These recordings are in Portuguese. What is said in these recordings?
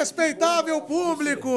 Respeitável público!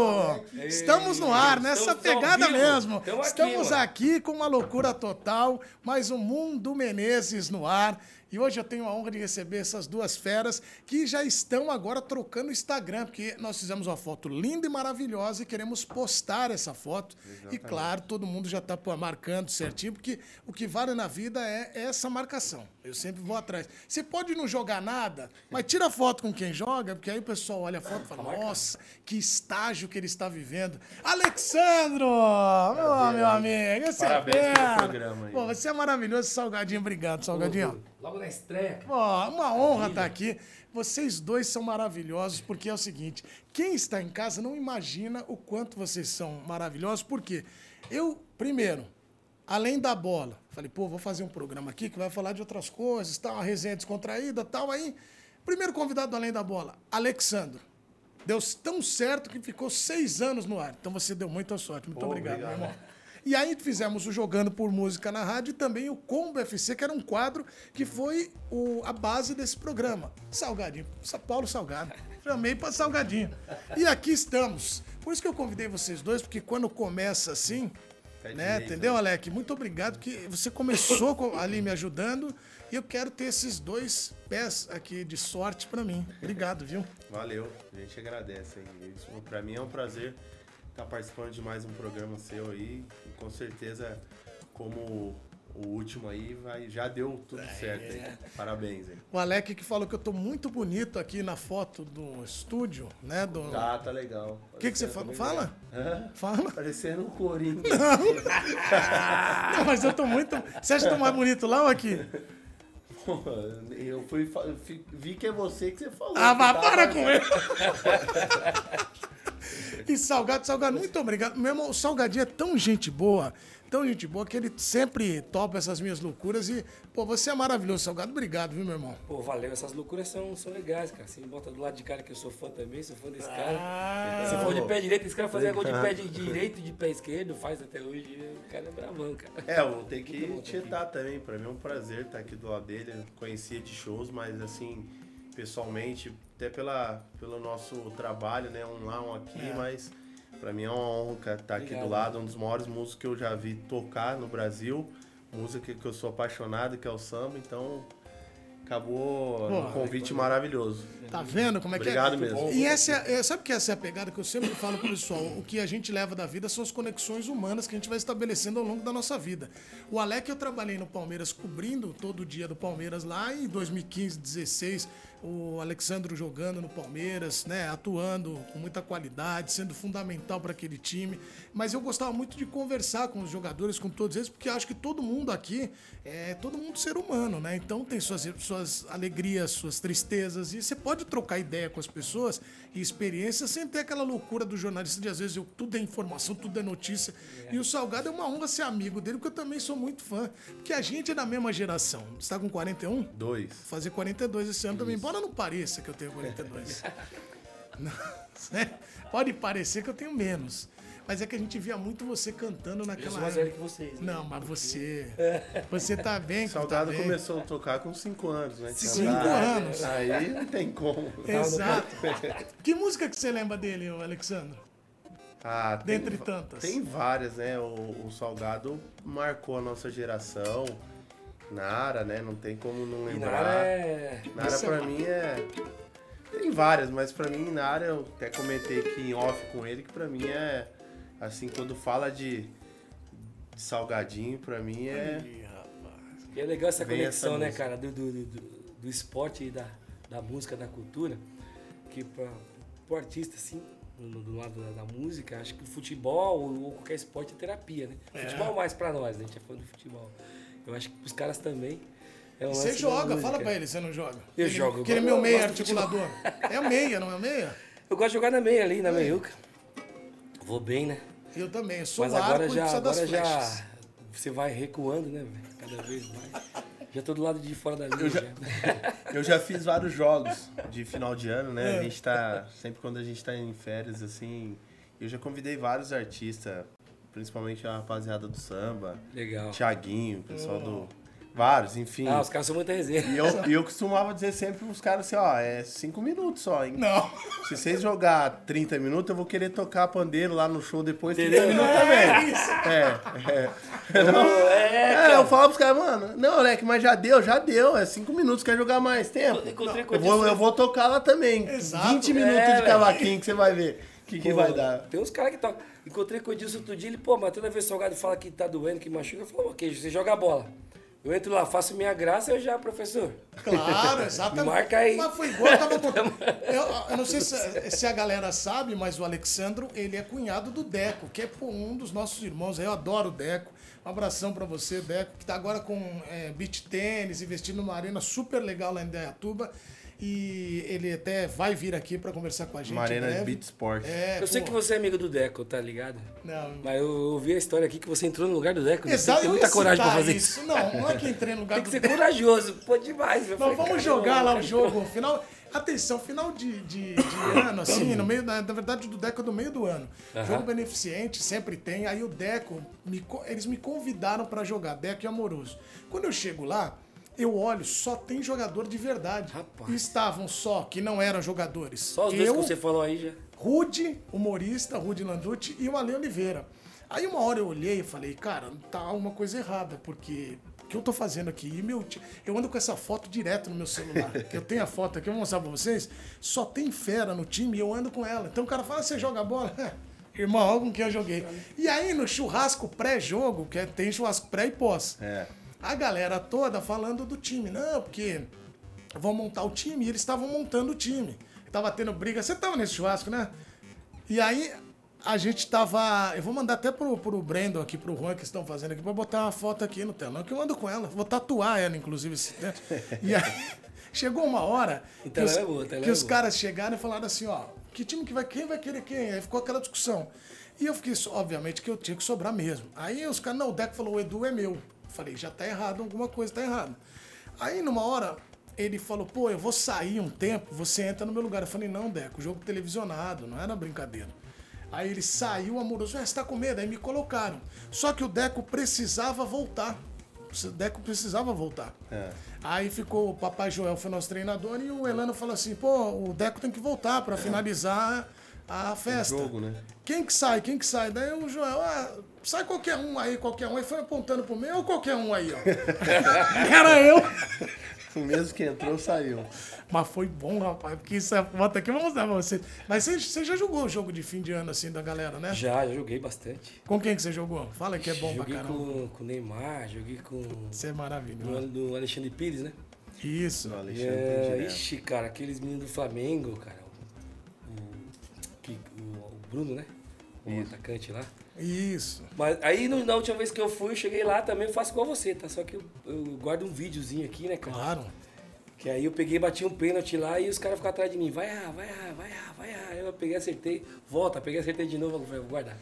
Estamos no ar, nessa pegada mesmo. Estamos aqui, com uma loucura total, mais um Mundo Menezes no ar. E hoje eu tenho a honra de receber essas duas feras que já estão agora trocando o Instagram, porque nós fizemos uma foto linda e maravilhosa e queremos postar essa foto. E claro, todo mundo já está marcando certinho, porque o que vale na vida é essa marcação. Eu sempre vou atrás. Você pode não jogar nada, mas tira foto com quem joga, porque aí o pessoal olha a foto e fala: nossa, que estágio que ele está vivendo. Alexandro! Ô, meu amigo, esse Parabéns é pelo programa aí. Pô, você é maravilhoso, Salgadinho. Obrigado, Salgadinho. Logo na estreia. cara. Ó, uma honra estar aqui. Vocês dois são maravilhosos, porque é o seguinte: quem está em casa não imagina o quanto vocês são maravilhosos, porque eu, primeiro, além da bola, falei, pô, vou fazer um programa aqui que vai falar de outras coisas, tal, uma resenha descontraída, tal. Aí, primeiro convidado do Além da Bola, Alexandro. Deu tão certo que ficou seis anos no ar. Então você deu muita sorte. Muito Pô, obrigado, obrigado. meu irmão. E aí fizemos o Jogando por Música na Rádio e também o Combo FC, que era um quadro que foi o- a base desse programa. Salgadinho, São Paulo Salgado. Chamei para Salgadinho. E aqui estamos. Por isso que eu convidei vocês dois, porque quando começa assim, né, entendeu, Alec? Muito obrigado, que você começou com- ali me ajudando e eu quero ter esses dois pés aqui de sorte para mim. Obrigado, viu? Valeu, a gente agradece pra mim é um prazer estar participando de mais um programa seu aí. E com certeza, como o último aí, vai, já deu tudo certo aí. Parabéns aí. O Alec que falou que eu tô muito bonito aqui na foto do estúdio, né? Do... Tá, tá legal. O que, que você fala? Fala? Fala. Parecendo um corinho. Não, mas eu tô muito. Você acha que eu tô mais bonito lá ou aqui? Pô, eu fui, vi que é você que você falou. Ah, vá, tava- para com ele! E Salgado, Salgado, muito obrigado. Meu irmão, o Salgadinho é tão gente boa, tão gente boa, que ele sempre topa essas minhas loucuras. E, pô, você é maravilhoso, Salgado. Obrigado, viu, meu irmão? Pô, valeu. Essas loucuras são, são legais, cara. Você me bota do lado de cara que eu sou fã também, sou fã desse cara. Ah, Se for de pé direito, esse cara fazia gol de pé de direito e de pé esquerdo, faz até hoje. O cara é bravão, cara. É, eu vou ter que tietar também. Pra mim é um prazer estar aqui do lado dele. Eu conhecia de shows, mas assim, pessoalmente, até pela, pelo nosso trabalho, né? Um lá, um aqui, É. mas pra mim é uma honra estar aqui Obrigado. do lado. Um dos maiores músicos que eu já vi tocar no Brasil. Música que eu sou apaixonado, que é o samba. Então, acabou Pô, um convite maravilhoso. Tá vendo como é que Obrigado é? mesmo. E essa é, é- sabe que essa é a pegada que eu sempre falo pro pessoal? O que a gente leva da vida são as conexões humanas que a gente vai estabelecendo ao longo da nossa vida. O Alec, eu trabalhei no Palmeiras cobrindo todo o dia do Palmeiras lá em 2015, 16. O Alexandro jogando no Palmeiras, né, atuando com muita qualidade, sendo fundamental para aquele time. Mas eu gostava muito de conversar com os jogadores, com todos eles, porque acho que todo mundo aqui é todo mundo ser humano, né? Então tem suas, suas alegrias, suas tristezas, e você pode trocar ideia com as pessoas e experiências sem ter aquela loucura do jornalista de às vezes eu, tudo é informação, tudo é notícia. E o Salgado é uma honra ser amigo dele, porque eu também sou muito fã, porque a gente é da mesma geração. Você tá com 41? Dois. Vou fazer 42 esse ano também, embora não pareça que eu tenho 42. Não, né? Pode parecer que eu tenho menos. Mas é que a gente via muito você cantando Eu naquela sou mais velho que vocês. né? Não, mas você. Você tá bem, O Salgado tá bem. começou a tocar com 5 anos, né? Cinco Ah, anos. Aí não tem como. Exato. que música que você lembra dele, Alexandre? Ah, tem Dentre va- tantas. Tem várias, né? O, o Salgado marcou a nossa geração. Nara, né? Não tem como não E lembrar. Nara é. Nara é pra mim é. Tem várias, mas pra mim, Nara, eu até comentei aqui em off com ele que pra mim é. Assim, quando fala de, de salgadinho, pra mim é. Ih, rapaz. E é legal essa Vem conexão, essa né, música. cara, do, do, do, do esporte e da, da música, da cultura, que para o artista, assim, do, do lado da, da música, acho que o futebol ou, ou qualquer esporte é terapia, né? É. Futebol mais pra nós, né? A gente é fã do futebol. Eu acho que pros caras também é um Você joga, fala pra ele, você não joga? Eu Aquele- jogo, Aquele gosto- meu eu meia articulador. É meia, não é meia? Eu gosto de jogar na meia ali, na meiuca. Vou bem, né? Eu também, eu sou Mas o agora já, precisa das agora flechas. já você vai recuando, né, velho? Cada vez mais. Já tô do lado de fora da linha. Eu já- já. Eu já fiz vários jogos de final de ano, né? É. A gente tá. Sempre quando a gente tá em férias, assim. Eu já convidei vários artistas, principalmente a rapaziada do samba, Legal. Thiaguinho, o pessoal do, Vários, enfim. Ah, os caras são muita resenha. E eu, eu costumava dizer sempre pros caras assim, ó, é cinco minutos só, hein? Não. Se vocês jogar 30 minutos, eu vou querer tocar pandeiro lá no show depois 30 Entendeu? minutos também. É, é. Não, É, é, eu falo pros caras, mano, não, Leque, mas já deu, já deu. É cinco minutos, quer jogar mais tempo? Eu Eu vou, eu vou tocar lá também. Exato. 20 minutos É, de cavaquinho que você vai ver. O que, que Pô, vai dar? Tem uns caras que tocam. Encontrei com o Edilson outro dia, ele, pô, mas toda vez que o Salgado fala que tá doendo, que machuca, eu falo, ok, você joga a bola. Eu entro lá, faço minha graça, eu já, professor. Claro, exatamente. Marca aí. Mas foi igual, eu tava botando. Eu, eu não sei se, se a galera sabe, mas o Alexandro, ele é cunhado do Deco, que é pô, um dos nossos irmãos. Eu adoro o Deco. Um abração pra você, Deco, que tá agora com é, beach tênis, investindo numa arena super legal lá em Dayatuba. E ele até vai vir aqui pra conversar com a gente. Breve. beat sport. É, eu sei pô, que você é amigo do Deco, tá ligado? Não, Mas eu ouvi a história aqui que você entrou no lugar do Deco. né? Você Exato, tem muita coragem pra citar fazer isso. Não, não é que entrei no lugar Tem que do ser Deco. corajoso. Pô, demais. Nós falei, vamos jogar lá o jogo, final. Atenção, final de, de, de ano, assim, no meio, da, na verdade, do Deco é do meio do ano. Aham. Jogo beneficente, sempre tem. Aí o Deco, me eles me convidaram pra jogar, Deco e Amoroso. Quando eu chego lá, eu olho, só tem jogador de verdade. Rapaz. E estavam só, que não eram jogadores. Só os dois eu, que você falou aí já. Rude, humorista, Rude Landucci e o Ale Oliveira. Aí uma hora eu olhei e falei, cara, tá uma coisa errada, porque o que eu tô fazendo aqui? E meu, eu ando com essa foto direto no meu celular. que eu tenho a foto aqui, eu vou mostrar pra vocês. Só tem fera no time e eu ando com ela. Então o cara fala, você joga bola? Irmão, olha com quem eu joguei. E aí no churrasco pré-jogo, que é- tem churrasco pré e pós. É. A galera toda falando do time. Não, porque vão montar o time. E eles estavam montando o time. Tava tendo briga. Você tava nesse churrasco, né? E aí a gente tava. Eu vou mandar até pro, pro Brandon aqui, pro Juan que estão fazendo aqui, pra botar uma foto aqui no telão, que eu ando com ela. Vou tatuar ela, inclusive, esse tempo. E aí chegou uma hora que Então os, ela é boa, então que é os caras chegaram e falaram assim, ó, que time que vai, quem vai querer quem? Aí ficou aquela discussão. E eu fiquei, obviamente, que eu tinha que sobrar mesmo. Aí os caras, não, o Deco falou, o Edu é meu. Falei, já tá errado, alguma coisa tá errada. Aí numa hora, ele falou, pô, eu vou sair um tempo, você entra no meu lugar. Eu falei, não, Deco, jogo televisionado, não era brincadeira. Aí ele saiu amoroso, ah, você tá com medo? Aí me colocaram. Só que o Deco precisava voltar. O Deco precisava voltar. É. Aí ficou o Papai Joel foi nosso treinador e o Elano falou assim: pô, o Deco tem que voltar pra finalizar a festa. jogo, né? Quem que sai? Quem que sai? Daí o Joel, ah, sai qualquer um aí, qualquer um. Aí foi apontando pro meio, ou qualquer um aí, ó. Era eu. O mesmo que entrou, saiu. Mas foi bom, rapaz, porque isso é foto aqui, eu vou mostrar pra você. Mas você, você já jogou o jogo de fim de ano assim da galera, né? Já, já joguei bastante. Com quem que você jogou? Fala que é bom joguei pra caramba. com, com o Neymar, joguei com Você é maravilhoso. do, do Alexandre Pires, né? Isso. O Alexandre É, direto. ixi, cara, aqueles meninos do Flamengo, cara. O, o, o- o Bruno, né? O atacante lá. Isso. Mas aí no- na última vez que eu fui, eu cheguei lá também, eu faço igual você, tá? Só que eu, eu guardo um videozinho aqui, né, cara? Claro. Que aí eu peguei, bati um pênalti lá e os caras ficaram atrás de mim. Vai, ah, vai, ah, vai, ah, vai, ah. Eu peguei, acertei, volta, peguei, acertei de novo, vou guardar.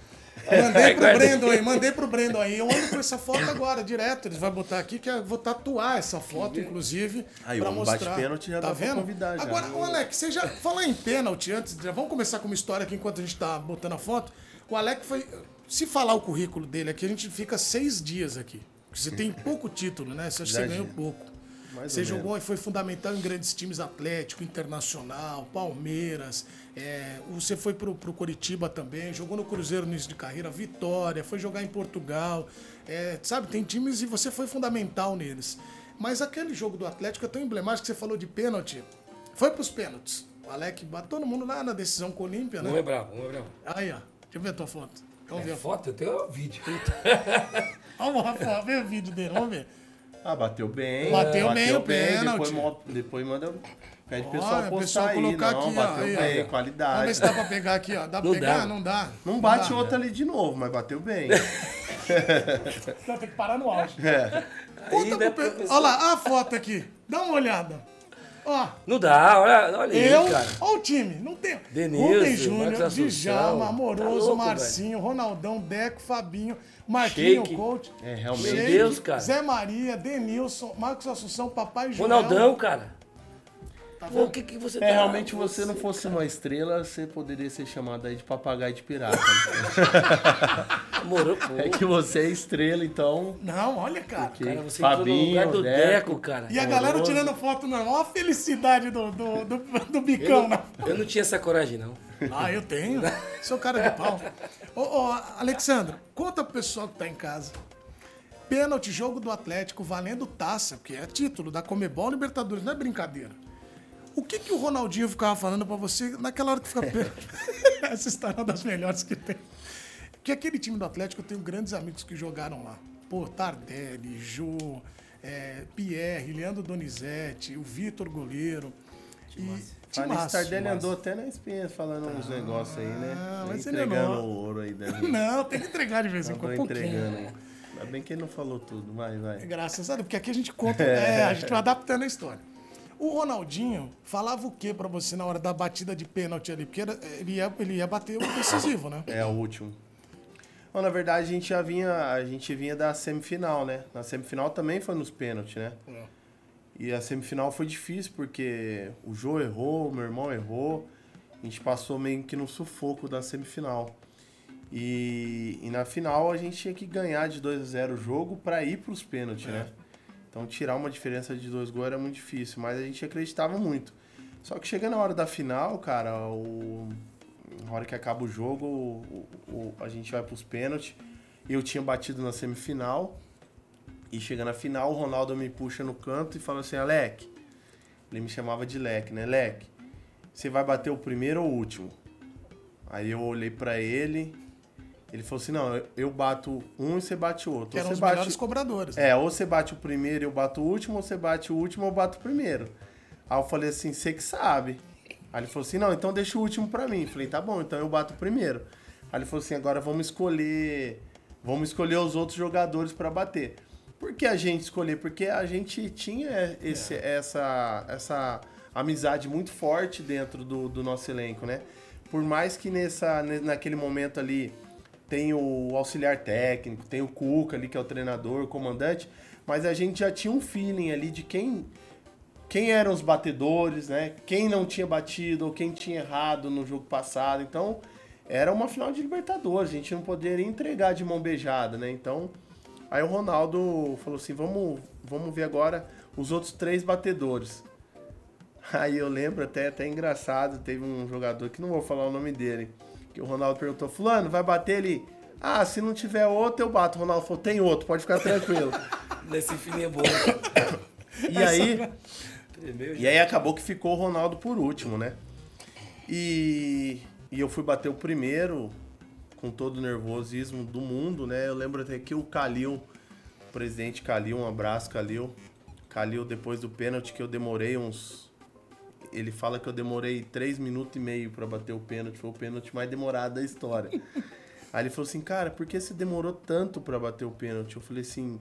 Mandei pro. Brandon aí, mandei pro Brandon aí. Eu ando com essa foto agora, direto. Eles vão botar aqui, que eu vou tatuar essa foto, inclusive. Aí, pra o mostrar. bate-pênalti já tá pra vendo? convidar já, Agora, né? o Alex, você já. Falar em pênalti antes, já vamos começar com uma história aqui enquanto a gente tá botando a foto. O Alex foi. Se falar o currículo dele aqui, a gente fica seis dias aqui. Porque Você tem pouco título, né? Você, você ganhou pouco. Mais Você ou jogou e foi fundamental em grandes times Atlético, Internacional, Palmeiras. é, você foi pro, pro Coritiba também, jogou no Cruzeiro no início de carreira, Vitória, foi jogar em Portugal. é, sabe, tem times e você foi fundamental neles. Mas aquele jogo do Atlético é tão emblemático que você falou de pênalti. Foi pros pênaltis. O Alec bateu todo mundo lá na decisão com o Olímpia, Um é né? bravo, um é bravo. Aí, ó. Deixa eu ver a tua foto. Vamos ver É a foto. eu tenho um vídeo. Vamos, Rafa, vê o vídeo dele, vamos ver. Ah, bateu bem. Bateu bem o pênalti. Depois, depois manda. Pede pro pessoal o postar pessoal aí. colocar não, aqui, ó, bateu aí, ó. bem, Vamos qualidade. ver se dá pra pegar aqui, ó. Dá pra Não pegar? dá. Não dá. Não bate dá. outra ali de novo, mas bateu bem. Não, tem que parar no auge. É. Conta pro né? Olha lá, a foto aqui. Dá uma olhada. Ó, Não dá, olha, olha aí, eu. cara. Olha o time. Não tem. Denilson, Rubem Júnior, Assunção. Djalma, Amoroso, Tá louco, Marcinho, Ronaldão, Deco, Fabinho, Marquinho, Shake. coach. É, realmente. Meu Shake, Deus, cara. Zé Maria, Denilson, Marcos Assunção, Papai Joel. Ronaldão, cara. Tá Pô, o que, que você É, tá... realmente você não fosse uma estrela, você poderia ser chamado aí de papagaio de pirata. Morou. É que você é estrela, então. Não, olha, cara. Porque Cara, você Fabinho, entrou no lugar do Deco. Deco, cara. E a galera Horroroso. tirando foto normal, a felicidade do, do, do, do bicão, né? Eu não tinha essa coragem, não. Ah, eu tenho. Sou cara de pau. Ô, ô, Alexandre, conta pro pessoal que tá em casa. Pênalti, jogo do Atlético, valendo taça, que é título da Comebol Libertadores, não é brincadeira. O que que o Ronaldinho ficava falando pra você naquela hora que fica pênalti? Essa história é uma das melhores que tem. Porque aquele time do Atlético, eu tenho grandes amigos que jogaram lá. Pô, Tardelli, Jô, é, Pierre, Leandro Donizete, o Vitor Goleiro. E, Fala nisso, timaço. Tardelli andou até na espinha falando uns negócios aí, né? Ah, mas ele entregando não- o ouro aí dentro. Não, tem que entregar de vez em Andou quando, um entregando. Ainda bem que ele não falou tudo. Vai, vai. Graças a Deus, porque aqui a gente conta, é, a gente vai adaptando a história. O Ronaldinho falava o que pra você na hora da batida de pênalti ali? Porque ele, ia, ele ia bater o decisivo, né? É o último. Bom, na verdade, a gente já vinha, a gente vinha da semifinal, né? Na semifinal também foi nos pênaltis, né? E a semifinal foi difícil porque o Jô errou, o meu irmão errou. A gente passou meio que no sufoco da semifinal. E, e na final a gente tinha que ganhar de 2 a 0 o jogo para ir para os pênaltis, né? Então tirar uma diferença de dois gols era muito difícil, mas a gente acreditava muito. Só que chega na hora da final, cara, o, na hora que acaba o jogo, o, o- a gente vai para os pênaltis. Eu tinha batido na semifinal. E chega na final, o Ronaldo me puxa no canto e fala assim, Alec. Ele me chamava de Leque, né? Leque, você vai bater o primeiro ou o último? Aí eu olhei pra ele, ele falou assim, não, eu- bato um e você bate o outro. Que eram você os bate... melhores cobradores. né? É, ou você bate o primeiro e eu bato o último, ou você bate o último e eu bato o primeiro. Aí eu falei assim, você que sabe. Aí ele falou assim, não, então deixa o último pra mim. Falei, tá bom, então eu bato o primeiro. Aí ele falou assim, agora vamos escolher, vamos escolher os outros jogadores pra bater. Por que a gente escolher? Porque a gente tinha esse, essa, essa amizade muito forte dentro do, do nosso elenco, né? Por mais que nessa, ne- naquele momento ali tem o auxiliar técnico, tem o Cuca ali, que é o treinador, o comandante, mas a gente já tinha um feeling ali de quem quem eram os batedores, né? Quem não tinha batido ou quem tinha errado no jogo passado. Então, era uma final de Libertadores, a gente não poderia entregar de mão beijada, né? Então, aí o Ronaldo falou assim: "Vamos, vamos ver agora os outros três batedores". Aí eu lembro até até engraçado, teve um jogador que não vou falar o nome dele, que o Ronaldo perguntou: "Fulano, vai bater ele?" Ah, se não tiver outro, eu bato. O Ronaldo falou: "Tem outro, pode ficar tranquilo". Nesse fim é bom. E aí, Tremeu, E aí acabou que ficou o Ronaldo por último, né? E, e eu fui bater o primeiro com todo o nervosismo do mundo, né? Eu lembro até que o Calil, o presidente Calil, um abraço, Calil. Calil, depois do pênalti que eu demorei uns. Ele fala que eu demorei 3 minutos e meio pra bater o pênalti. Foi o pênalti mais demorado da história. Aí ele falou assim, cara, por que você demorou tanto pra bater o pênalti? Eu falei assim.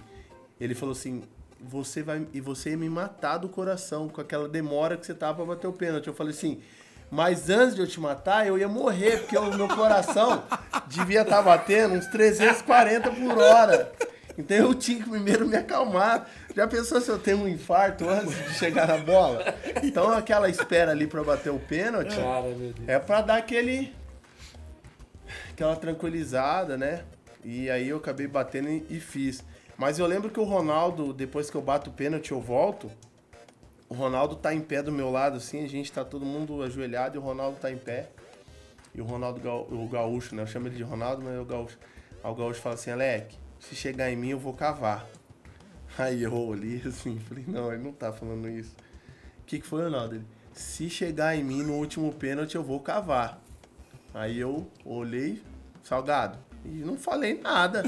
Ele falou assim, você vai. E você ia me matar do coração com aquela demora que você tava pra bater o pênalti. Eu falei assim. Mas antes de eu te matar, eu ia morrer, porque o meu coração devia estar batendo uns 340 por hora. Então eu tinha que primeiro me acalmar. Já pensou se eu tenho um infarto antes de chegar na bola? Então aquela espera ali pra bater o pênalti Cara, é pra dar aquele. aquela tranquilizada, né? E aí eu acabei batendo e fiz. Mas eu lembro que o Ronaldo, depois que eu bato o pênalti, eu volto. O Ronaldo tá em pé do meu lado, assim, a gente tá todo mundo ajoelhado e o Ronaldo tá em pé. E o Ronaldo, o gaúcho, né? Eu chamo ele de Ronaldo, mas é o gaúcho. Aí o gaúcho fala assim, Alec, se chegar em mim eu vou cavar. Aí eu olhei assim, falei, não, ele não tá falando isso. O que, que foi, Ronaldo? Ele, se chegar em mim no último pênalti eu vou cavar. Aí eu olhei, salgado, e não falei nada.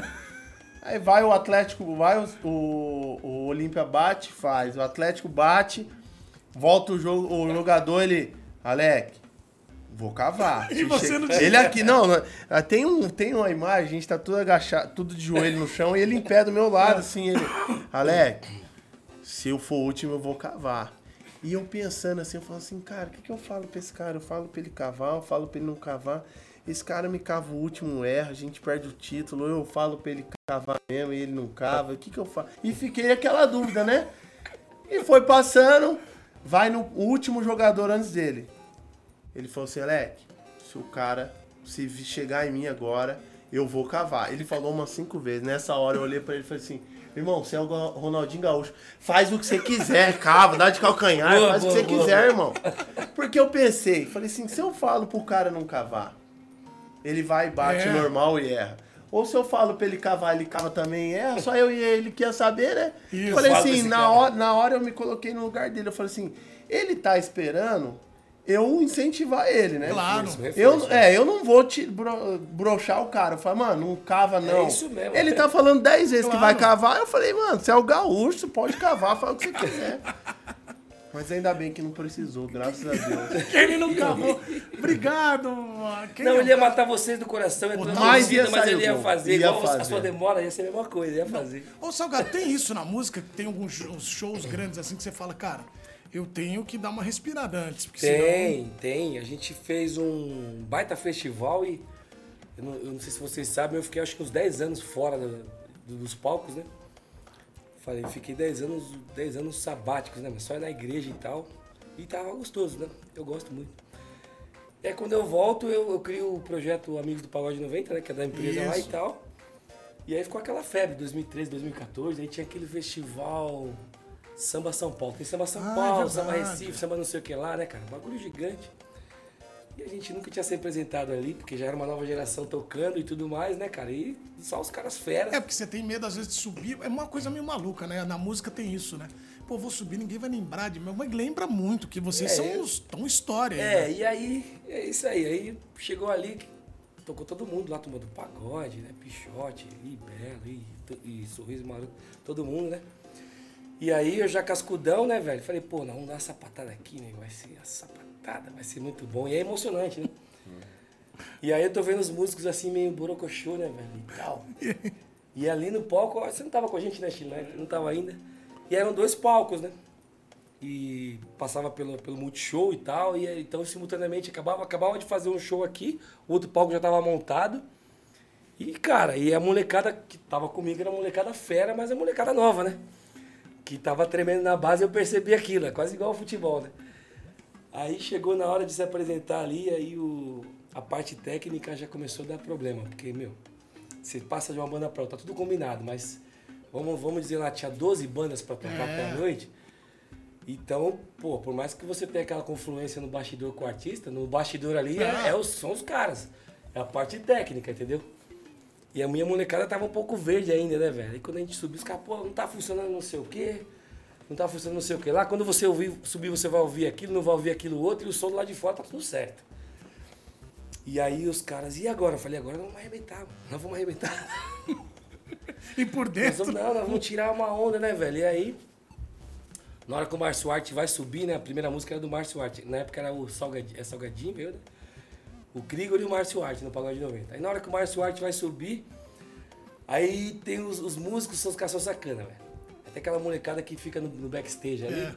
Aí vai o Atlético, vai o, o, o Olímpia bate, faz. O Atlético bate, volta o jogo, o jogador, ele. Alec, vou cavar. E você não Ele aqui, não, ah, tem, um, tem uma imagem, a gente tá tudo agachado, tudo de joelho no chão, e ele em pé do meu lado, assim, ele. Alec, se eu for último, eu vou cavar. E eu pensando assim, eu falo assim, cara, o que, que eu falo pra esse cara? Eu falo pra ele cavar, eu falo pra ele não cavar. Esse cara me cava o último, erra, a gente perde o título, eu falo pra ele cavar mesmo e ele não cava. O que, que eu faço? E fiquei aquela dúvida, né? E foi passando, vai no último jogador antes dele. Ele falou assim, Alec, se o cara se chegar em mim agora, eu vou cavar. Ele falou umas cinco vezes. Nessa hora eu olhei pra ele e falei assim, irmão, você é o Ronaldinho Gaúcho. Faz o que você quiser, cava, dá de calcanhar, Boa, faz o que boa, você boa, quiser, irmão. Porque eu pensei, falei assim, se eu falo pro cara não cavar, ele vai, bate É. normal e erra. Ou se eu falo pra ele cavar, ele cava também e erra, só eu e ele que ia saber, né? Isso. Falei assim, na cara. hora, na hora eu me coloquei no lugar dele. Eu falei assim, ele tá esperando eu incentivar ele, né? Claro. Reforço, Eu, né? é, eu não vou te bro, broxar o cara. Eu falei, mano, não cava não. isso mesmo. Ele tá falando 10 vezes que Claro. vai cavar. Eu falei, mano, você é o gaúcho, pode cavar, fala o que você quiser. Mas ainda bem que não precisou, graças a Deus. Ele não cavou. Obrigado. mano. Quem Não, é ele ia matar vocês do coração, Mas ia torcida, mas sair ele o ia fazer. Ia igual a fazer. sua demora, ia ser a mesma coisa, ia fazer. Ô, Salgado, tem isso na música? que Tem alguns shows, shows grandes assim que você fala, cara, eu tenho que dar uma respirada antes. Porque Tem, tem. A gente fez um baita festival e eu não, eu não sei se vocês sabem, eu fiquei acho que uns 10 anos fora do- do- dos palcos, né? Falei, fiquei 10 anos, 10 anos sabáticos, né? Mas só na igreja e tal. E tava gostoso, né? Eu gosto muito. Aí quando eu volto, eu, eu crio o projeto Amigos do Pagode 90, né? Que é da empresa lá e Isso. tal. E aí ficou aquela febre, 2013, 2014, aí tinha aquele festival Samba São Paulo. Tem Samba São Ah, é Paulo, Samba verdade. Recife, Samba não sei o que lá, né, cara? Bagulho gigante. E a gente nunca tinha se apresentado ali, porque já era uma nova geração tocando e tudo mais, né, cara? E só os caras fera. É porque você tem medo às vezes de subir. É uma coisa meio maluca, né? Na música tem isso, né? Pô, vou subir, ninguém vai lembrar de mim. Mas lembra muito que vocês É, são eu- tão história. É, né? e aí, é isso aí. Aí chegou ali, tocou todo mundo lá, turma do pagode, né? Pichote, e Belo, e, e Sorriso Maroto, todo mundo, né? E aí eu já cascudão, né, velho? Falei, pô, não, vamos dar uma sapatada aqui, né? Vai ser a sapatada, vai ser muito bom. E é emocionante, né? E aí eu tô vendo os músicos assim, meio borocochô, né, velho? E tal. E ali no palco, você não tava com a gente, né, Chilé? Não tava ainda. E eram dois palcos, né? E passava pelo, pelo Multishow e tal. E então, simultaneamente, acabava, acabava de fazer um show aqui, o outro palco já tava montado. E, cara, e a molecada que tava comigo era molecada fera, mas é molecada nova, né? Que tava tremendo na base, eu percebi aquilo, é quase igual ao futebol, né? Aí chegou na hora de se apresentar ali, aí o, a parte técnica já começou a dar problema, porque, meu, você passa de uma banda pra outra, tá tudo combinado, mas vamos, vamos dizer lá, tinha 12 bandas pra tocar É. pra noite. Então, pô, por mais que você tenha aquela confluência no bastidor com o artista, no bastidor ali é, É. é os, são os caras. É a parte técnica, entendeu? E a minha molecada tava um pouco verde ainda, né, velho? E quando a gente subiu, os caras, pô, não tá funcionando não sei o quê, não tá funcionando não sei o quê lá. Quando você ouvir, subir, você vai ouvir aquilo, não vai ouvir aquilo outro, e o som do lado de fora tá tudo certo. E aí os caras, e agora? Eu falei, agora nós vamos arrebentar, nós vamos arrebentar. E por Nós dentro. vamos, não, nós vamos tirar uma onda, né, velho? E aí, na hora que o Márcio Art vai subir, né? A primeira música era do Márcio Art. Na época era o Salgadinho, é Salgadinho, meu, né? O Krigor e o Márcio Art no Pagode 90. Aí na hora que o Márcio Art vai subir, aí tem os, os músicos, são os caras são sacana, velho. Até aquela molecada que fica no, no backstage ali. É.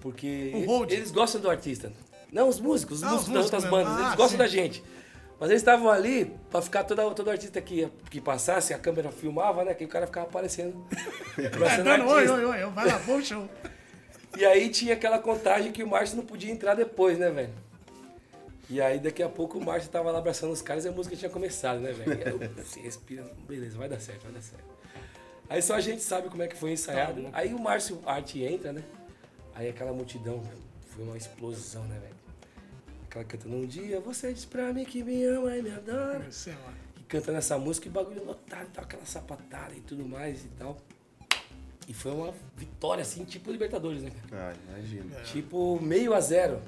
Porque eles gostam do artista. Não, os músicos, os Ah, os músicos das outras bandas, Ah, eles gostam sim. da gente. Mas eles estavam ali pra ficar toda, todo artista que, que passasse, a câmera filmava, né? Que o cara ficava aparecendo. É, dando, oi, oi, oi, vai lá, bom show. E aí tinha aquela contagem que o Márcio não podia entrar depois, né, velho? E aí daqui a pouco o Márcio tava lá abraçando os caras e a música tinha começado, né, velho? Respira, beleza, vai dar certo, vai dar certo. Aí só a gente sabe como é que foi ensaiado. né? Aí o Márcio Arte entra, né? Aí aquela multidão, foi uma explosão, né, velho? Aquela cantando um dia, você diz pra mim que me ama e me adora. Sei lá. E cantando essa música e bagulho lotado e tal, aquela sapatada e tudo mais e tal. E foi uma vitória, assim, tipo Libertadores, né, cara? Ah, imagina. Tipo, meio a zero.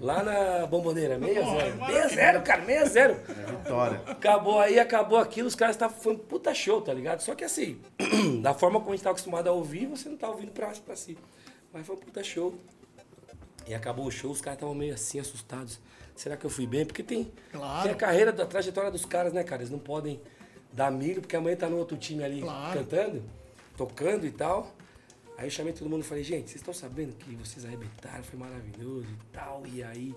Lá na bomboneira, meio a Porra, zero. maravilha. Meio a zero, cara, meio a zero. É vitória. Acabou aí, acabou aquilo, os caras estavam. Foi um puta show, tá ligado? Só que assim, da forma como a gente tá acostumado a ouvir, você não tá ouvindo pra, pra si. Mas foi um puta show. E acabou o show, os caras estavam meio assim, assustados. Será que eu fui bem? Porque tem, Claro. tem a carreira, da trajetória dos caras, né, cara? Eles não podem dar milho, porque amanhã tá no outro time ali Claro. cantando, tocando e tal. Aí eu chamei todo mundo e falei, gente, vocês estão sabendo que vocês arrebentaram, foi maravilhoso e tal. E aí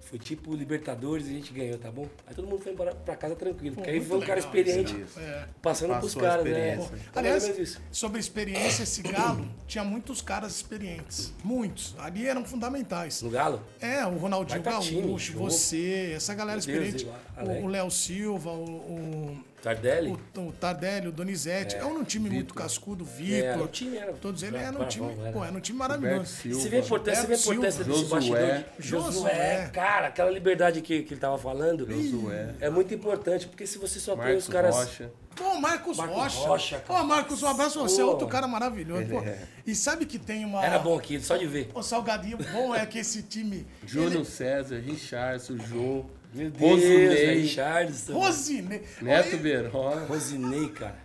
foi tipo Libertadores e a gente ganhou, tá bom? Aí todo mundo foi embora pra casa tranquilo, porque aí foi um cara experiente isso. É. passando Passou pros caras, né? Então, Aliás, sobre experiência, esse galo tinha muitos caras experientes. Muitos. Ali eram fundamentais. No Galo? É, o Ronaldinho time, Gaúcho, você, essa galera Meu Deus, experiente. O- o Léo Silva, o, o Tardelli? O, o Tardelli, o Donizete. É, um time muito cascudo, É, Vitor. o time era. Todos eles era eram um time, era. pô, era um time maravilhoso. Silva. Você vê a importância, você vê a importância desse Silva. bastidor. Josué. Josué, cara, aquela liberdade que, que ele tava falando Josué. é muito importante, porque se você só tem Marcos os caras. Rocha. Pô, Marcos, Marcos Rocha. Rocha, cara. Ô, Marcos, um abraço pra você. Outro cara maravilhoso. pô. É. E sabe que tem uma. Era bom aquilo, só de ver. O salgadinho bom é que esse time. Júnior César, Richardson, Jô, Meu Deus, Rosinei, Richardson. Rosine. Neto Verona. Rosinei, cara.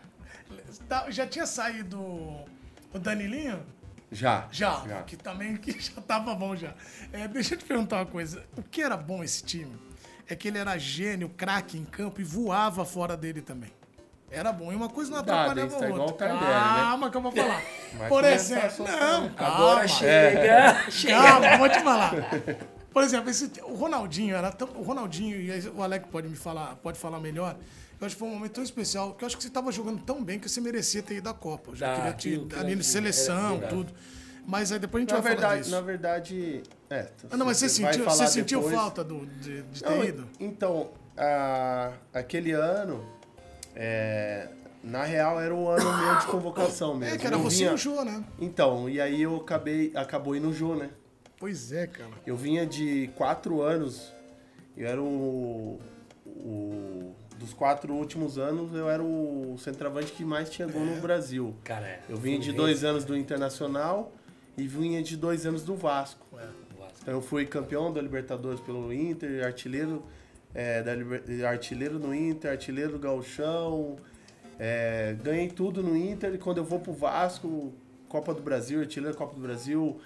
tá- Já tinha saído o Danilinho? Já. Já, Já. que também que já tava bom já. É, deixa eu te perguntar uma coisa. O que era bom esse time é que ele era gênio, craque em campo e voava fora dele também. Era bom. E uma coisa não Cuidado, atrapalhava tá a igual outra. o Tardelli, né? Calma que eu vou falar. Vai Por exemplo, não, né? calma. Agora chega, chega. Calma, vou te falar. Por exemplo, esse, o Ronaldinho era tão, o Ronaldinho e aí o Alec pode me falar, pode falar melhor. Eu acho que foi um momento tão especial, que eu acho que você estava jogando tão bem que você merecia ter ido à Copa. Eu já Ah, queria te ali de seleção, é verdade. tudo. Mas aí depois a gente Na vai falar verdade, disso. na verdade. É, Ah, não, mas você vai sentiu, falar você sentiu depois. falta do, de, de ter Não, ido? Então, a- aquele ano, é, na real, era o ano meu de convocação mesmo. É, que era Eu você vinha- e o Jô, né? Então, e aí eu acabei, acabou indo o Jô, né? Pois é, cara. Eu vinha de quatro anos, eu era o, o- Dos quatro últimos anos, eu era o centroavante que mais tinha gol no Brasil. Cara, é. Eu vinha de dois anos do Internacional e vinha de dois anos do Vasco. Vasco. Então eu fui campeão da Libertadores pelo Inter, artilheiro, é, da Liber- artilheiro no Inter, artilheiro do Gauchão. é, ganhei tudo no Inter e quando eu vou pro Vasco, Copa do Brasil, artilheiro da Copa do Brasil,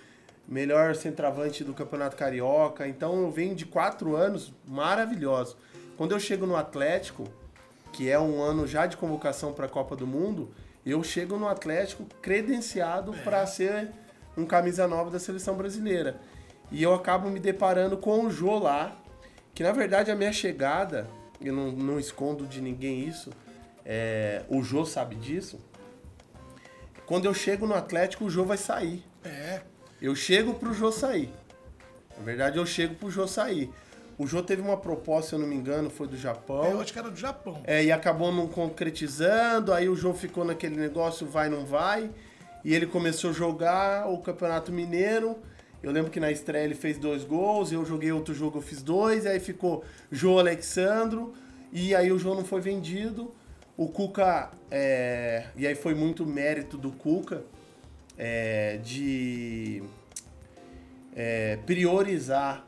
melhor centroavante do Campeonato Carioca. Então eu venho de quatro anos maravilhosos. Quando eu chego no Atlético, que é um ano já de convocação para a Copa do Mundo, eu chego no Atlético credenciado para ser um camisa nova da seleção brasileira. E eu acabo me deparando com o Jô lá, que na verdade a minha chegada, eu não, não escondo de ninguém isso, é, o Jô sabe disso. Quando eu chego no Atlético, o Jô vai sair. É. Eu chego pro Jô sair. Na verdade, eu chego pro Jô sair. O Jô teve uma proposta, se eu não me engano, foi do Japão. Eu acho que era do Japão. É, e acabou não concretizando, aí o João ficou naquele negócio vai, não vai. E ele começou a jogar o Campeonato Mineiro. Eu lembro que na estreia ele fez dois gols, eu joguei outro jogo, eu fiz dois, aí ficou João Alexandro, e aí o João não foi vendido. O Cuca, é, e aí foi muito mérito do Cuca é, de é, priorizar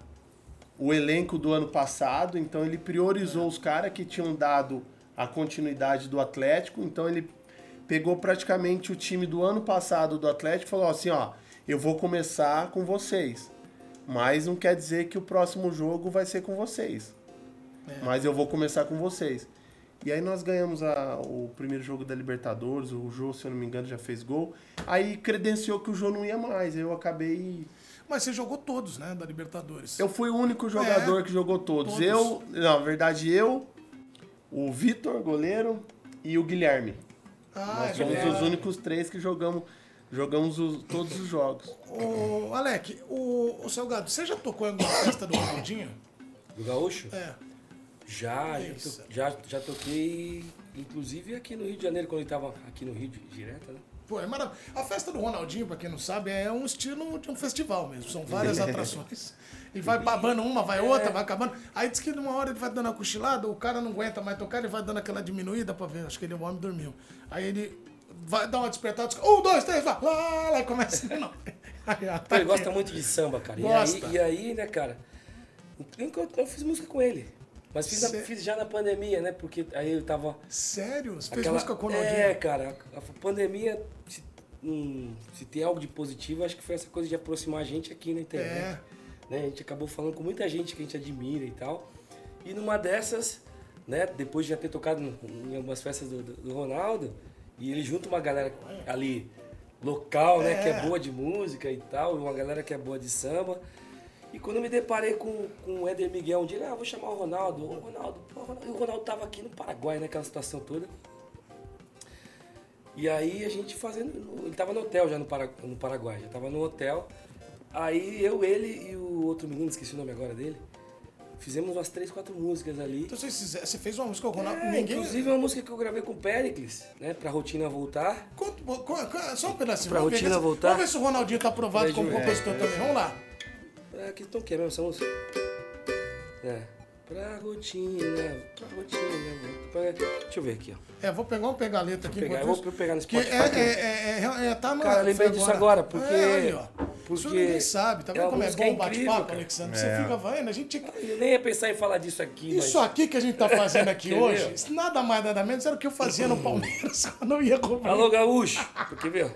o elenco do ano passado, então ele priorizou os caras que tinham dado a continuidade do Atlético, então ele pegou praticamente o time do ano passado do Atlético e falou assim, ó, eu vou começar com vocês, mas não quer dizer que o próximo jogo vai ser com vocês, mas eu vou começar com vocês. E aí nós ganhamos a- o primeiro jogo da Libertadores, o Jô, se eu não me engano, já fez gol. Aí credenciou que o Jô não ia mais, eu acabei Mas você jogou todos, né, da Libertadores. eu fui o único jogador É, que jogou todos. todos. Eu, não, na verdade, eu, o Vitor, goleiro, e o Guilherme. Ah, Nós é somos verdade. os únicos três que jogamos, jogamos os- todos os jogos. Ô, Alec, o, o Salgado, você já tocou em alguma festa do Ronaldinho? Do Gaúcho? É. Já, já, Isso. já, já toquei, inclusive aqui no Rio de Janeiro, quando ele tava aqui no Rio de, direto, né? Pô, é maravilhoso. A festa do Ronaldinho, pra quem não sabe, é um estilo de um festival mesmo. São várias atrações. E vai babando uma, vai outra, vai acabando. Aí diz que numa hora ele vai dando uma cochilada, o cara não aguenta mais tocar, ele vai dando aquela diminuída pra ver. Acho que ele, o homem dormiu. Aí ele vai dar uma despertada, diz, um, dois, três, vai, lá, lá, e começa Pô, ele gosta muito de samba, cara. E aí, Gosta. e aí, né, cara? Enquanto eu fiz música com ele. Mas fiz, fiz já na pandemia, né? Porque aí eu tava. Sério? Você fez aquela- música com o? É, cara, a, pandemia, se, hum, se tem algo de positivo, acho que foi essa coisa de aproximar a gente aqui na internet. É. Né? A gente acabou falando com muita gente que a gente admira e tal. E numa dessas, né, depois de já ter tocado em algumas festas do, do- do Ronaldo, e ele junta uma galera ali local, né, que é boa de música e tal, uma galera que é boa de samba. E quando eu me deparei com, com o Éder Miguel um dia, ah, vou chamar o Ronaldo. Ô, Ronaldo, pô, Ronaldo. E o Ronaldo tava aqui no Paraguai, naquela situação toda. E aí a gente fazendo. Ele tava no hotel já no, Para, no Paraguai, já tava no hotel. Aí eu, ele e o outro menino, esqueci o nome agora dele. Fizemos umas três, quatro músicas ali. Então você, você fez uma música com o Ronaldo. É, ninguém. Inclusive uma música que eu gravei com o Pericles, né? Pra rotina voltar. Conta- co- co- só um pedacinho. Pra ver rotina voltar. Vamos ver se o Ronaldinho tá aprovado como Beijo, é, compositor também. Vamos lá. Pra que é mesmo essa música? É. Pra rotina, pra rotina, pra... Deixa eu ver aqui, ó. É, vou pegar, vamos pegar a letra aqui. Vou pegar, enquanto eu vou pegar no Que Spotify é, aqui. é, é, é, é, tá no. Cara, lembrei disso agora, porque- É, aí, ó. porque Isso ninguém sabe, tá é vendo como é bom o bate-papo. Alexandre? É. Você fica vendo, a gente. Eu nem ia pensar em falar disso aqui, Isso aqui que a gente tá fazendo aqui hoje, nada mais, nada menos, era o que eu fazia no Palmeiras quando eu ia mas... comprar. Alô, gaúcho! Porque, viu?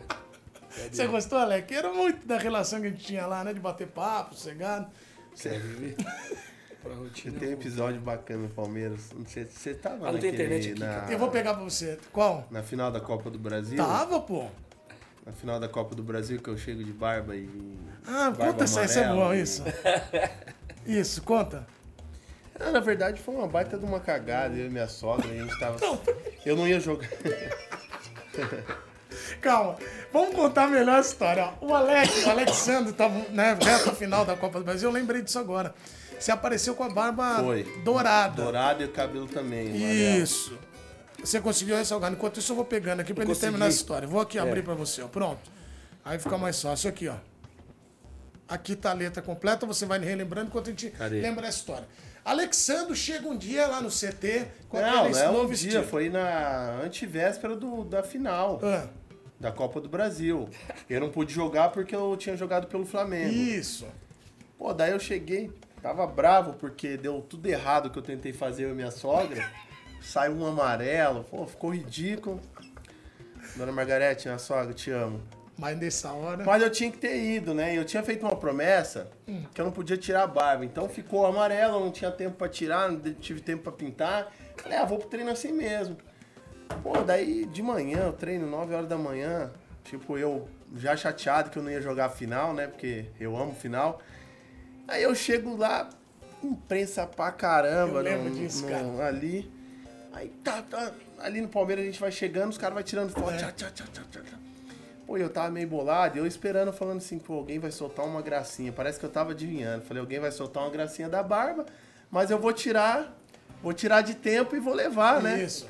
Você gostou, Alex? Era muito da relação que a gente tinha lá, né? De bater papo, sossegado. Quer viver? Pra rotina. Tem um episódio bacana no Palmeiras. Não sei se você tava Ah, não tem naquele- internet aqui, na, Eu vou pegar pra você. Qual? na final da Copa do Brasil. Tava, pô. Na final da Copa do Brasil que eu chego de barba e. Ah, barba conta isso aí, isso é bom, e- isso. Isso, conta. Ah, na verdade foi uma baita de uma cagada. Eu e minha sogra, a gente tava. Eu não ia jogar. Calma, vamos contar melhor a história. ó. O Alex, o Alexandre tava na reta final da Copa do Brasil, eu lembrei disso agora. Você apareceu com a barba Foi. dourada. Dourado e o cabelo também. amarelo. Isso. Você conseguiu ressalgar. Enquanto isso, eu vou pegando aqui pra ele consegui. terminar a história. Vou aqui abrir É. pra você, ó. Pronto. Aí fica mais fácil. Aqui, ó. Aqui tá a letra completa, você vai relembrando enquanto a gente Cadê? lembra a história. Alexandre chega um dia lá no CT com Não, aquele não é um dia, estilo. foi na antivéspera do, da final Ah, da Copa do Brasil. Eu não pude jogar porque eu tinha jogado pelo Flamengo. isso. Pô, daí eu cheguei, tava bravo porque deu tudo errado que eu tentei fazer eu e minha sogra. Saiu um amarelo, pô, ficou ridículo. Dona Margarete, minha sogra, te amo. Mas nessa hora. Mas eu tinha que ter ido, né? Eu tinha feito uma promessa que eu não podia tirar a barba. Então ficou amarelo, não tinha tempo pra tirar, não tive tempo pra pintar. Falei, ah, vou pro treino assim mesmo. Pô, daí de manhã, eu treino 9 horas da manhã. Tipo, eu já chateado que eu não ia jogar a final, né? Porque eu amo final. Aí eu chego lá, imprensa pra caramba, Eu lembro no- disso, no- cara. ali. Aí tá, tá. Ali no Palmeiras a gente vai chegando, os caras vão tirando foto. É. Tchá, tchá, tchá, tchá, tchá, tchá. Pô, eu tava meio bolado, e eu esperando, falando assim, pô, alguém vai soltar uma gracinha. Parece que eu tava adivinhando. Falei, alguém vai soltar uma gracinha da barba, mas eu vou tirar, vou tirar de tempo e vou levar, né? Isso.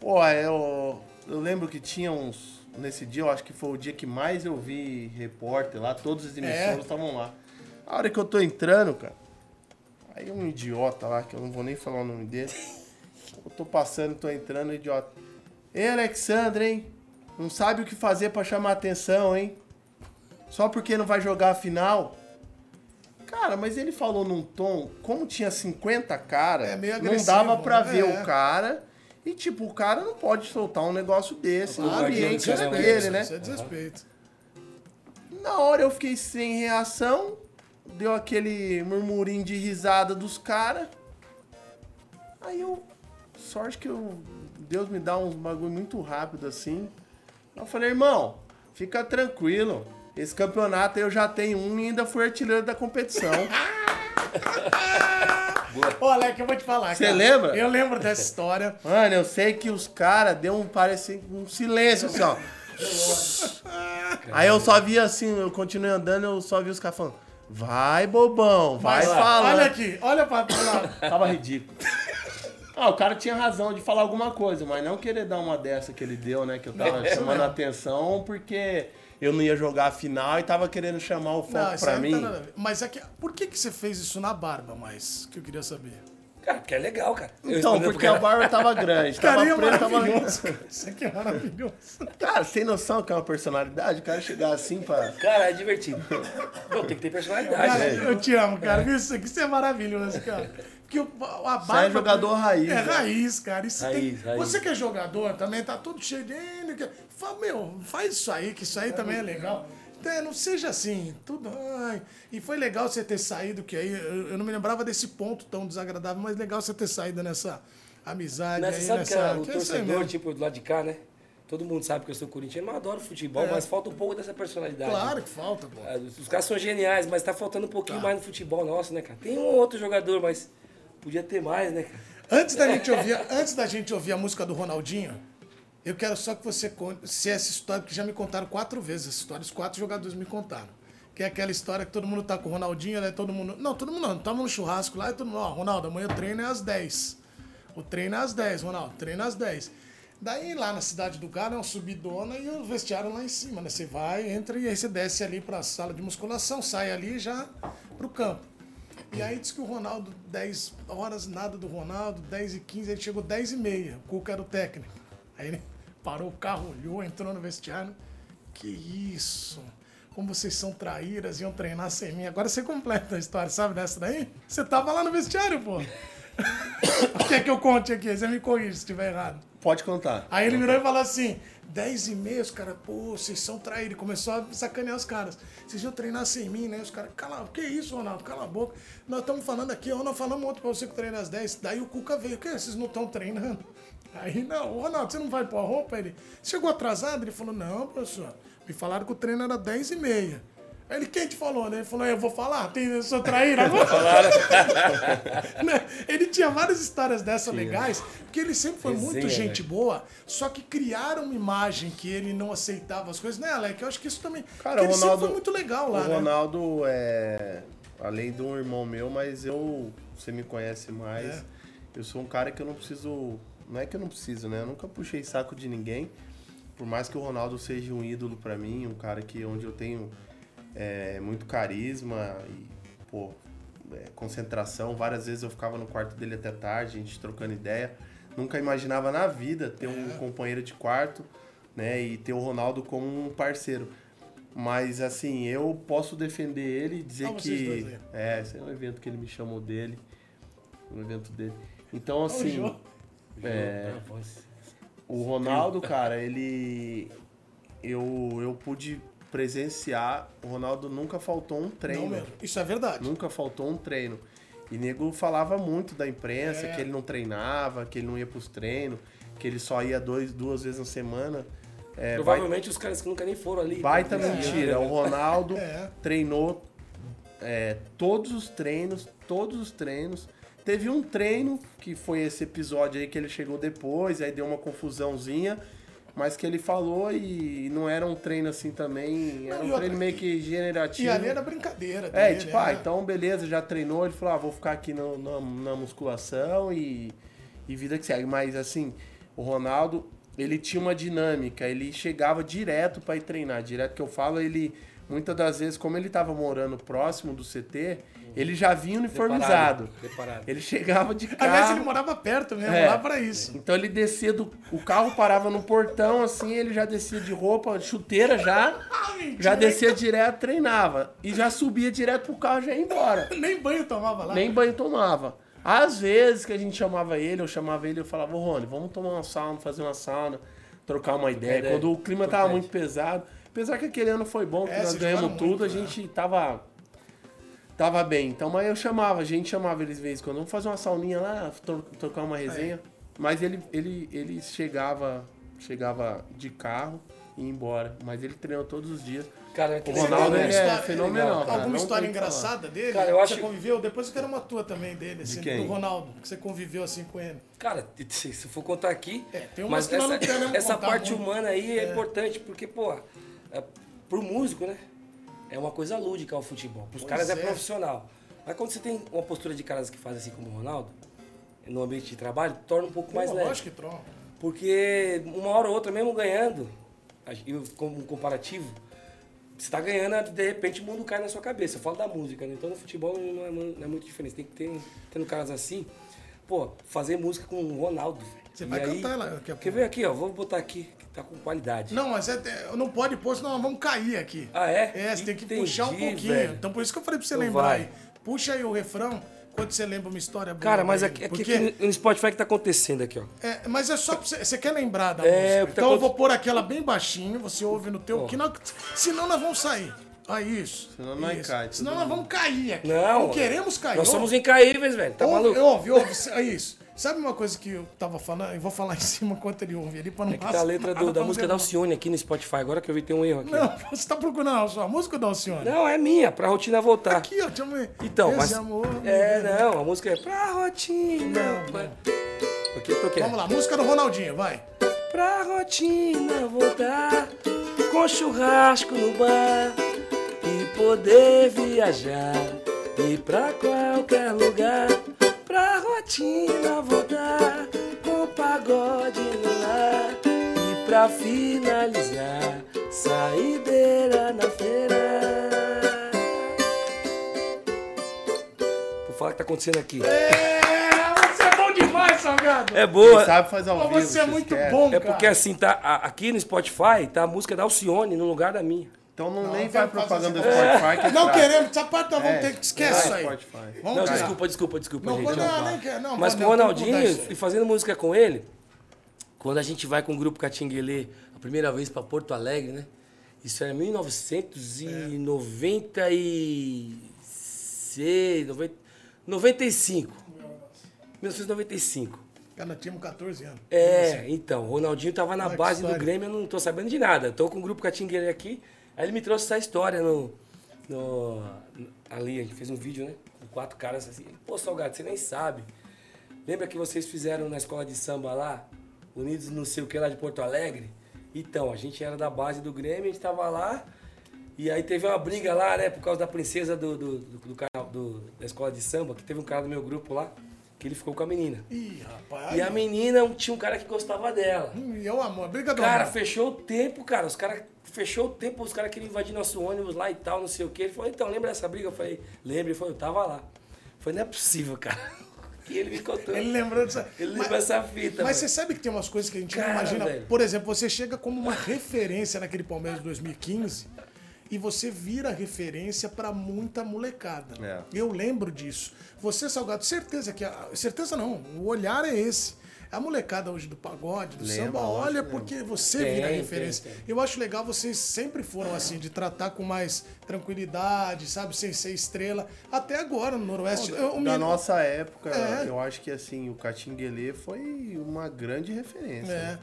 Pô, eu, eu lembro que tinha uns. Nesse dia, eu acho que foi o dia que mais eu vi repórter lá, todas as emissoras É. estavam lá. A hora que eu tô entrando, cara, aí um idiota lá, que eu não vou nem falar o nome dele. Eu tô passando, tô entrando, idiota. Ei, Alexandre, hein? Não sabe o que fazer pra chamar atenção, hein? Só porque não vai jogar a final? Cara, mas ele falou num tom, como tinha 50 cara, É não dava pra né? ver É. o cara. E, tipo, o cara não pode soltar um negócio desse no ambiente é dele, né? Isso é desrespeito. Na hora eu fiquei sem reação, deu aquele murmurinho de risada dos caras. Aí eu. Sorte que eu, Deus me dá uns bagulho muito rápido assim. Eu falei, irmão, fica tranquilo. Esse campeonato eu já tenho um e ainda fui artilheiro da competição. Ô, Alex, eu vou te falar. Você lembra? Eu lembro dessa história. Mano, eu sei que os caras deu um parece um silêncio assim, ó. Aí eu só vi assim, eu continuei andando, eu só vi os caras falando: Vai, bobão, vai falar. Olha aqui, olha pra lá. Tava ridículo. Ah, o cara tinha razão de falar alguma coisa, mas não querer dar uma dessa que ele deu, né? Que eu tava É, chamando a atenção porque eu não ia jogar a final e tava querendo chamar o foco Não, isso pra não mim. tá. Mas é que, por que, que você fez isso na barba, mais? Que eu queria saber. Cara, porque é legal, cara. Eu Então, pro porque a barba tava grande, tava Carinha preto, tava... cara. Isso aqui é maravilhoso. Cara, sem noção que é uma personalidade, o cara chegar assim pra... Cara, é divertido. Não, tem que ter personalidade, Cara, né? eu te amo, cara. Isso aqui é maravilhoso, cara. Porque o- a barba... Você é jogador raiz, É né? raiz, cara. Isso Raiz, tem... raiz. Você que é jogador também, tá todo cheio de... Fala, meu, faz isso aí, que isso aí também é legal. Então, não seja assim, tudo. Ai. E foi legal você ter saído, que aí eu, eu não me lembrava desse ponto tão desagradável, mas legal você ter saído nessa amizade Né, aí, sabe nessa. que é o que é torcedor, tipo, do lado de cá, né? Todo mundo sabe que eu sou corintiano, mas eu adoro futebol, É. mas falta um pouco dessa personalidade. Claro que falta, pô. Ah, Os caras são geniais, mas tá faltando um pouquinho Tá. mais no futebol nosso, né, cara? Tem um ou outro jogador, mas podia ter mais, né? Antes da gente ouvir, antes da gente ouvir a música do Ronaldinho, eu quero só que você conte se essa história, que já me contaram quatro vezes essa história, os quatro jogadores me contaram. Que é aquela história que todo mundo tá com o Ronaldinho, né? Todo mundo. Não, todo mundo não. Tava no churrasco lá e todo mundo, ó, Ronaldo, amanhã o treino é às 10. O treino é às 10, Ronaldo, treino é às 10. Daí lá na cidade do cara é uma subidona e o vestiário lá em cima, né? Você vai, entra e aí você desce ali pra sala de musculação, sai ali já pro campo. E aí diz que o Ronaldo, 10 horas, nada do Ronaldo, 10 e 15, ele chegou 10 e meia. O Cuca era o técnico. Aí ele parou o carro, olhou, entrou no vestiário. Que isso? Como vocês são traíras, iam treinar sem mim. Agora você completa a história, sabe dessa daí? Você tava lá no vestiário, pô. Quer que eu conte aqui? Você me corrige se estiver errado. Pode contar. Aí ele virou e falou assim: 10 e meia, os caras, pô, vocês são traídos. Começou a sacanear os caras. Vocês iam treinar sem mim, né? Os caras, cala, que isso, Ronaldo? Cala a boca. Nós estamos falando aqui, ó, nós falamos outro pra você que treina às 10. Daí o Cuca veio, que vocês não estão treinando? Aí, não, Ronaldo, você não vai pôr a roupa? Ele chegou atrasado? Ele falou, não, professor, me falaram que o treino era 10 e meia. Aí ele, quem te falou, né? Ele falou, eu vou falar, tem, eu sou traíra agora. Né? ele tinha várias histórias dessas legais, porque ele sempre foi muito Resenha, gente boa, só que criaram uma imagem que ele não aceitava as coisas, né, Alec? Eu acho que isso também. Cara, o ele sempre Ronaldo- foi muito legal lá, o né? Ronaldo é. Além de um irmão meu, mas eu. Você me conhece mais. É. Eu sou um cara que eu não preciso. Não é que eu não preciso, né? Eu nunca puxei saco de ninguém. Por mais que o Ronaldo seja um ídolo pra mim, um cara que onde eu tenho é, muito carisma e, pô, é, concentração. Várias vezes eu ficava no quarto dele até tarde, a gente trocando ideia. Nunca imaginava na vida ter um É. companheiro de quarto, né? E ter o Ronaldo como um parceiro. Mas assim, eu posso defender ele e dizer Ah, que. É, esse é um evento que ele me chamou dele. Um evento dele. Então, assim. Jô. É. Voz. O Ronaldo, cara, ele. Eu, eu pude presenciar. O Ronaldo nunca faltou um treino. Não mesmo. Isso é verdade. Nunca faltou um treino. E nego falava muito da imprensa, É. que ele não treinava, que ele não ia pros treinos, que ele só ia dois, duas vezes na semana. É, Provavelmente os caras que nunca nem foram ali. Baita É. mentira. O Ronaldo É. treinou é, todos os treinos, todos os treinos. Teve um treino, que foi esse episódio aí que ele chegou depois, aí deu uma confusãozinha, mas que ele falou e não era um treino assim também, era Não, um treino meio que generativo. E ali era brincadeira. É, dele, tipo, ah, então beleza, já treinou, ele falou, ah, vou ficar aqui no- na, na musculação e, e vida que segue. Mas assim, o Ronaldo, ele tinha uma dinâmica, ele chegava direto pra ir treinar. Direto que eu falo, ele, muitas das vezes, como ele tava morando próximo do CT, ele já vinha uniformizado. Preparado. Ele chegava de carro. Aliás, ele morava perto mesmo, É. lá pra isso. Então ele descia do. O carro parava no portão, assim, ele já descia de roupa, chuteira já. Já descia direto, treinava. E já subia direto pro carro e já ia embora. Nem banho tomava lá. Nem banho tomava. Às vezes que a gente chamava ele, eu chamava ele, eu falava, ô Rony, vamos tomar uma sauna, fazer uma sauna, trocar uma ideia. ideia. Quando o clima tava Importante. muito pesado. Apesar que aquele ano foi bom, que É, nós ganhamos tudo, muito, a gente tava. Tava bem. Então, mas eu chamava, a gente chamava eles de vez em quando. Vamos fazer uma sauninha lá, trocar uma resenha. Mas ele, ele, ele chegava, chegava de carro e ia embora. Mas ele treinou todos os dias. Cara, O aquele Você Ronaldo alguma é história- fenomenal. cara, Alguma não história o que falar. engraçada dele? Cara, eu que acho- Você conviveu? Depois eu quero uma tua também dele, assim, quem? do Ronaldo, que você conviveu assim com ele. Cara, se for contar aqui. É, tem umas mas que nós essa, não queremos essa parte muito. humana aí é, importante, porque, pô, é, pro músico, né? É uma coisa lúdica o futebol. Pros Pois caras é. é. profissional. Mas quando você tem uma postura de caras que fazem assim como o Ronaldo, no ambiente de trabalho, torna um pouco mais Pô, leve. Lógico que troca. Porque uma hora ou outra, mesmo ganhando, como um comparativo, você tá ganhando, de repente o mundo cai na sua cabeça. Eu falo da música, né? Então no futebol não é, não é muito diferente. Tem que ter, tendo caras assim, pô, fazer música com o Ronaldo. velho. Você E vai aí- cantar lá daqui a Quer ver aqui, ó? Vou botar aqui, tá com qualidade. Não, mas é, é, não pode pôr, senão nós vamos cair aqui. Ah, é? É, você tem que Entendi, puxar um pouquinho. velho. Então por isso que eu falei pra você Então lembrar vai. aí. Puxa aí o refrão, quando você lembra uma história boa. Cara, mas dele. aqui, aqui, Porque, aqui no Spotify que tá acontecendo aqui, ó. é, mas é só pra você. Você quer lembrar da É, música? o que tá Então eu vou pôr aquela bem baixinho, você ouve no teu. Que não, senão nós vamos sair. Ah, isso. Senão nós isso. cai, todo Senão nós vamos cair aqui. Não. queremos cair. Nós Ouve- somos incaíveis, velho. Tá ouve, maluco? Ouve, ouve. É isso. Sabe uma coisa que eu tava falando? Eu vou falar em cima enquanto ele ouve ali pra não É que tá a letra do- da música da Alcione aqui no Spotify. Agora que eu vi tem um erro aqui. ó. Não, você tá procurando a sua música da Alcione? Não, é minha, pra rotina voltar. Aqui, ó, deixa eu ver. Então, Esse mas. amor. é, não, a música é pra rotina. Não, vai. Aqui eu. Vamos lá, música do Ronaldinho, vai. Pra rotina voltar com churrasco no bar e poder viajar, ir pra qualquer lugar, pra rotina voltar, com pagode no ar. E pra finalizar, saideira na feira. Vou falar o que tá acontecendo aqui. É, você é bom demais, Salgado. É boa. Quem sabe faz ao Pô, vivo. você é muito esquece. bom, É cara. porque assim, tá, a- aqui no Spotify tá a música da Alcione no lugar da minha. Então não, Não, nem não fazer propaganda do essa- Spotify que Não traz. queremos, essa parte nós vamos É, ter que esquece isso aí. Spotify. Vamos Não, tirar. desculpa, desculpa, desculpa, Não, gente. pode- Não, não, nem quer- não, Mas com o não, Ronaldinho e fazendo música com ele, quando a gente vai com o grupo Catinguelê a primeira vez pra Porto Alegre, né? Isso era 1996, 90, 95. 1995. Cara, nós tínhamos 14 anos. É, então, o Ronaldinho tava na base do. Grêmio, eu não tô sabendo de nada. Tô com o grupo Catinguele aqui, aí ele me trouxe essa história no, no- ali, gente fez um vídeo, né? Com quatro caras assim. Ele, Pô, Salgado, você nem sabe. Lembra que vocês fizeram na escola de samba lá, Unidos não sei o que lá de Porto Alegre? Então, a gente era da base do Grêmio, a gente tava lá, e aí teve uma briga lá, né, por causa da princesa do, do, do, do do- da escola de samba, que teve um cara do meu grupo lá, que ele ficou com a menina. Ih, rapaz. E a menina tinha um cara que gostava dela. Hum, E eu, amor, briga do Cara, fechou o tempo, cara. Os caras fechou o tempo, os caras queriam invadir nosso ônibus lá e tal, não sei o quê. Ele falou, então, lembra dessa briga? Eu falei, lembra? Ele falou, eu tava lá. Eu falei, não é possível, cara. E ele me contou. Ele lembrou disso. Ele lembrou essa fita. Mas você sabe que tem umas coisas que a gente Cara, não imagina. velho. Por exemplo, você chega como uma referência naquele Palmeiras de 2015 e você vira referência pra muita molecada. É. Eu lembro disso. Você, Salgado, certeza que. A, certeza não, o olhar é esse. A molecada hoje do pagode, do Lembra, samba, olha que porque você Tem, vira tem, referência. tem. Eu acho legal, vocês sempre foram assim, de tratar com mais tranquilidade, sabe, sem ser estrela. Até agora no Noroeste. eu- o Da nossa época, É. eu acho que assim, o Catinguelê foi uma grande referência. É.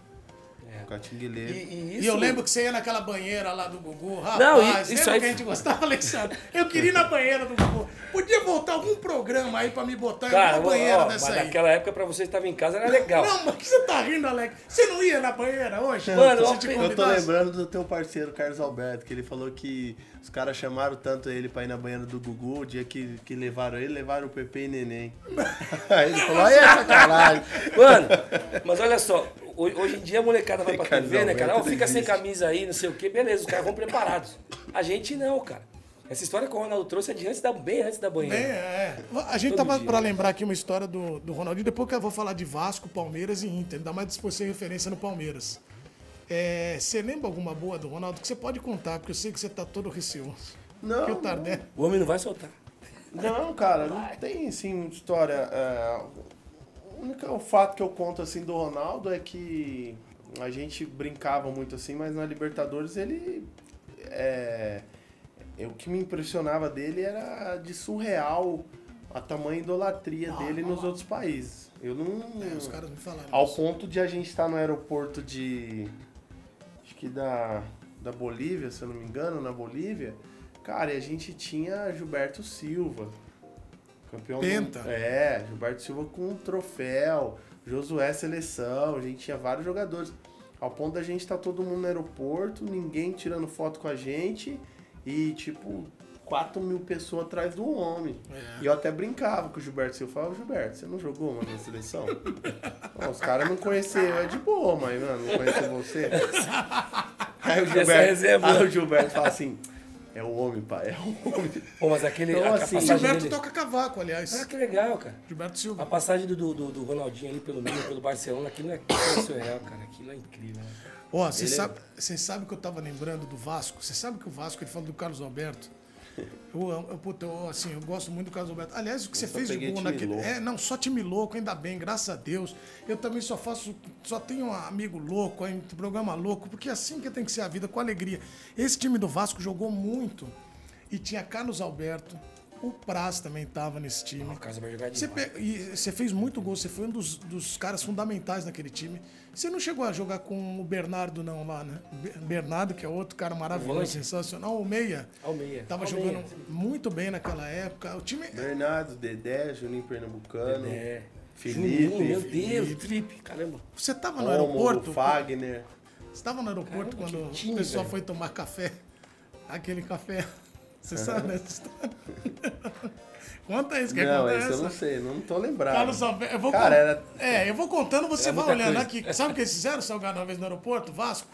O Catinguelê. E, e E isso, eu lembro que você ia naquela banheira lá do Gugu, rapaz. Não, e- lembra isso aí- que a gente gostava, Alexandre? Eu queria ir na banheira do Gugu. Podia voltar algum programa aí pra me botar Cara, em uma banheira ó, dessa mas aí. naquela época pra você que estava em casa era legal. Não, mas que você tá rindo, Alex? Você não ia na banheira hoje? Mano, eu- te eu Eu tô lembrando do teu parceiro, Carlos Alberto, que ele falou que os caras chamaram tanto ele pra ir na banheira do Gugu, o dia que, que levaram ele, levaram o Pepe e Neném. Aí ele falou, olha essa caralho. Mano, mas olha só, ho- hoje em dia a molecada vai pra TV, né, cara? Ó, fica sem camisa aí, não sei o quê, beleza, os caras vão preparados. A gente não, cara. Essa história que o Ronaldo trouxe é de antes da, bem antes da banheira. Bem, é. A gente Todo tava dia. pra lembrar aqui uma história do, do Ronaldinho, depois que eu vou falar de Vasco, Palmeiras e Inter. Ainda mais se você referência no Palmeiras. É, você lembra alguma boa do Ronaldo que você pode contar, porque eu sei que você tá todo receoso. Não, Que o Tardelli. O homem não vai soltar. Não, cara, não tem assim muita história. É, o único o fato que eu conto assim do Ronaldo é que a gente brincava muito assim, mas na Libertadores ele é, é, o que me impressionava dele era de surreal a tamanha idolatria dele nos outros países. Eu não É, os caras me falaram. ao isso. ponto de a gente estar no aeroporto de. Que da, da Bolívia, se eu não me engano, na Bolívia. Cara, e a gente tinha Gilberto Silva. Campeão Penta. Do, é, Gilberto Silva com um troféu. Josué Seleção. A gente tinha vários jogadores. Ao ponto da gente estar todo mundo no aeroporto, ninguém tirando foto com a gente. E tipo, 4 mil pessoas atrás do homem. É. E eu até brincava com o Gilberto Silva. Eu falava, Gilberto, você não jogou uma na seleção? Os caras não conheciam, é de boa, mas, mano, não conheceu você. Aí o Gilberto, é aí o Gilberto fala assim, é o homem, pai, é o homem. Pô, mas aquele. Então, a, a assim, passagem Gilberto dele... toca cavaco, aliás. Ah, que legal, cara. Gilberto A Silva. passagem do, do, do Ronaldinho ali pelo Milan, pelo Barcelona, aquilo é, é surreal, cara. Aquilo é incrível. né? Ó, você Ele é- sabe, você sabe que eu tava lembrando do Vasco? Você sabe que o Vasco, ele falou do Carlos Alberto. Eu, amo- eu, puta, eu, assim, eu gosto muito do Carlos Alberto. Aliás, o que você só fez de gol time naquele. louco. É, não, só time louco, ainda bem, graças a Deus. Eu também só faço. Só tenho um amigo louco, aí, programa louco, porque é assim que tem que ser a vida, com alegria. Esse time do Vasco jogou muito. E tinha Carlos Alberto. O Praz também tava nesse time. O Carlos vai jogar Você, demais. pe- e você fez muito gol, você foi um dos, dos caras fundamentais naquele time. Você não chegou a jogar com o Bernardo, não, lá, né? Be- Bernardo, que é outro cara maravilhoso, volante. sensacional. O Meia. Almeia. Tava Almeia. jogando muito bem naquela época. O time. Bernardo, Dedé, Juninho Pernambucano, É. Felipe, Juninho, meu Deus, Felipe, caramba. Você tava no aeroporto. Fagner. Você tava no aeroporto Caramba, quando time, o pessoal velho. foi tomar café. Aquele café. Você sabe dessa história? Conta isso, que Não, conta esse eu não essa? sei, não tô lembrado. Carlos Alberto, eu vou Cara, era- É, eu vou contando, você Era vai olhando coisa. aqui. Sabe o que eles fizeram, Salgado, uma vez no aeroporto, Vasco?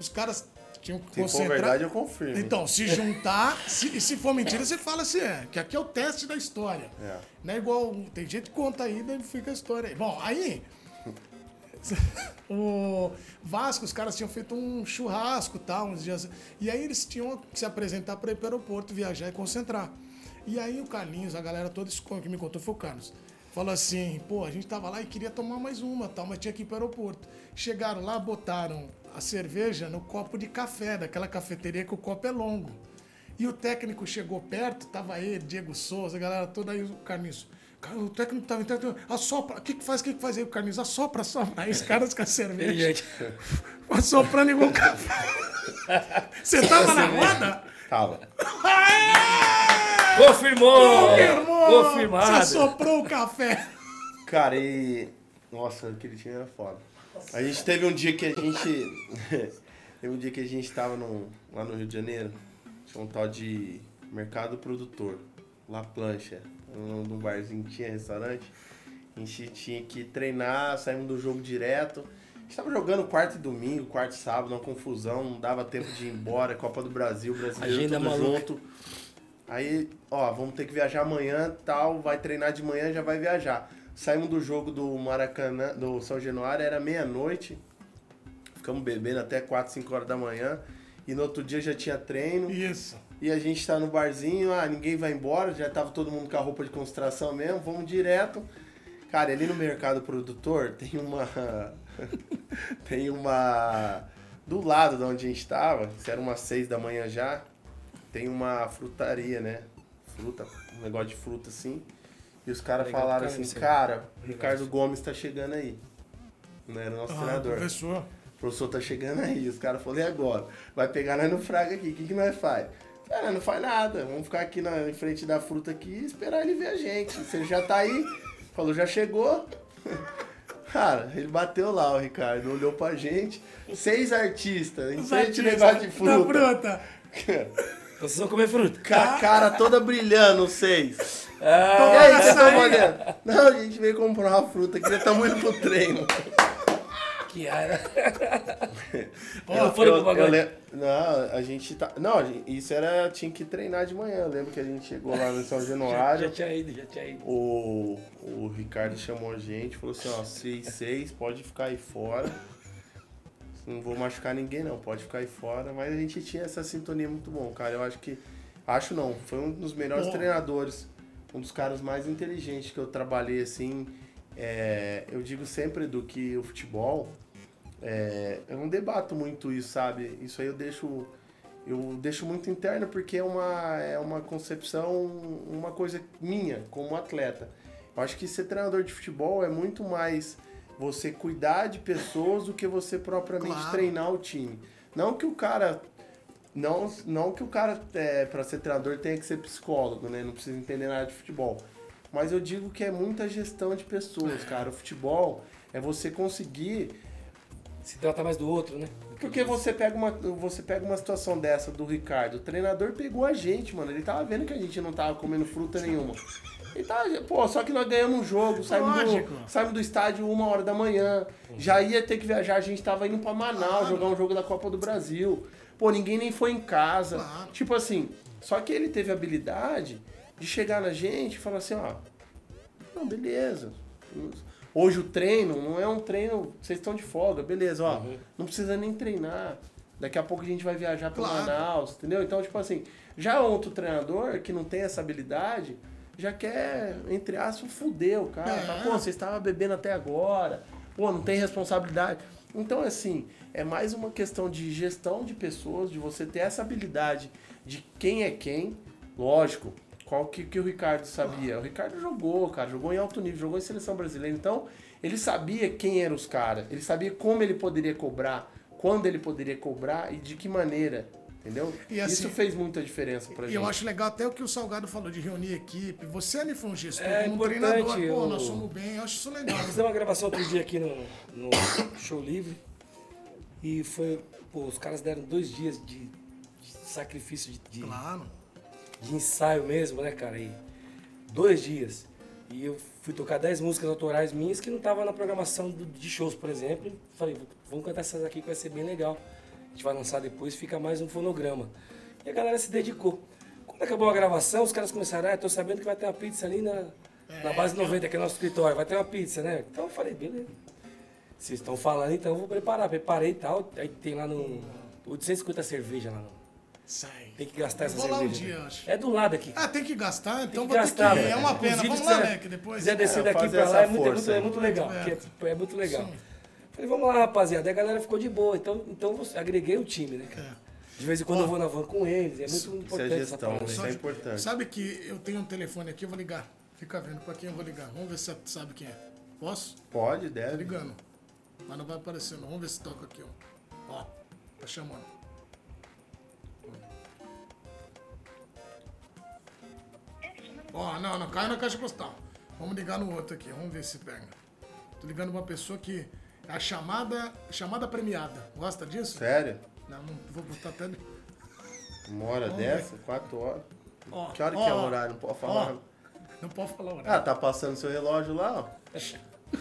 Os caras tinham que Se for concentrar. verdade, eu confirmo. Então, se juntar, se, e se for mentira, você fala se é. Que aqui é o teste da história. É. Não é igual. Tem gente que conta aí, daí fica a história aí. Bom, aí. O Vasco, os caras tinham feito um churrasco tal, uns dias. E aí eles tinham que se apresentar para ir para o aeroporto, viajar e concentrar. E aí o Carlinhos, a galera toda, que me contou foi o Carlos. Falou assim, pô, a gente tava lá e queria tomar mais uma, tal, mas tinha que ir para o aeroporto. Chegaram lá, botaram a cerveja no copo de café, daquela cafeteria que o copo é longo. E o técnico chegou perto, tava ele, Diego Souza, a galera toda aí, o Carlinhos. "Cara, O técnico tava entrando, assopra, o que que faz, o que que faz aí? O Carlinhos, assopra, assopra. Aí os caras com a cerveja, gente, assoprando igual café. Você tava na roda? Tava. confirmou! Confirmou! Confirmado. Você assoprou o café. Cara, e. Nossa, aquele time era foda. A gente teve um dia que a gente. teve um dia que a gente tava no, lá no Rio de Janeiro. Tinha um tal de Mercado Produtor. La Plancha. Num barzinho que tinha restaurante. A gente tinha que treinar, saímos do jogo direto. A gente tava jogando quarto e domingo, quarto e sábado, uma confusão, não dava tempo de ir embora, Copa do Brasil, brasileiro, Agenda tudo maluca. junto. Aí, ó, vamos ter que viajar amanhã, tal, vai treinar de manhã, já vai viajar. Saímos do jogo do Maracanã, do São Januário, era meia-noite. Ficamos bebendo até 4, 5 horas da manhã. E no outro dia já tinha treino. Isso. E a gente tá no barzinho, ah, ninguém vai embora, já tava todo mundo com a roupa de concentração mesmo, vamos direto. Cara, ali no mercado produtor tem uma. tem uma. Do lado de onde a gente tava, isso era umas 6 da manhã já, tem uma frutaria, né? Fruta, um negócio de fruta assim. E os caras falaram assim, cara, o Ricardo Gomes tá chegando aí. Não era o nosso Ah, treinador. professor. O professor tá chegando aí. Os caras falaram, e agora? Vai pegar nós no fraga aqui. O que, que nós faz? Cara, não faz nada. Vamos ficar aqui na, em frente da fruta aqui e esperar ele ver a gente. Se ele já tá aí, falou, já chegou. Cara, ele bateu lá, o Ricardo, olhou pra gente. Seis artistas, em frente ao negócio de da fruta. fruta. Vocês vão comer fruta. Com a cara toda brilhando, os seis. E Ah, aí, vocês estão olhando? Não, a gente veio comprar uma fruta aqui, já estamos indo pro treino. Era. Ó, Não foram pro eu pagode. Não, a gente tá. Não, isso era. Tinha que treinar de manhã. Eu lembro que a gente chegou lá no São Já, Januário. já tinha ido, já tinha ido. O, o Ricardo chamou a gente, falou assim, ó, 6 6 pode ficar aí fora. Não vou machucar ninguém não, pode ficar aí fora. Mas a gente tinha essa sintonia muito bom, cara. Eu acho que. Acho não, foi um dos melhores Bom. treinadores, um dos caras mais inteligentes que eu trabalhei, assim. É, eu digo sempre do que o futebol. É, eu não debato muito isso, sabe? Isso aí eu deixo. Eu deixo muito interno porque é uma, é uma concepção, uma coisa minha como atleta. Eu acho que ser treinador de futebol é muito mais você cuidar de pessoas do que você propriamente Claro. treinar o time. Não que o cara. Não, não que o cara, é, para ser treinador, tenha que ser psicólogo, né? Não precisa entender nada de futebol. Mas eu digo que é muita gestão de pessoas, cara. O futebol é você conseguir Se trata mais do outro, né? porque você pega uma, você pega uma situação dessa do Ricardo, o treinador pegou a gente, mano. Ele tava vendo que a gente não tava comendo fruta nenhuma. Ele tava, pô, só que nós ganhamos um jogo, saímos Lógico. do, saímos do estádio uma hora da manhã. Já ia ter que viajar, a gente tava indo pra Manaus jogar um jogo da Copa do Brasil. Pô, ninguém nem foi em casa. Claro. Tipo assim, só que ele teve a habilidade de chegar na gente e falar assim, ó, não, beleza. Hoje o treino não é um treino, vocês estão de folga, beleza, ó. Não precisa nem treinar. Daqui a pouco a gente vai viajar para Claro. Manaus, entendeu? Então, tipo assim, já outro treinador que não tem essa habilidade, já quer, entre aspas, fuder o cara. É. Fala, Pô, você estava bebendo até agora. Pô, não tem responsabilidade. Então, assim, é mais uma questão de gestão de pessoas, de você ter essa habilidade de quem é quem. Lógico, qual que, que o Ricardo sabia? O Ricardo jogou, cara, jogou em alto nível, jogou em seleção brasileira. Então, ele sabia quem eram os caras, ele sabia como ele poderia cobrar, quando ele poderia cobrar e de que maneira. Entendeu? E assim, Isso fez muita diferença pra E gente. eu acho legal até o que o Salgado falou de reunir equipe. Você um gestor, É como importante, treinador. Pô, eu- nós somos bem. Eu acho isso legal. Fiz uma gravação outro dia aqui no, no Show Livre. E foi. Pô, os caras deram dois dias de, de sacrifício de, de, Claro. De ensaio mesmo, né, cara? E dois dias. E eu fui tocar 10 músicas autorais minhas que não estavam na programação do- de shows, por exemplo. E falei, vamos cantar essas aqui que vai ser bem legal. A gente vai lançar depois, fica mais um fonograma. E a galera se dedicou. Quando acabou a gravação, os caras começaram, ah, tô sabendo que vai ter uma pizza ali na, na base 90, que é nosso escritório, vai ter uma pizza, né? Então eu falei, beleza. Vocês estão falando, então eu vou preparar. Preparei e tal. Aí tem lá no. 850 cerveja lá. No, Sai. tem que gastar essa Vou lá um cerveja. dia, né? acho. É do lado aqui. Ah, tem que gastar, então Tem vou que gastar, ter que. É uma pena. Inclusive, Vamos se lá, quiser- Leque, depois. quiser descer É, daqui pra lá, essa é muito, é muito, é muito legal. É. É, é muito legal. Falei, vamos lá, rapaziada. Aí a galera ficou de boa. Então, então você- agreguei o time, né, cara? De vez em quando eu vou na van com eles. É muito Isso é importante essa gestão, parada. né? Isso é importante. Sabe que eu tenho um telefone aqui, eu vou ligar. Fica vendo pra quem eu vou ligar. Vamos ver se você sabe quem é. Posso? Pode, Tá deve. ligando. Mas não vai aparecer, não. Vamos ver se toca aqui, ó. Ó, tá chamando. Ó, não, não, cai na caixa postal. Vamos ligar no outro aqui, vamos ver se pega. Tô ligando pra uma pessoa que é a chamada, chamada premiada. Gosta disso? Sério? Não, não vou botar até. Uma hora Vamos dessa? Quatro horas? Ó, Que hora que é o ó. horário? Não pode falar? Ó, não pode falar o Ah, horário. tá passando seu relógio lá, ó.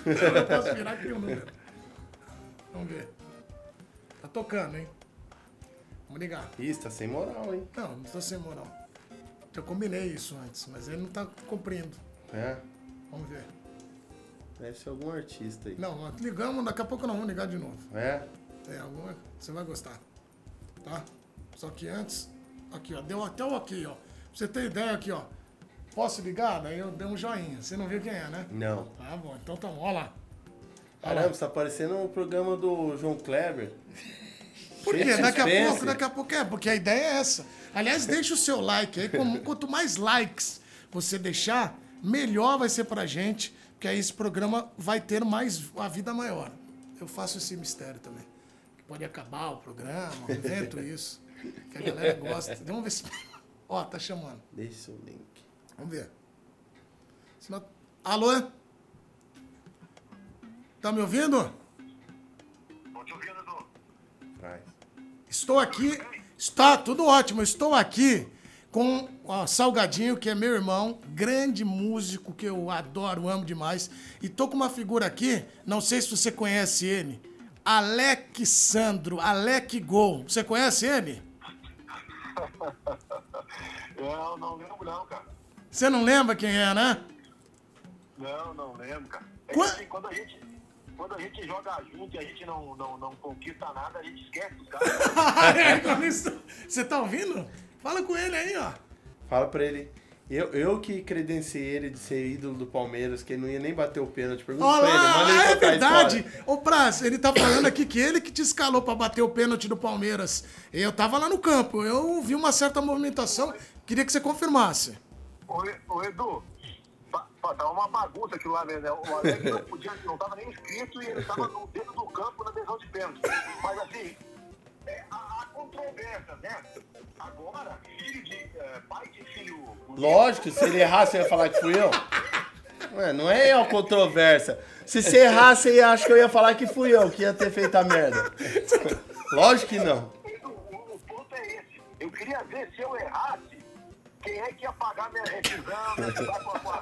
Eu não posso virar aqui o número. Vamos ver. Tá tocando, hein? Vamos ligar. Ih, tá sem moral, hein? Não, não tô sem moral. Eu combinei isso antes, mas ele não tá cumprindo. É. Vamos ver. Deve ser algum artista aí. Não, nós ligamos, daqui a pouco nós vamos ligar de novo. É? É, alguma. Você vai gostar. Tá? Só que antes. Aqui, ó. Deu até o ok, ó. Pra você ter ideia aqui, ó. Posso ligar? Daí eu dei um joinha. Você não viu quem é, né? Não. Tá bom, então tá bom. Ó lá. Caramba, você tá parecendo um programa do João Kleber. Por quê? Daqui a pouco, daqui a pouco é, porque a ideia é essa. Aliás, deixa o seu like aí. como- Quanto mais likes você deixar, melhor vai ser pra gente, porque aí esse programa vai ter mais a vida maior. Eu faço esse mistério também. Pode acabar o programa, invento isso. Que a galera gosta. Vamos ver se. Ó, tá chamando. Deixa o link. Vamos ver. Senão- Alô? Tá me ouvindo? Tô te ouvindo. Estou aqui. Está tudo ótimo. Estou aqui com o Salgadinho, que é meu irmão, grande músico que eu adoro, amo demais. E tô com uma figura aqui, não sei se você conhece ele. Alexandro, Alec Gol. Você conhece ele? Eu não lembro, não, cara. Você não lembra quem é, né? Não, não lembro, cara. É que assim, quando a gente, quando a gente joga junto e a gente não, não, não conquista nada, a gente esquece os caras. É. Você tá ouvindo? Fala com ele aí, ó. Fala pra ele. Eu, eu que credenciei ele de ser ídolo do Palmeiras, que ele não ia nem bater o pênalti. Pergunta Olha pra ele, manda ele lá, é verdade. Ô, Praz, ele tá falando aqui que ele que te escalou pra bater o pênalti do Palmeiras. Eu tava lá no campo, eu vi uma certa movimentação, queria que você confirmasse. Ô, ô, Edu, tava uma bagunça aquilo lá, né? O Alex não podia, não tava nem inscrito e ele tava no dentro do campo na decisão de pênalti. Mas assim, é, há, controvérsia, né? Agora, filho de. é, pai de filho. Lógico, se ele errar, você ia falar que fui eu? Ué, não é eu a controvérsia. Se você errar, você ia- acha que eu ia falar que fui eu que ia ter feito a merda. Lógico que não. O, o- o ponto é esse. Eu queria ver se eu errasse, quem é que ia pagar minha rescisão, me ajudar com a, com, a,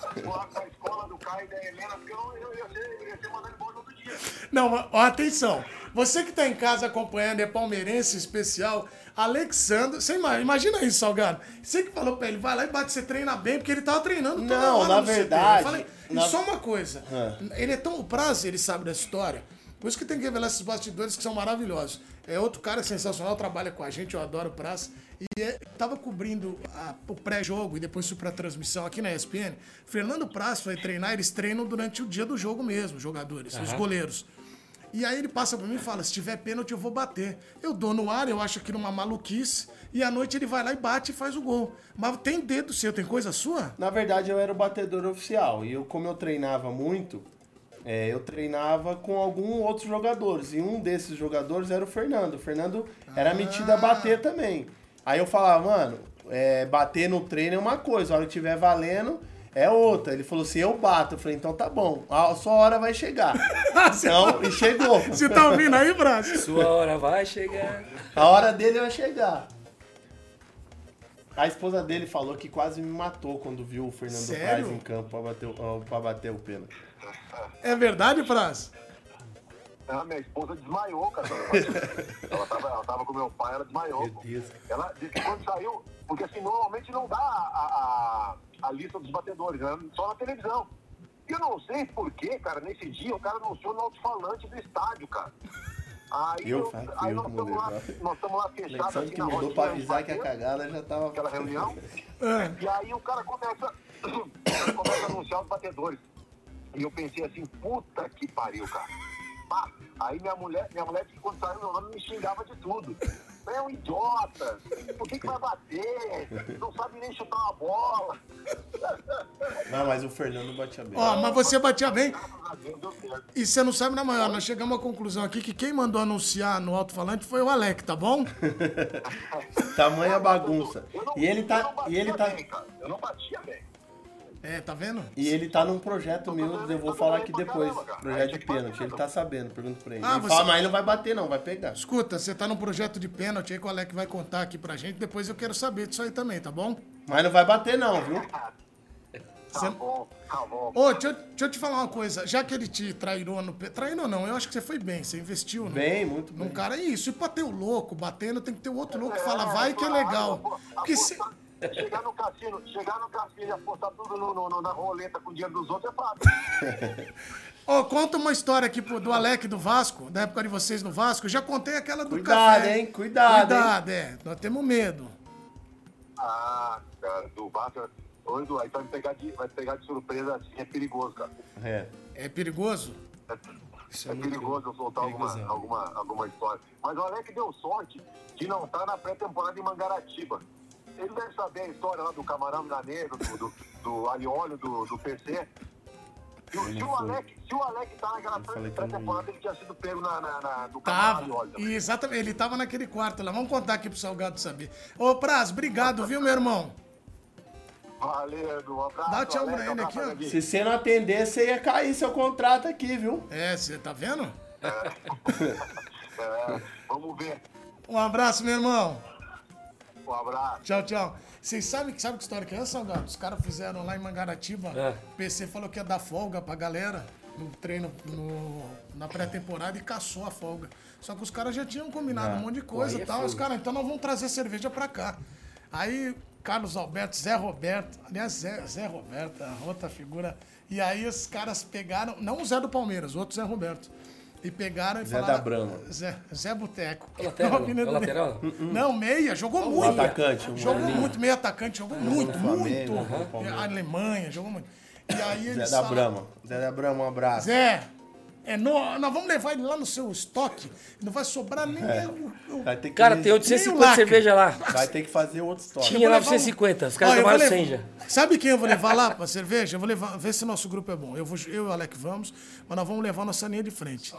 com, a, escola do Caio e da Helena, porque eu, não- eu, ia, ser, eu ia ser mandado embora no outro dia. Não, mas, ó, atenção. Você que tá em casa acompanhando, é palmeirense especial, Alexandre. Você ima- imagina isso, Salgado. Você que falou pra ele, vai lá e bate, você treina bem, porque ele tava treinando toda Não, hora na no CT. Eu verdade, falei, e na- só uma coisa. Ele é tão. O Praz, ele sabe da história. Por isso que tem que revelar esses bastidores que são maravilhosos. É outro cara sensacional, trabalha com a gente, eu adoro o Praz. E é, tava cobrindo a- o pré-jogo e depois fui pra transmissão aqui na ESPN. Fernando Praz foi treinar, eles treinam durante o dia do jogo mesmo, os jogadores, os goleiros. E aí ele passa pra mim e fala: se tiver pênalti, eu vou bater. Eu dou no ar, eu acho aquilo uma maluquice. E à noite ele vai lá e bate e faz o gol. Mas tem dedo seu, tem coisa sua? Na verdade, eu era o batedor oficial. E eu, como eu treinava muito, é, eu treinava com alguns outros jogadores. E um desses jogadores era o Fernando. O Fernando era metido a bater também. Aí eu falava, mano, é, bater no treino é uma coisa, a hora que tiver valendo é outra. Ele falou assim, eu bato. Eu falei, então tá bom, a sua hora vai chegar. Então, e chegou. Você tá ouvindo aí, Braço? Sua hora vai chegar. A hora dele vai chegar. A esposa dele falou que quase me matou quando viu o Fernando Sério? Praz em campo pra bater, o- pra bater o pênalti. É verdade, Praz? A minha esposa desmaiou, cara. ela, tava, ela tava com meu pai, ela desmaiou. Ela disse que quando saiu, porque assim, normalmente não dá a, a, a lista dos batedores, né? Só na televisão. E eu não sei porquê, cara, nesse dia o cara anunciou no alto-falante do estádio, cara. Aí, Eu eu, aí eu nós estamos lá, nós estamos lá fechados assim que na mudou pra avisar que a cagada já tava. aquela reunião. E aí o cara começa, começa a anunciar os batedores. E eu pensei assim, puta que pariu, cara. Pá. Aí minha mulher, minha mulher que quando saiu meu nome me xingava de tudo. É um idiota, por que, que vai bater? Não sabe nem chutar uma bola. Não, mas o Fernando batia bem. Ó, mas você batia bem. E você não sabe na maior, nós chegamos à conclusão aqui que quem mandou anunciar no alto-falante foi o Alec, tá bom? Tamanha bagunça. Eu não- E ele eu tá. não E batia ele tá. bem, cara. Eu não batia bem. É, tá vendo? E ele tá num projeto meu, eu vou falar aqui depois. Projeto de pênalti. Ele tá sabendo, pergunta pra ele. Ah, ele você- fala, mas ele não vai bater, não, vai pegar. Escuta, você tá num projeto de pênalti aí que o Alec vai contar aqui pra gente, depois eu quero saber disso aí também, tá bom? Mas não vai bater, não, viu? Tá Você- bom, tá bom. Ô, deixa eu, deixa eu te falar uma coisa, já que ele te trairou no... Trairou não, eu acho que você foi bem, você investiu no, Bem, muito num bem. cara, é isso, e pra ter o louco batendo, tem que ter o outro louco que É, fala, vai que é legal. Porque se... Chegar no cassino, chegar no cassino e apostar tudo no, no- no- na roleta com o dinheiro dos outros é fácil. Ô, conta uma história aqui pô, do Alec do Vasco, da época de vocês no Vasco. Eu já contei aquela do Cuidado, café. hein? Cuidado, Cuidado, é. Nós temos medo. ah, cara, do Vasco. Aí vai me pegar de, vai pegar de surpresa assim, é perigoso, cara. É. É perigoso? É, Isso é é perigoso eu soltar alguma, alguma, alguma história. Mas o Alec deu sorte de não estar na pré-temporada em Mangaratiba. Ele deve saber a história lá do camarão milaneiro, do, do, do alho e óleo, do, do PC. Se, o- se o. Alec, se o Alec tá naquela pré-temporada, ele tinha sido pego na, na, na, no camarão Tava. e exatamente. Ele tava naquele quarto lá. Vamos contar aqui pro Salgado saber. Ô, Praz, obrigado, viu, meu irmão? Valeu, Edu. Um abraço. Dá tchau pra ele aqui, ó. Se você não atender, você ia cair seu contrato aqui, viu? É, você tá vendo? É, vamos ver. Um abraço, meu irmão. Um abraço. Tchau, tchau. Vocês sabem, sabe que história que é essa, Salgado? Os caras fizeram lá em Mangaratiba. É. O PC falou que ia dar folga pra galera no treino no- na pré-temporada e caçou a folga. Só que os caras já tinham combinado Ah, um monte de coisa aí e é tal. Os caras, então nós vamos trazer cerveja pra cá. Aí, Carlos Alberto, Zé Roberto, aliás, Zé, Zé Roberto, a outra figura. E aí os caras pegaram, não o Zé do Palmeiras, o outro Zé Roberto. E pegaram e Zé falaram. da Brama. Zé, Zé Boteco. É lateral, Não, não? Avenida É lateral? Meio. Não, meia, jogou muito. atacante, um Jogou meia. muito, meio atacante, jogou muito, Flamengo, muito. A Alemanha, jogou muito. E aí Zé eles da Brama. Zé da Brama, um abraço. Zé, é no- nós vamos levar ele lá no seu estoque. Não vai sobrar nem É. o- o- Vai ter que, Cara, tem Nem o 850 lacre. cerveja lá. vai ter que fazer outro estoque. Tinha vou levar 950, os Ó, caras vou tomaram levar- 100 já. Sabe quem eu vou levar lá pra cerveja? Eu vou levar, ver se nosso grupo é bom. Eu, vou, eu e o Alec vamos, mas nós vamos levar nossa linha de frente.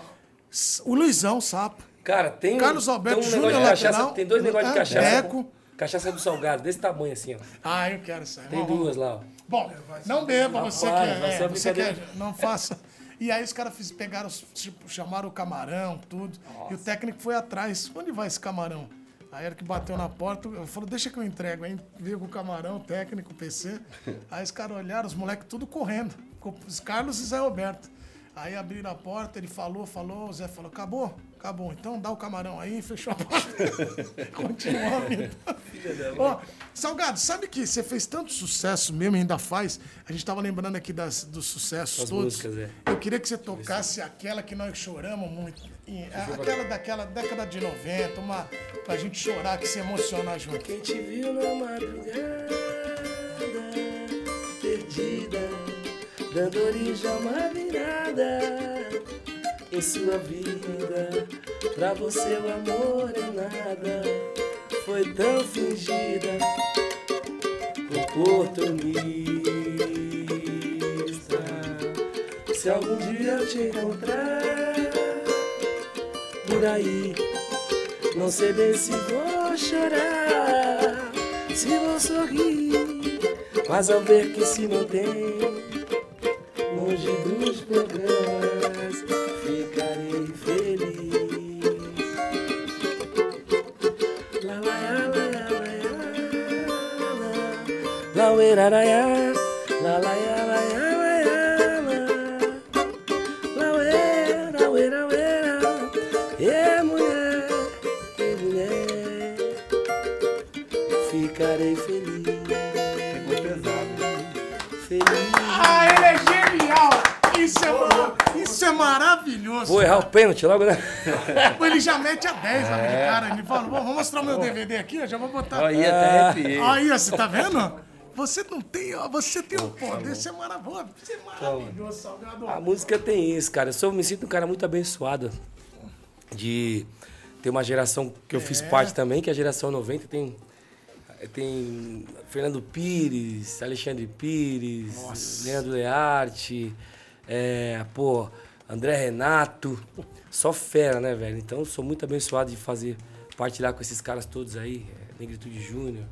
O Luizão, sapo. Cara, tem, um- Carlos Alberto tem um negócio Júnior, de cachaça, tem dois negócios de Ah, cachaça. Deco. Cachaça do salgado, desse tamanho assim, ó. Ah, eu quero sair. Tem duas lá, ó. Bom, não beba, você Rapaz, é, você quer, brincadeira. não faça. E aí os caras pegaram, tipo, chamaram o camarão, tudo. E o técnico foi atrás. Onde vai esse camarão? Aí era que bateu na porta, eu falou, deixa que eu entrego. Aí veio com o camarão, o técnico, o PC. Aí os caras olharam, os moleques tudo correndo. Os Carlos e Zé Roberto. Aí abriram a porta, ele falou, falou, o Zé falou, acabou? Acabou. Então dá o camarão aí, fechou a porta. Vida. Ó, Salgado, sabe que você fez tanto sucesso mesmo ainda faz? A gente tava lembrando aqui das, dos sucessos Das todos. músicas, é. Eu queria que você tocasse aquela que nós choramos muito. em- aquela daquela década de 90, uma pra gente chorar, que se emocionar junto. Quem te viu na madrugada, perdida, dando origem a uma virada em sua vida. Pra você o amor é nada, foi tão fingida, oportunista. Se algum dia eu te encontrar por aí. Não sei bem se vou chorar, se vou sorrir, mas ao ver que se não tem, longe dos problemas, mulher, é mulher. Ficarei feliz, Pegou pesado. feliz. Ah, ele é genial! Isso é, isso é maravilhoso. Vou errar o pênalti logo, né? Ele já mete a 10 na minha cara. Ele fala, "Bom, vou mostrar o meu DVD aqui, eu já vou botar. Aí até arrepiei. Aí, ó, você tá vendo? Você não tem, ó, você tem um poder, você é maravilhoso, você é maravilhoso, Salgado. A música tem isso, cara. Eu sou, me sinto um cara muito abençoado de ter uma geração que eu fiz parte também, que é a geração 90 tem tem Fernando Pires, Alexandre Pires, Leandro Learte, é, pô, André Renato, só fera, né, velho? Então sou muito abençoado de fazer parte lá com esses caras todos aí, é, Negritude Júnior,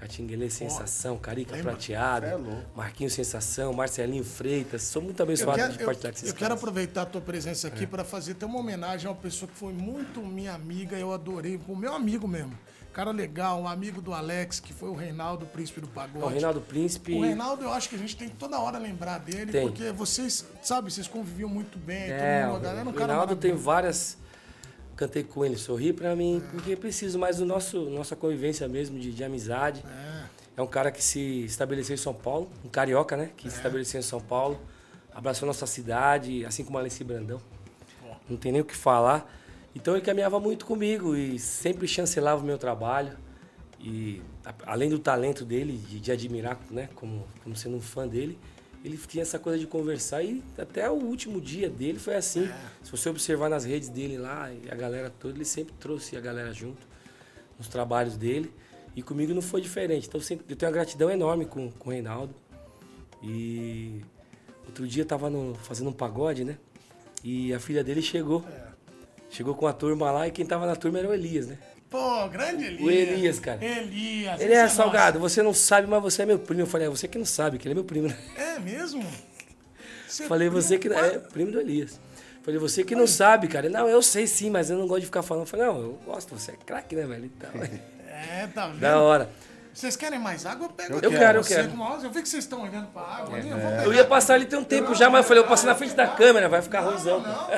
Catinguelê Sensação, Carica Prateado, É. Marquinhos Sensação, Marcelinho Freitas, sou muito abençoado quero, de partilhar com esses eu quero aproveitar a tua presença É. aqui para fazer até uma homenagem a uma pessoa que foi muito minha amiga, eu adorei, o meu amigo mesmo. Cara legal, um amigo do Alex, que foi o Reinaldo, príncipe do pagode. O Reinaldo Príncipe. O Reinaldo, eu acho que a gente tem que toda hora lembrar dele, Tem. porque vocês, sabe, vocês conviviam muito bem, É, todo mundo, a galera é o Reinaldo tem várias. Cantei com ele, sorri pra mim, porque preciso mais do nosso nossa convivência mesmo, de, de amizade. É. um cara que se estabeleceu em São Paulo, um carioca, né? Que se estabeleceu em São Paulo, abraçou nossa cidade, assim como Alessi Brandão. Não tem nem o que falar. Então ele caminhava muito comigo e sempre chancelava o meu trabalho. E a- além do talento dele, de, de admirar, né? Como, como sendo um fã dele, ele tinha essa coisa de conversar e até o último dia dele foi assim. Se você observar nas redes dele lá, e a galera toda, ele sempre trouxe a galera junto nos trabalhos dele. E comigo não foi diferente. Então eu sempre- eu tenho uma gratidão enorme com, com o Reinaldo. E outro dia eu tava no- fazendo um pagode, né? E a filha dele chegou. Chegou com a turma lá e quem tava na turma era o Elias, né? Pô, grande Elias. O Elias, cara. Elias. Ele é nosso. salgado, você não sabe, mas você é meu primo. Eu falei, é você que não sabe, que ele é meu primo. né? É mesmo? Você é Falei, primo, você que. pai? É, primo do Elias. Falei, você que não sabe, cara. Não, eu sei sim, mas eu não gosto de ficar falando. Falei, não, eu gosto, você é craque, né, velho? Então, É, tá vendo? da hora. Vocês querem mais água? Eu pego Eu aqui quero, eu quero. Eu vi que vocês estão olhando pra água ali. Eu vou Eu ia passar ali tem um tempo já, mas eu falei, eu passei na frente da câmera, vai ficar ruimzão. Não, pô.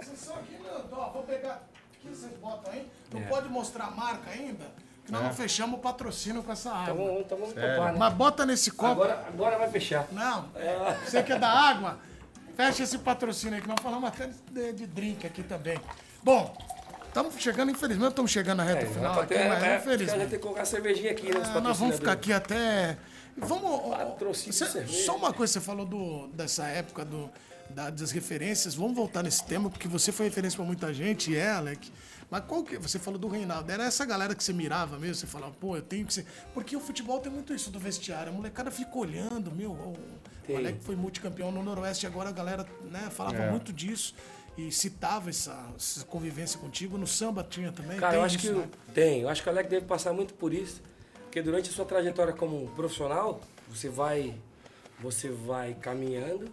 Vocês são aqui, meu. Ó, vou pegar. O que vocês botam aí? Não É. pode mostrar a marca ainda? Que nós não fechamos o patrocínio com essa água. Então vamos, vamos topar, né? Mas bota nesse copo. Agora, agora vai fechar. Não, é, você que é da água, fecha esse patrocínio aí, que nós falamos até de, de drink aqui também. Bom, estamos chegando, infelizmente, estamos chegando na reta É, final aqui, mas é, infelizmente. já tem que colocar a cervejinha aqui, né? É, nós vamos ficar aqui até. Vamos. Patrocínio Cê- só uma coisa, você falou do, dessa época do, da- das referências. Vamos voltar nesse tema, porque você foi referência para muita gente, e é, Alec. Mas qual que. Você falou do Reinaldo. Era essa galera que você mirava mesmo? Você falava, pô, eu tenho que ser. Porque o futebol tem muito isso do vestiário. A molecada fica olhando, meu. O, o Alec foi multicampeão no Noroeste, agora a galera né, falava É. muito disso. E citava essa, essa convivência contigo. No samba tinha também. Cara, tem eu acho isso, que né? tem. Eu acho que o Alec deve passar muito por isso. Porque durante a sua trajetória como profissional, você vai, você vai caminhando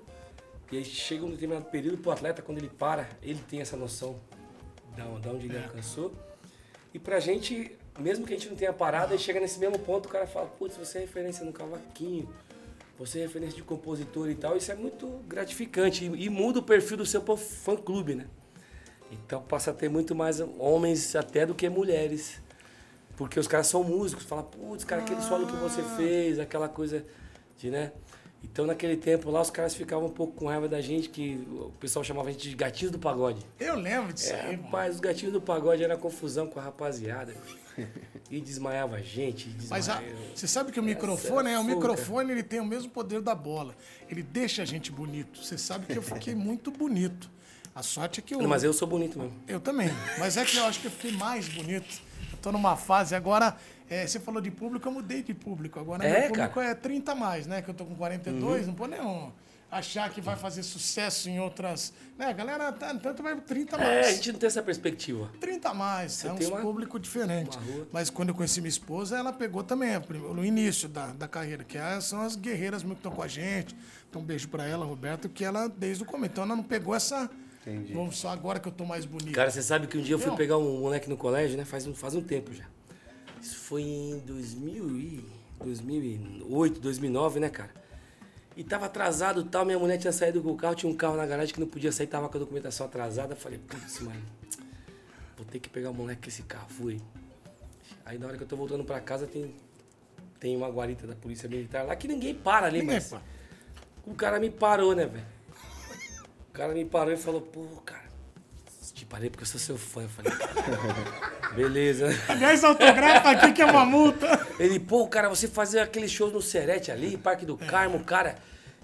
e aí chega um determinado período pro atleta, quando ele para, ele tem essa noção da, onde ele alcançou. E pra gente, mesmo que a gente não tenha parado, aí chega nesse mesmo ponto, o cara fala, putz, você é referência no cavaquinho, você é referência de compositor e tal, isso é muito gratificante e, e muda o perfil do seu fã clube, né? Então passa a ter muito mais homens até do que mulheres. Porque os caras são músicos, fala, putz, cara, aquele solo que você fez, aquela coisa de, né? Então naquele tempo lá os caras ficavam um pouco com raiva da gente, que o pessoal chamava a gente de gatinhos do pagode. Eu lembro disso É, aí, rapaz, os gatinhos do pagode era confusão com a rapaziada. E desmaiava a gente, e Mas a- desmaiava. você sabe que o microfone, é, o microfone ele tem o mesmo poder da bola. Ele deixa a gente bonito. Você sabe que eu fiquei muito bonito. A sorte é que eu. Não, mas eu sou bonito mesmo. Eu também. Mas é que eu acho que eu fiquei mais bonito. Eu tô numa fase agora. É, você falou de público, eu mudei de público. Agora É, meu público cara? é 30 a mais, né? Que eu tô com 42, não pode nenhum achar que vai fazer sucesso em outras. Né? A galera tá, tanto vai 30 a mais. É, a gente não tem essa perspectiva. 30 a mais, é um uma- público diferente. Mas quando eu conheci minha esposa, ela pegou também, no início da, da carreira, que é- são as guerreiras mesmo que estão com a gente. Então, um beijo pra ela, Roberto, que ela, desde o começo, então ela não pegou essa. Entendi. Vamos só agora que eu tô mais bonito. Cara, você sabe que um dia eu fui Não. pegar um moleque no colégio, né? Faz um, faz um tempo já. Isso foi em 2000 e 2008, 2009, né, cara? E tava atrasado e tal, minha mulher tinha saído com o carro, tinha um carro na garagem que não podia sair, tava com a documentação atrasada. Falei, putz, mano, vou ter que pegar o moleque com esse carro. Fui. Aí na hora que eu tô voltando pra casa tem, tem uma guarita da polícia militar lá que ninguém para ali, Ninguém mas. para. O cara me parou, né, velho? O cara me parou e falou, pô, cara, te parei porque eu sou seu fã. Eu falei, beleza? Aliás, autografa aqui que é uma multa. Ele, pô, cara, você fazia aqueles shows no Serete ali, Parque do Carmo, cara.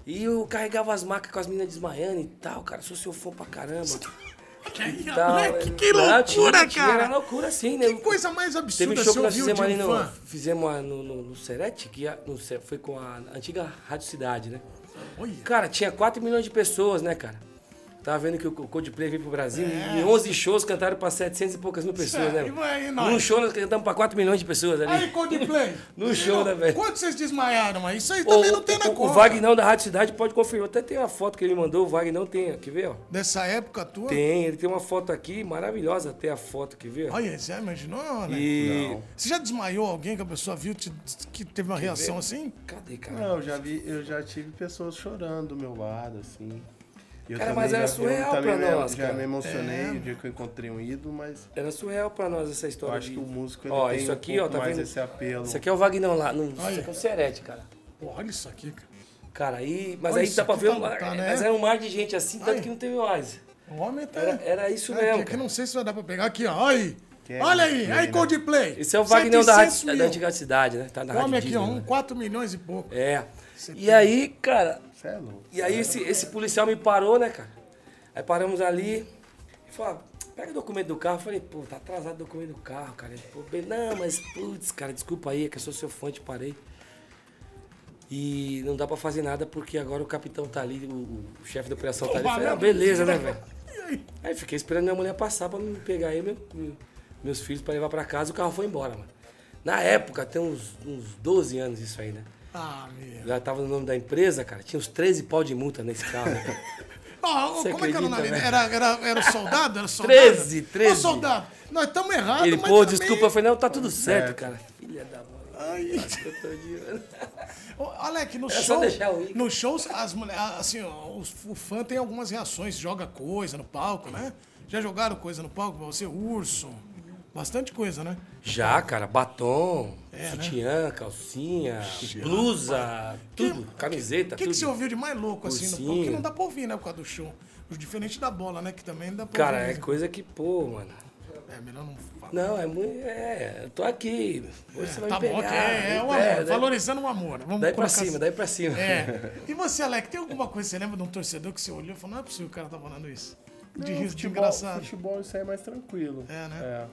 E eu carregava as macas com as meninas desmaiando e tal, cara. Sou seu fã pra caramba. E tal, Moleque, né? que loucura, tinha, tinha, cara. Era loucura, sim, né? Que coisa mais Teve absurda um show que nós fizemos ali um no, fizemos no, no, no Serete, que a- no foi com a antiga Rádio Cidade, né? Olha. Cara, tinha 4 milhões de pessoas, né, cara? Tava vendo que o Coldplay veio pro Brasil É. e 11 shows cantaram pra 700 e poucas mil pessoas, né? E e nós? Num show nós cantamos pra 4 milhões de pessoas ali. Aí, Coldplay. No show, né, velho? Quantos vocês desmaiaram aí? Isso aí O, também não tem na o, o conta. Vagnão da Rádio Cidade pode confirmar. Até tem uma foto que ele mandou, o Vagnão tem, ó, quer ver, ó? Dessa época tua? Tem, ele tem uma foto aqui, maravilhosa até a foto, quer ver? Olha, você imaginou, né? E... Não. Você já desmaiou alguém que a pessoa viu te- que teve uma reação assim? Cadê, cara? Não, eu já vi, eu já tive pessoas chorando do meu lado, assim. Eu Cara, mas era já- eu surreal me- nós, Já cara. me emocionei É. o dia que eu encontrei um ídolo, mas Era surreal pra nós essa eu história. acho de- que o músico ele Ó, tem isso um aqui, pouco ó, tá mais vendo? esse apelo. Isso aqui é o Vagnão lá, no, isso aqui é o Serete, cara. Pô, olha isso aqui, cara. Cara, aí. Mas Olha, aí isso dá pra aqui ver tá- um mar. tá, né? Mas era um mar de gente assim, tanto Aí. que não teve mais. O homem tá... Era, era isso É, mesmo. que cara. não sei se vai dar pra pegar aqui, ó. Olha aí. É Olha aí, aí né? Coldplay. Esse é o Vagnão da, 700 rádio, mil. da antiga cidade, né? Tá na O homem rádio aqui, ó, Disney, um né? 4 milhões e pouco. É. E aí, cara, Você é louco. E aí esse, esse policial me parou, né, cara? Aí paramos ali e falou, ah, pega o documento do carro. Eu falei, pô, tá atrasado o documento do carro, cara. Ele, bem, não, mas, putz, cara, desculpa aí, é que eu sou seu fã, te parei. E não dá pra fazer nada porque agora o capitão tá ali, o, o chefe da operação tá ali. Eu falei, ah, beleza, né, velho? Aí? Fiquei esperando minha mulher passar pra me pegar aí meu- meus filhos pra levar pra casa. O carro foi embora, mano. Na época, tem uns, uns 12 anos isso aí, né? Ah, meu. Já tava no nome da empresa, cara. Tinha uns 13 pau de multa nesse carro. né? Você como é que era o nome? acredita, Era, era, era soldado? Era soldado? 13, 13. Ô, soldado, nós estamos errados, Ele, mas pô, também- desculpa, eu falei, não, tá tudo certo, cara. Filha da mãe. Ai. Acho que eu tô de... Ô, Alec, no só show, o no shows, as mulheres, assim, ó, os- o fã tem algumas reações, joga coisa no palco, né? Já jogaram coisa no palco pra você? Urso, bastante coisa, né? Já, cara, batom, É, sutiã, calcinha, blusa, tudo, camiseta, O que, tudo. que você ouviu de mais louco, assim, no palco? Ursinho. Que não dá pra ouvir, né, por causa do show. Diferente da bola, né, que também dá pra Cara, ouvir. é coisa que, pô, mano. É, melhor não falar. Não, é muito. É, eu tô aqui. Hoje você vai Tá me bom, pegar. que é, é o me amor, daí- valorizando o amor. Vamos Daí pra cima, assim. daí pra cima. É. E você, Alec, tem alguma coisa, você lembra de um torcedor que você olhou e falou, não é possível que o cara tá falando isso? De Não, riso de futebol, engraçado. Futebol isso aí é mais tranquilo. É, né? É.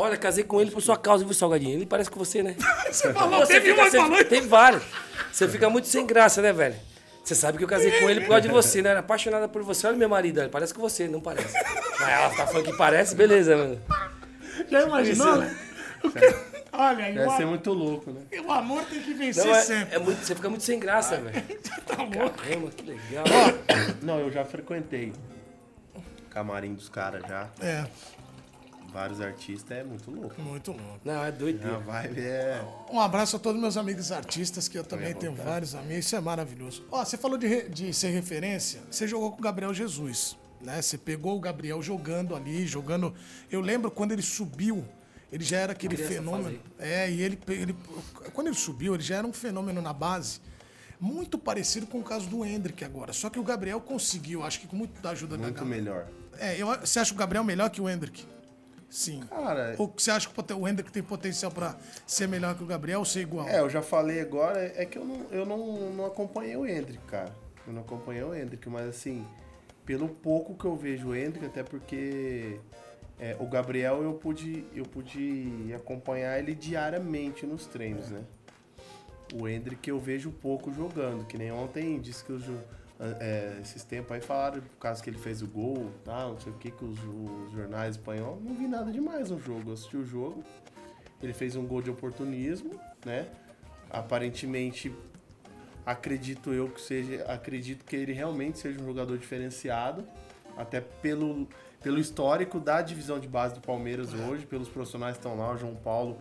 Olha, casei com ele por sua causa, viu, Salgadinho? Ele parece com você, né? Você falou, Você teve fica, uma você, falou. Teve vários. Você fica muito sem graça, né, velho? Você sabe que eu casei com ele por causa de você, né? Era apaixonada por você. Olha meu marido, ele parece com você, não parece. Mas ela tá falando que parece, beleza, mano. Já imaginou, né? Olha, aí, Deve o, ser muito louco, né? o amor tem que vencer Não, é, sempre. é muito, você fica muito sem graça, velho. Tá louco? Caramba, que legal. Não, eu já frequentei camarim dos caras já. É, Vários artistas, é muito louco. muito louco. Não, é A doideira. vibe é. Um abraço a todos meus amigos artistas, que eu também tenho vários amigos, isso é maravilhoso. Ó, você falou de, re- de ser referência, você jogou com o Gabriel Jesus, né? Você pegou o Gabriel jogando ali, jogando. Eu lembro quando ele subiu, ele já era aquele fenômeno. É, e ele, ele. Quando ele subiu, ele já era um fenômeno na base. Muito parecido com o caso do Hendrick agora. Só que o Gabriel conseguiu, acho que com muita ajuda da Muito melhor. É, eu, você acha o Gabriel melhor que o Hendrick? Sim. Cara, Ou você acha que o o Hendrick tem potencial pra ser melhor que o Gabriel ou ser igual? é, eu já falei agora, é que eu não, eu não, não acompanhei o Hendrick, cara. Eu não acompanhei o Hendrick, mas assim, pelo pouco que eu vejo o Hendrick, até porque é, o Gabriel eu pude, eu pude acompanhar ele diariamente nos treinos, né? O Hendrick eu vejo pouco jogando, que nem ontem disse que jo- é, esses tempos aí falaram por causa que ele fez o gol, tal, não sei o que, que os, os jornais espanhóis. Não vi nada demais no jogo. Eu assisti o jogo, ele fez um gol de oportunismo, né? Aparentemente, acredito eu que seja, acredito que ele realmente seja um jogador diferenciado, até pelo, pelo histórico da divisão de base do Palmeiras hoje, pelos profissionais que estão lá, o João Paulo,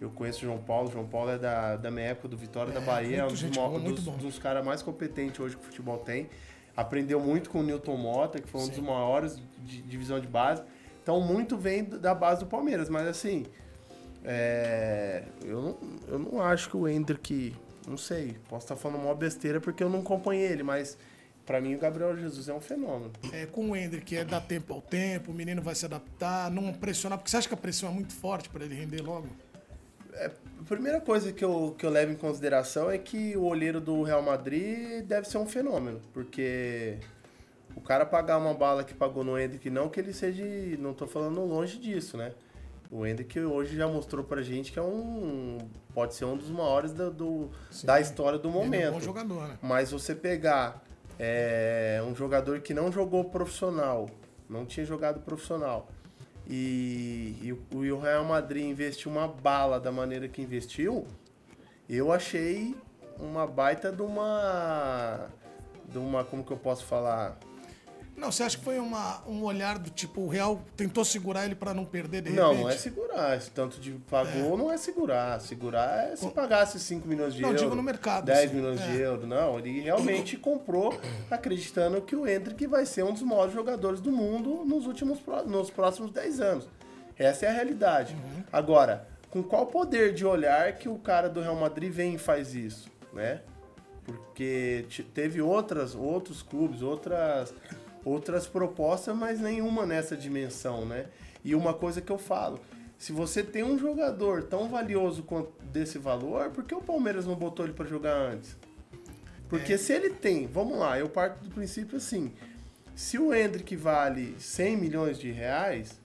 Eu conheço o João Paulo. O João Paulo é da, da minha época do Vitória da É, Bahia. É um dos, boa, dos, dos caras mais competentes hoje que o futebol tem. Aprendeu muito com o Newton Mota, que foi um Sim. dos maiores de divisão de base. Então, muito vem da base do Palmeiras. Mas, assim, é, eu, não, eu não acho que o Hendrick... Não sei, posso estar falando uma besteira porque eu não acompanhei ele, mas pra mim o Gabriel Jesus é um fenômeno. É, com o Hendrick é dar tempo ao tempo, o menino vai se adaptar, não pressionar, porque você acha que a pressão é muito forte para ele render logo? A primeira coisa que eu, que eu levo em consideração é que o olheiro do Real Madrid deve ser um fenômeno, porque o cara pagar uma bala que pagou no Hendrick, não que ele seja. Não tô falando longe disso, né? O Hendrick hoje já mostrou pra gente que é um. Pode ser um dos maiores da, do, da história do Ele é um momento. bom jogador, né? Mas você pegar é, um jogador que não jogou profissional, não tinha jogado profissional, e, e e o Real Madrid investiu uma bala da maneira que investiu, eu achei uma baita de uma. De uma. Como que eu posso falar? Não, você acha que foi uma, um olhar do tipo, o Real tentou segurar ele para não perder de Não, repente? não é segurar. Esse tanto de pagou não é segurar. Segurar é se Com- pagasse 5 milhões de Não, euros. digo no mercado, 10 assim, milhões é. de euros. Não, ele realmente comprou acreditando que o Hendrick vai ser um dos maiores jogadores do mundo nos últimos nos próximos 10 anos. Essa é a realidade. Uhum. Agora, com qual poder de olhar que o cara do Real Madrid vem e faz isso, né? Porque te- teve outras, outros clubes, outras, outras propostas, mas nenhuma nessa dimensão, né? E uma coisa que eu falo, se você tem um jogador tão valioso quanto desse valor, por que o Palmeiras não botou ele para jogar antes? Porque se ele tem, vamos lá, eu parto do princípio assim, se o Hendrick vale 100 milhões de reais,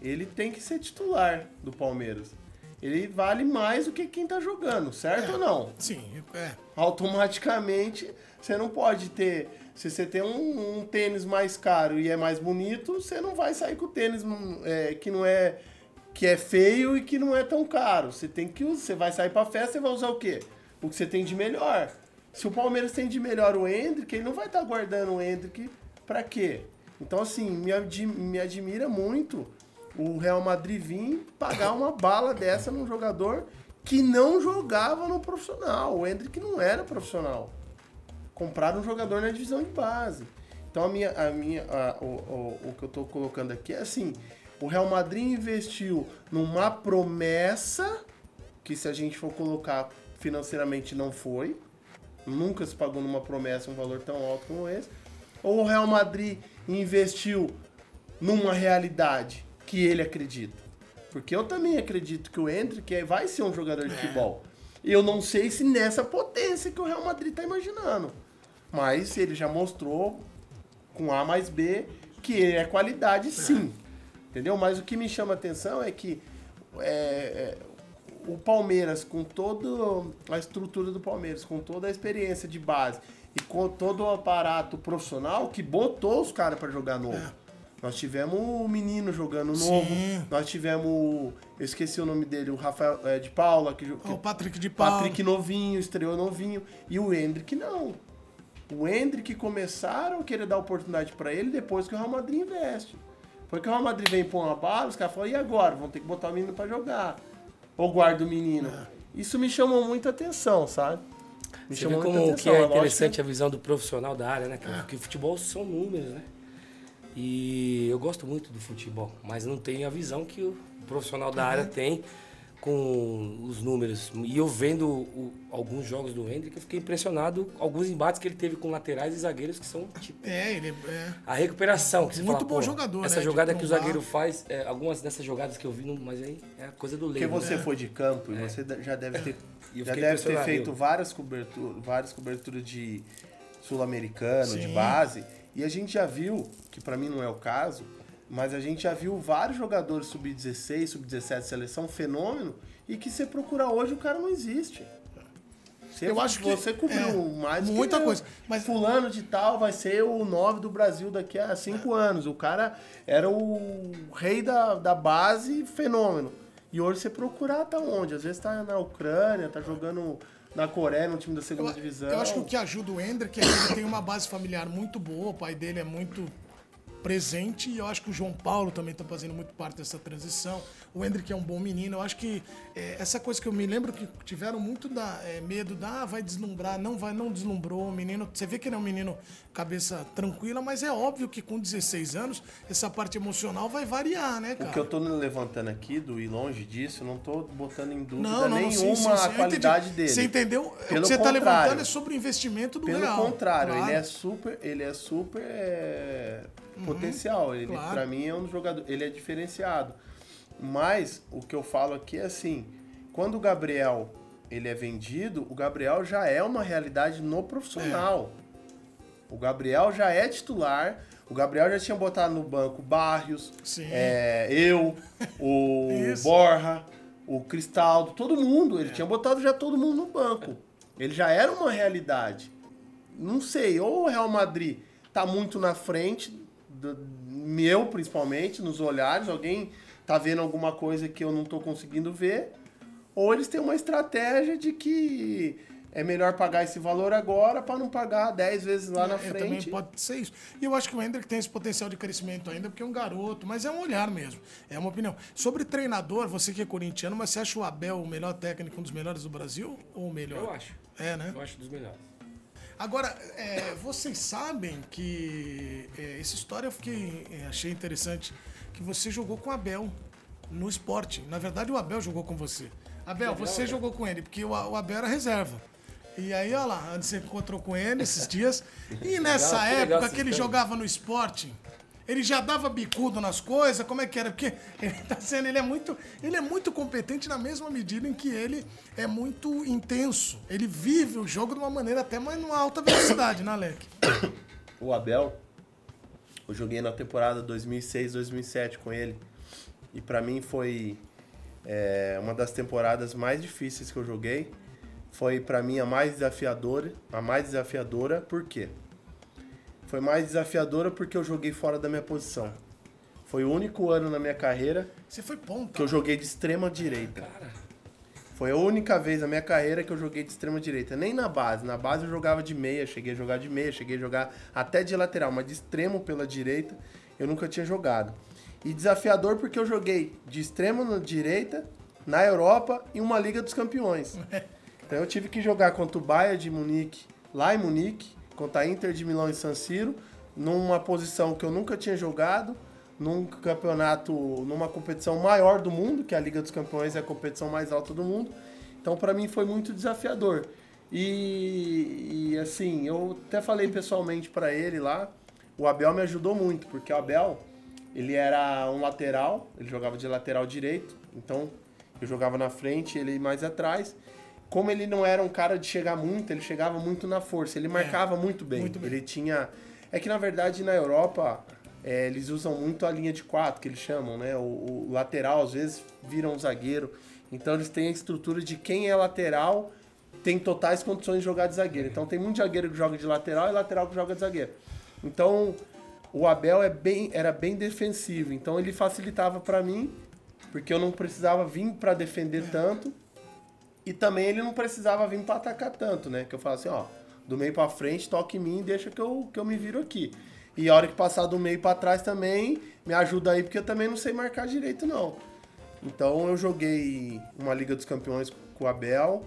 ele tem que ser titular do Palmeiras. Ele vale mais do que quem tá jogando, certo ou não? Sim, é. automaticamente você não pode ter. Se você tem um, um tênis mais caro e é mais bonito, você não vai sair com o tênis hum, é, que não é que é feio e que não é tão caro. Você tem que usar, você vai sair pra festa, você vai usar o quê? O que você tem de melhor. Se o Palmeiras tem de melhor o Hendrick, ele não vai estar guardando o Hendrick pra quê? Então assim, me, me admira muito o Real Madrid vir pagar uma bala dessa num jogador que não jogava no profissional. O Hendrick não era profissional. Compraram um jogador na divisão de base. Então a minha, a minha, a- o, o, o que eu estou colocando aqui é assim: o Real Madrid investiu numa promessa que se a gente for colocar financeiramente não foi. Nunca se pagou numa promessa um valor tão alto como esse. Ou o Real Madrid investiu numa realidade que ele acredita. Porque eu também acredito que o Hendrick vai ser um jogador de futebol. Eu não sei se nessa potência que o Real Madrid está imaginando. Mas ele já mostrou com A mais B que ele é qualidade sim. Entendeu? Mas o que me chama a atenção é que é, é, o Palmeiras, com toda a estrutura do Palmeiras, com toda a experiência de base e com todo o aparato profissional que botou os caras para jogar novo. Nós tivemos o menino jogando novo, Sim. nós tivemos, eu esqueci o nome dele, o Rafael é, de Paula, que, jo- que O Patrick de Paula. Patrick novinho, estreou novinho, e o Hendrick não. O Hendrick começaram a querer dar oportunidade pra ele depois que o Real Madrid investe. Porque o Real Madrid vem pôr uma bala, os caras falam, e agora? Vão ter que botar o menino pra jogar. Ou guarda o menino. Isso me chamou muita atenção, sabe? Me Você vê como que É é interessante a visão do profissional da área, né? Que, que o futebol são números, né? E eu gosto muito do futebol, mas não tenho a visão que o profissional da área tem com os números. E eu vendo o- alguns jogos do Hendrick, eu fiquei impressionado alguns embates que ele teve com laterais e zagueiros que são tipo É, ele é. a recuperação que você Muito fala, bom jogador, Essa né, de jogada que o zagueiro faz, é, algumas dessas jogadas que eu vi, não- mas aí é a coisa do Porque leigo. você né? foi de campo e você já deve ter, E eu já deve ter feito várias coberturas, várias coberturas de sul-americano, de base, e a gente já viu, que pra mim não é o caso, mas a gente já viu vários jogadores sub-16, sub-17 seleção fenômeno e que você procurar hoje o cara não existe. Você, Eu acho que- você cobriu é, mais muita coisa, mas- fulano de tal vai ser o 9 do Brasil daqui a cinco anos. O cara era o rei da, da base, fenômeno. E hoje você procurar tá onde? Às vezes tá na Ucrânia, tá jogando na Coreia, no time da segunda Eu, divisão. eu acho que o que ajuda o Hendrick é que ele tem uma base familiar muito boa, o pai dele é muito presente e eu acho que o João Paulo também está fazendo muito parte dessa transição. O Hendrick é um bom menino. Eu acho que é, essa coisa que eu me lembro que tiveram muito da, é, medo da ah, vai deslumbrar, não vai, não deslumbrou. O menino, você vê que ele é um menino cabeça tranquila, mas é óbvio que com 16 anos essa parte emocional vai variar, né, cara? O que eu tô levantando aqui, do ir longe disso, não tô botando em dúvida Não, não, nenhuma sim, sim, sim. a qualidade dele. Você entendeu? o Pelo que você está levantando é sobre o investimento do Pelo real. contrário, Claro. ele é super, ele é super é, potencial. Ele claro. para mim é um jogador, ele é diferenciado. Mas o que eu falo aqui é assim, quando o Gabriel ele é vendido, o Gabriel já é uma realidade no profissional. O Gabriel já é titular. O Gabriel já tinha botado no banco Barrios, é, eu, o. Borja, o Cristaldo, todo mundo. Ele tinha botado já todo mundo no banco. Ele já era uma realidade. Não sei, ou o Real Madrid tá muito na frente, do, meu principalmente, nos olhares, alguém tá vendo alguma coisa que eu não tô conseguindo ver, ou eles têm uma estratégia de que é melhor pagar esse valor agora para não pagar 10 vezes lá na É, Também frente. pode ser isso. E eu acho que o Hendrick tem esse potencial de crescimento ainda, porque é um garoto, mas é um olhar mesmo. É uma opinião. Sobre treinador, você que é corintiano, mas você acha o Abel o melhor técnico, um dos melhores do Brasil? Ou o melhor? Eu acho. É, né? Eu acho dos melhores. Agora, é, vocês sabem que é, essa história eu fiquei, é, achei interessante, que você jogou com o Abel no esporte. Na verdade, o Abel jogou com você. Abel, você jogou com ele, porque o, o Abel era reserva. E aí, olha lá, você encontrou com ele esses dias. E nessa legal época que ele jogava no esporte, ele já dava bicudo nas coisas, como é que era? Porque ele tá sendo, ele é muito, ele é muito competente na mesma medida em que ele é muito intenso. Ele vive o jogo de uma maneira até mais numa alta velocidade, né, Alec? O Abel, eu joguei na temporada 2006, 2007 com ele. E pra mim foi é, uma das temporadas mais difíceis que eu joguei. Foi pra mim a mais desafiadora, a mais desafiadora, por quê? Foi mais desafiadora porque eu joguei fora da minha posição. Foi o único ano na minha carreira Você foi ponta. que eu joguei de extrema direita. Cara, Foi a única vez na minha carreira que eu joguei de extrema direita. Nem na base. Na base eu jogava de meia, cheguei a jogar de meia, cheguei a jogar até de lateral, mas de extremo pela direita eu nunca tinha jogado. E desafiador porque eu joguei de extremo na direita, na Europa e uma Liga dos Campeões. Então eu tive que jogar contra o Bayern de Munique, lá em Munique, contra a Inter de Milão em San Siro, numa posição que eu nunca tinha jogado, num campeonato, numa competição maior do mundo, que a Liga dos Campeões é a competição mais alta do mundo. Então para mim foi muito desafiador. E, e, assim, eu até falei pessoalmente para ele lá, o Abel me ajudou muito, porque o Abel, ele era um lateral, ele jogava de lateral direito, então eu jogava na frente, ele mais atrás. Como ele não era um cara de chegar muito, ele chegava muito na força, ele marcava muito bem. muito bem. Ele tinha. É que na verdade na Europa é, eles usam muito a linha de quatro, que eles chamam, né? O, o lateral às vezes vira um zagueiro. Então eles têm a estrutura de quem é lateral tem totais condições de jogar de zagueiro. Então tem muito zagueiro que joga de lateral e lateral que joga de zagueiro. Então o Abel é bem, era bem defensivo. Então ele facilitava pra mim, porque eu não precisava vir pra defender tanto. E também ele não precisava vir pra atacar tanto, né? Que eu falo assim, ó, do meio pra frente, toque em mim e deixa que eu, que eu me viro aqui. E a hora que passar do meio pra trás também, me ajuda aí, porque eu também não sei marcar direito, não. Então eu joguei uma Liga dos Campeões com o Abel.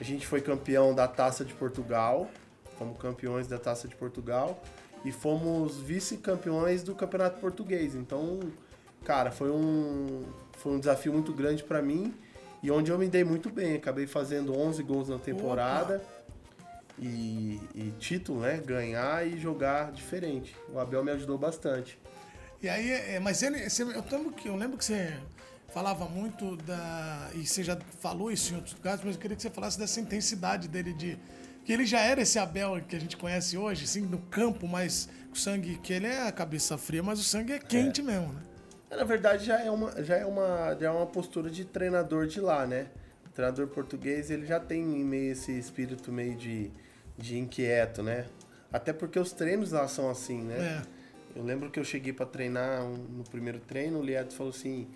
A gente foi campeão da Taça de Portugal. Fomos campeões da Taça de Portugal. E fomos vice-campeões do Campeonato Português. Então, cara, foi um, foi um desafio muito grande pra mim. E onde eu me dei muito bem. Acabei fazendo 11 gols na temporada. E, e título, né? Ganhar e jogar diferente. O Abel me ajudou bastante. E aí, é, mas ele, eu, lembro que, eu lembro que você falava muito da. E você já falou isso em outros lugares, mas eu queria que você falasse dessa intensidade dele de. Que ele já era esse Abel que a gente conhece hoje, assim, no campo, mas o sangue, que ele é a cabeça fria, mas o sangue é quente mesmo, né? Na verdade, já é uma, já é uma, já é uma postura de treinador de lá, né? O treinador português, ele já tem meio esse espírito meio de, de inquieto, né? Até porque os treinos lá são assim, né? É. Eu lembro que eu cheguei pra treinar um- no primeiro treino, o Liados falou assim: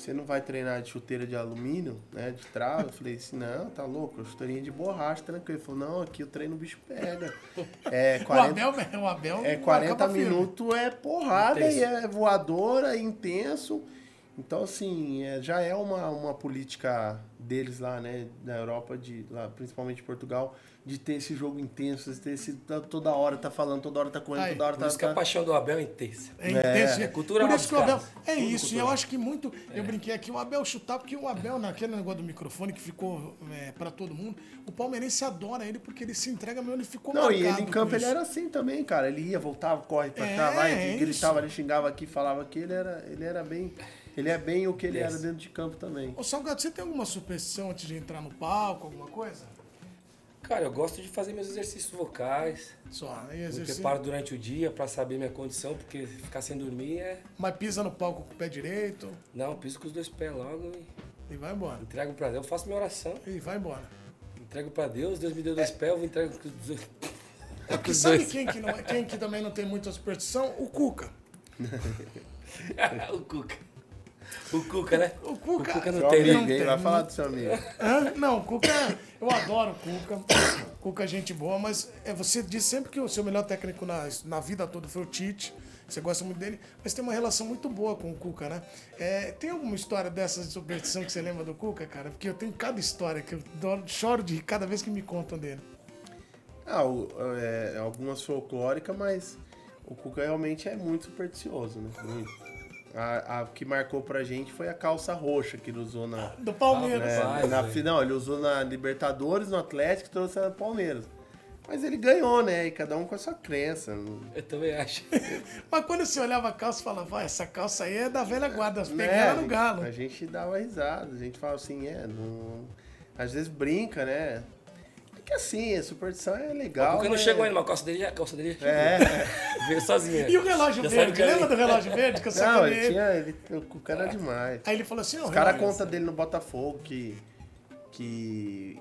você não vai treinar de chuteira de alumínio, né? De trava. Eu falei assim, não, tá louco, chuteirinha de borracha, tranquilo. Ele falou, não, aqui o treino o bicho pega. É 40, O Abel, o Abel é 40 acaba firme. minutos é porrada Intenso. e é voadora, é intenso. Então, assim, é, já é uma, uma política deles lá, né, na Europa, de, lá, principalmente Portugal, de ter esse jogo intenso, de ter esse, tá- toda hora tá falando, toda hora tá correndo, Aí, toda hora Por tá... isso que a tá- paixão do Abel é intensa. É intenso. É cultural Por isso que o Abel. É Tudo isso. E eu acho que muito. Eu brinquei aqui, o Abel chutar, porque o Abel, naquele negócio do microfone que ficou é, pra todo mundo, o palmeirense adora ele porque ele se entrega mesmo, ele ficou Não, e ele em campo ele era assim também, cara. Ele ia, voltava, corre pra É, cá, vai, é gritava, ele xingava aqui, falava aqui. Ele era, ele era bem. Ele é bem o que ele era Yes. dentro de campo também. Ô, Salgado, você tem alguma superstição antes de entrar no palco, alguma coisa? Cara, eu gosto de fazer meus exercícios vocais. Só, Me exercício. preparo durante o dia pra saber minha condição, porque ficar sem dormir é. Mas pisa no palco com o pé direito Não, piso com os dois pés logo e e vai embora. entrego pra Deus. Eu faço minha oração. E vai embora. Entrego pra Deus, Deus me deu dois pés, eu vou entrego com os dois. É porque sabe quem que, não, é- quem que também não tem muita superstição? O Cuca. o Cuca. O Cuca, né? O Cuca. O Cuca não tem, amigo, né? Vai falar do seu amigo. Hã? Não, o Cuca, eu adoro o Cuca. Cuca é gente boa, mas é, você diz sempre que o seu melhor técnico na, na vida toda foi o Tite. Você gosta muito dele, mas tem uma relação muito boa com o Cuca, né? É, tem alguma história dessas de superstição que você lembra do Cuca, cara? Porque eu tenho cada história que eu choro de cada vez que me contam dele. Ah, o- é, algumas folclóricas, mas o Cuca realmente é muito supersticioso, né? Muito. A, a que marcou pra gente foi a calça roxa que ele usou na. Do Palmeiras. É, Vai, na final, ele usou na Libertadores, no Atlético e trouxe na Palmeiras. Mas ele ganhou, né? E cada um com a sua crença. Eu também acho. Mas quando você olhava a calça, falava, vai, essa calça aí é da velha guarda, peguei Né? ela no galo. A gente dava risada, a gente fala assim, é, não... às vezes brinca, né? É que assim, a superstição é legal. Porque não mas- chegou ainda, mas a calça dele, a calça dele É. chegou. Veio sozinha. E o relógio Já verde, é lembra do relógio verde que eu Não, ele tinha. Ele, o cara era demais. Aí ele falou assim, ó, Os caras contam dele no Botafogo que, que,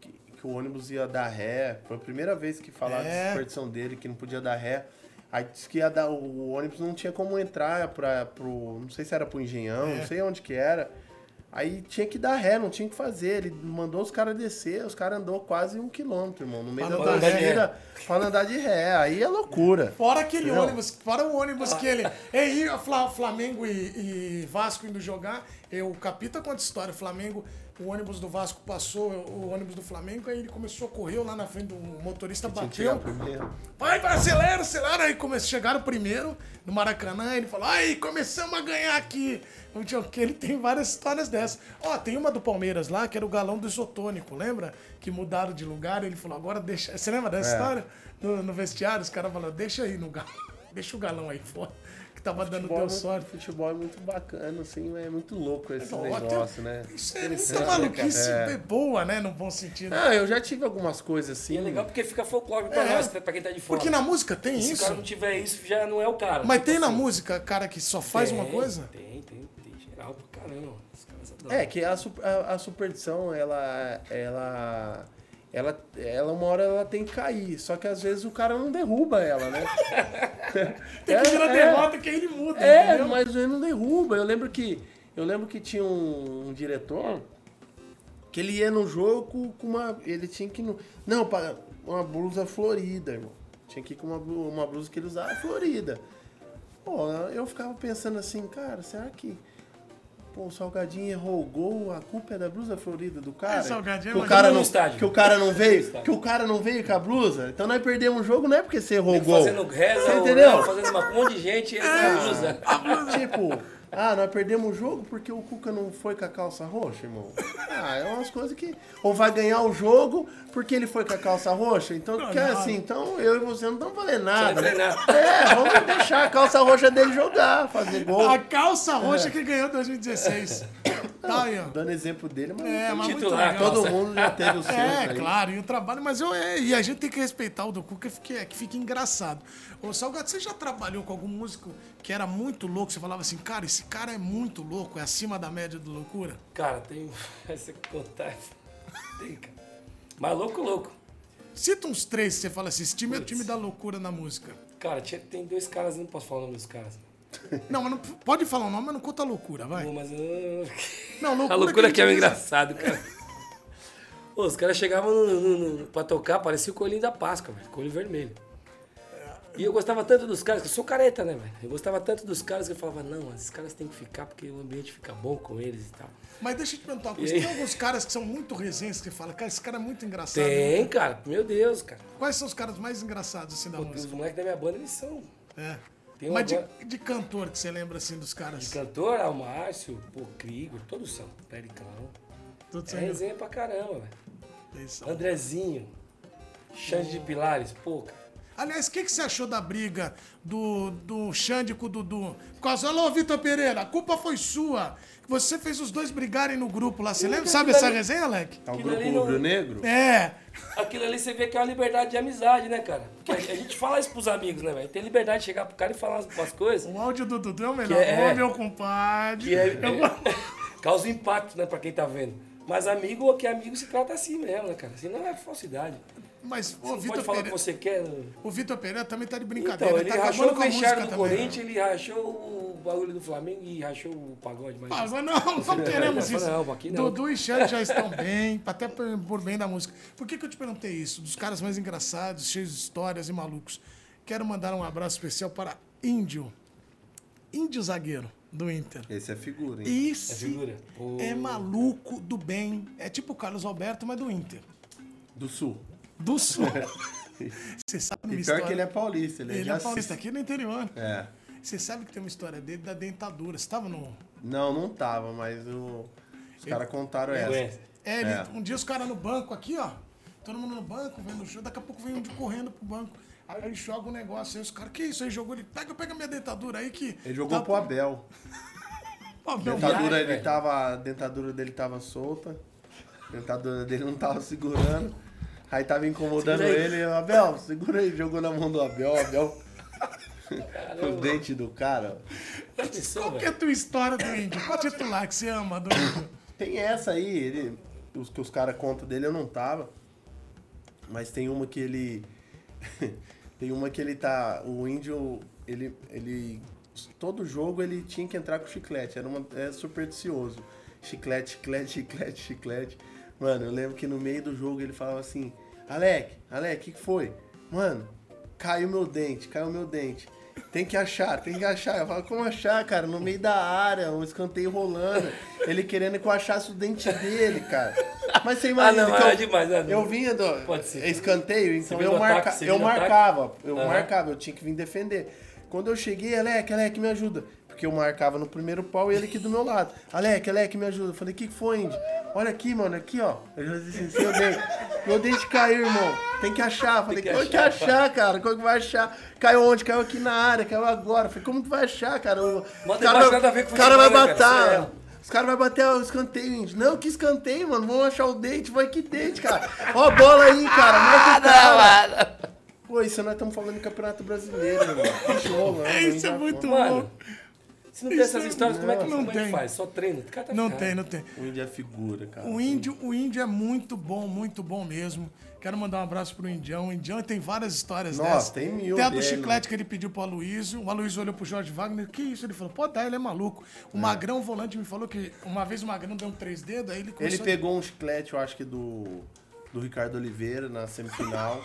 que, que o ônibus ia dar ré. Foi a primeira vez que falaram É. de superstição dele, que não podia dar ré. Aí disse que ia dar, o ônibus não tinha como entrar pra, pro. Não sei se era pro engenhão, É. não sei onde que era. Aí tinha que dar ré, não tinha o que fazer. Ele mandou os caras descer, os caras andou quase um quilômetro, irmão, no meio Pra da torcida, pra não andar de ré. Aí é loucura. Fora aquele Não. ônibus, fora o ônibus que ele. Ei, Fla- Flamengo e, e Vasco indo jogar. Eu, o Capita conta história. Flamengo, o ônibus do Vasco passou, o ônibus do Flamengo, aí ele começou, correu lá na frente do motorista, Tinha bateu. Vai, vai, acelera, acelera. Aí come... chegaram primeiro no Maracanã, ele falou, aí, começamos a ganhar aqui. Não sei o que, ele tem várias histórias dessas. Ó, tem uma do Palmeiras lá, que era o galão do isotônico, lembra? Que mudaram de lugar, ele falou, agora deixa... Você lembra dessa É. história? No, no vestiário, os caras falaram, deixa aí no galão, deixa o galão aí fora, tava dando Futebol, deu é sorte. futebol é muito bacana, assim, é muito louco esse Ó, negócio, até- né? Isso é muita maluquice cara? boa, né? No bom sentido. Ah, eu já tive algumas coisas assim. E é legal porque fica folclórico pra É. nós, pra quem tá de fora. Porque na música tem E Se o isso. cara não tiver isso, já não é o cara. Mas Tipo tem na assim, música, cara, que só faz uma tem, coisa? Tem, tem, tem geral pra caramba. Os caras adoram. É, que a, a, a superstição, ela, ela, ela, ela, uma hora ela tem que cair. Só que às vezes o cara não derruba ela, né? Tem que virar É, derrota que aí ele muda, É, entendeu? mas ele não derruba. Eu lembro que, eu lembro que tinha um, um diretor que ele ia no jogo com uma. Ele tinha que. no- Não, uma blusa florida, irmão. Tinha que ir com uma, uma blusa que ele usava florida. Pô, eu ficava pensando assim, cara, será que. Pô, o Salgadinho errou o gol, a culpa é da blusa florida do cara. É, Salgadinho, que o cara não, estádio. que o cara não veio, que o cara não veio com a blusa. Então nós perdemos o jogo não é porque você errou o gol. Fazendo reza, Você ou entendeu? não, fazendo uma, um monte de gente, ele usa. Tipo, ah, nós perdemos o jogo porque o Cuca não foi com a calça roxa, irmão. Ah, é umas coisas que. Ou vai ganhar o jogo porque ele foi com a calça roxa. Então, Não, que é não. assim, então eu e você não estamos valendo nada. Né? É, vamos deixar a calça roxa dele jogar, fazer gol. A calça roxa que ganhou em 2016. Tá aí, ó. Dando exemplo dele, mas, É, mas muito Titular, legal. todo mundo já teve o seu. É, aí. claro, e o trabalho, mas eu, é, e a gente tem que respeitar o do Cuca, que fica, que fica engraçado. Ô, Salgado, você já trabalhou com algum músico que era muito louco? Você falava assim, cara, esse cara é muito louco, é acima da média de loucura? Cara, tem. Essa contar. Tem, cara. Mas louco, louco. Cita uns três que você fala assim, esse time é o time da loucura na música. Cara, tinha, tem dois caras, não posso falar o nome dos caras. Não, mas não, pode falar o nome, mas não conta loucura, vai. Pô, mas eu... Não, loucura, A loucura que é o gente diz- engraçado, cara. Pô, os caras chegavam no, no, no- pra tocar, parecia o coelhinho da Páscoa, velho. Coelho vermelho. E eu gostava tanto dos caras, que eu sou careta, né, velho? Eu gostava tanto dos caras que eu falava, não, esses caras têm que ficar porque o ambiente fica bom com eles e tal. Mas deixa eu te perguntar uma coisa. Tem alguns caras que são muito resenhas que fala, cara, esse cara é muito engraçado. Tem, cara. Meu Deus, cara. Quais são os caras mais engraçados assim da Os música? moleques da minha banda, eles são. É. Tem Mas de, agora- de cantor que você lembra assim dos caras? De cantor, ah, o Márcio, pô, Krigor, todos são. Pericão. Todos É são resenha pra caramba, velho. são. Andrezinho. Xande de Pilares, pô, cara. Aliás, o que, que você achou da briga do, do Xande com o Dudu? Por causa, alô, Vitor Pereira, a culpa foi sua. Você fez os dois brigarem no grupo lá. Você lembra? Sabe essa resenha, Alec? Tá o grupo ali não- Rubro Negro? É. Aquilo ali você vê que é uma liberdade de amizade, né, cara? Porque a a gente fala isso pros amigos, né, velho? Tem liberdade de chegar pro cara e falar umas, coisas O áudio do Dudu é o melhor. É- Ô, meu compadre. que é, é- causa impacto, né, pra quem tá vendo. Mas amigo, que amigo se trata assim mesmo, né, cara? Assim não é falsidade. Mas Você o Vitor pode falar o que Pereira, você quer. o Vitor Pereira também tá de brincadeira. Então, ele tá rachou o vestiário do também. Corinthians, ele rachou o bagulho do Flamengo e rachou o pagode. Mas mas não, não queremos isso. não, aqui não. Dudu e Xande já estão bem, até por, bem da música. Por que, que eu te perguntei isso? Dos caras mais engraçados, cheios de histórias e malucos. Quero mandar um abraço especial para Índio. Índio zagueiro do Inter. Esse é figura, hein? Esse É figura. É maluco do bem. É tipo o Carlos Alberto, mas do Inter. Do Sul. Do Sul. Você sabe uma E pior história... que ele é paulista, ele, Ele de é paulista, aqui no interior. É. Você sabe que tem uma história dele da dentadura. Você tava no... Não, não tava, mas o- os caras contaram essa. Conhece? É, ele- É. um dia os caras no banco aqui, ó. Todo mundo no banco, vendo o show, daqui a pouco vem um de correndo pro banco. Aí ele joga um negócio, aí os caras, que isso? Aí jogou ele, pega, pega minha dentadura aí que. Ele jogou tá- pro Abel. Ó, meu, Dentadura, viagem, ele velho. tava, a dentadura dele tava solta. A dentadura dele não tava segurando. Aí tava incomodando Segura ele. Abel, segura aí. Jogou na mão do Abel. Abel. o dente do cara. Pensou, Qual que é a tua história do índio? Qual titular que você ama do índio? Tem essa aí, ele, os que os caras contam dele eu não tava. Mas tem uma que ele. tem uma que ele tá. O índio, ele. ele todo jogo ele tinha que entrar com chiclete. Era uma, é supersticioso. Chiclete, chiclete, chiclete, chiclete. Mano, eu lembro que no meio do jogo ele falava assim: Alec, Alec, o que, que foi? Mano, caiu meu dente, caiu meu dente. Tem que achar, tem que achar. Eu falo, como achar, cara? No meio da área, o escanteio rolando. Ele querendo que eu achasse o dente dele, cara. Mas você imagina Ah, não, que é eu, demais, né? eu vinha do Pode ser. escanteio, então eu, marca, ataque, eu marcava. Eu Aham. marcava, eu tinha que vir defender. Quando eu cheguei, Alec, Alec, me ajuda. Porque eu marcava no primeiro pau e ele aqui do meu lado. Alec, Alec, me ajuda. Eu falei, o que, que foi, Indy? Olha aqui, mano, aqui, ó. Eu disse assim, seu dente. Meu dente caiu, irmão. Tem que achar. Falei, Tem que como que achar, achar, cara? Como que vai achar? Caiu onde? Caiu aqui na área, caiu agora. Falei, como que vai achar, cara? O cara, nada a ver com o cara vai né, cara? matar. Isso Os caras vão bater o escanteio, Indy. Não, que escanteio, mano. Vamos achar o dente. Vai que dente, cara. Ó a bola aí, cara. Marca o cara. Pô, isso nós estamos falando de campeonato brasileiro, irmão. Bicho rolando. Isso é muito fala. Se não tem essas histórias, como é que, Não como é que tem. faz? Só cara tá Não ferrado. tem, não tem. O índio é figura, cara. O índio, o índio é muito bom, muito bom mesmo. Quero mandar um abraço pro Indião. O Indião tem várias histórias Nossa, dessas. tem mil Tem a do dele. chiclete que ele pediu pro Aloysio. O Aloysio olhou pro Jorge Wagner. Que isso? Ele falou, pode dar, ele é maluco. O Magrão, o volante, me falou que uma vez o Magrão deu um três dedos, aí ele Ele começou... pegou um chiclete, eu acho que do, do Ricardo Oliveira na semifinal.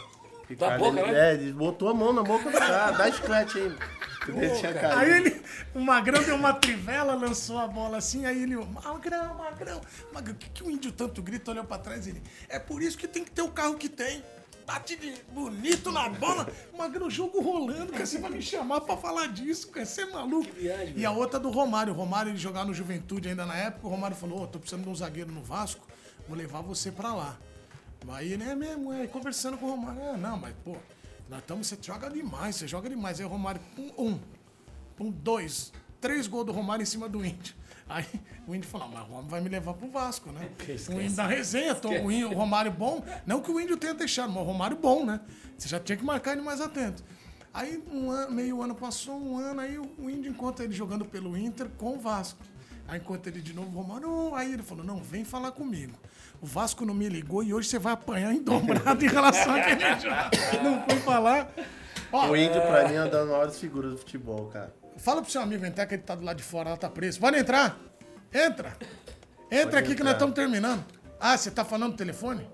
Ricardo, boca, ele, né? É, ele botou a mão na boca do cara. Dá chiclete aí. Ele tinha caído. Aí ele, o Magrão deu uma trivela, lançou a bola assim, aí ele, Magrão, Magrão, Magrão, o que, que o índio tanto grita, olhou pra trás ele, é por isso que tem que ter o carro que tem. Bate de bonito na bola, Magrão, jogo rolando, cara, você vai me chamar pra falar disso, cara, você é maluco. viagem, e a outra do Romário, o Romário ele jogava no Juventude ainda na época, o Romário falou, ô, tô precisando de um zagueiro no Vasco, vou levar você pra lá. Aí ele é mesmo, é, conversando com o Romário, ah, não, mas pô, nós estamos, você joga demais, você joga demais. Aí o Romário, um, um, um, dois, três gols do Romário em cima do Índio. Aí o Índio falou, mas o Romário vai me levar pro Vasco, né? O Índio da resenha, tô, o, Índio- o Romário bom. Não que o Índio tenha deixado, mas o Romário bom, né? Você já tinha que marcar ele mais atento. Aí um ano, meio ano passou, um ano, aí o Índio encontra ele jogando pelo Inter com o Vasco. Aí encontra ele de novo, o Romário, aí ele falou, não, vem falar comigo. O Vasco não me ligou e hoje você vai apanhar em dobrado em relação àquele jogo. Não fui falar. Ó, O índio, pra mim, é uma das maiores figuras do futebol, cara. Fala pro seu amigo entrar, que ele tá do lado de fora, ela tá preso. Pode entrar. Entra. Entra aqui que nós entrar. estamos terminando. Ah, você tá falando no telefone?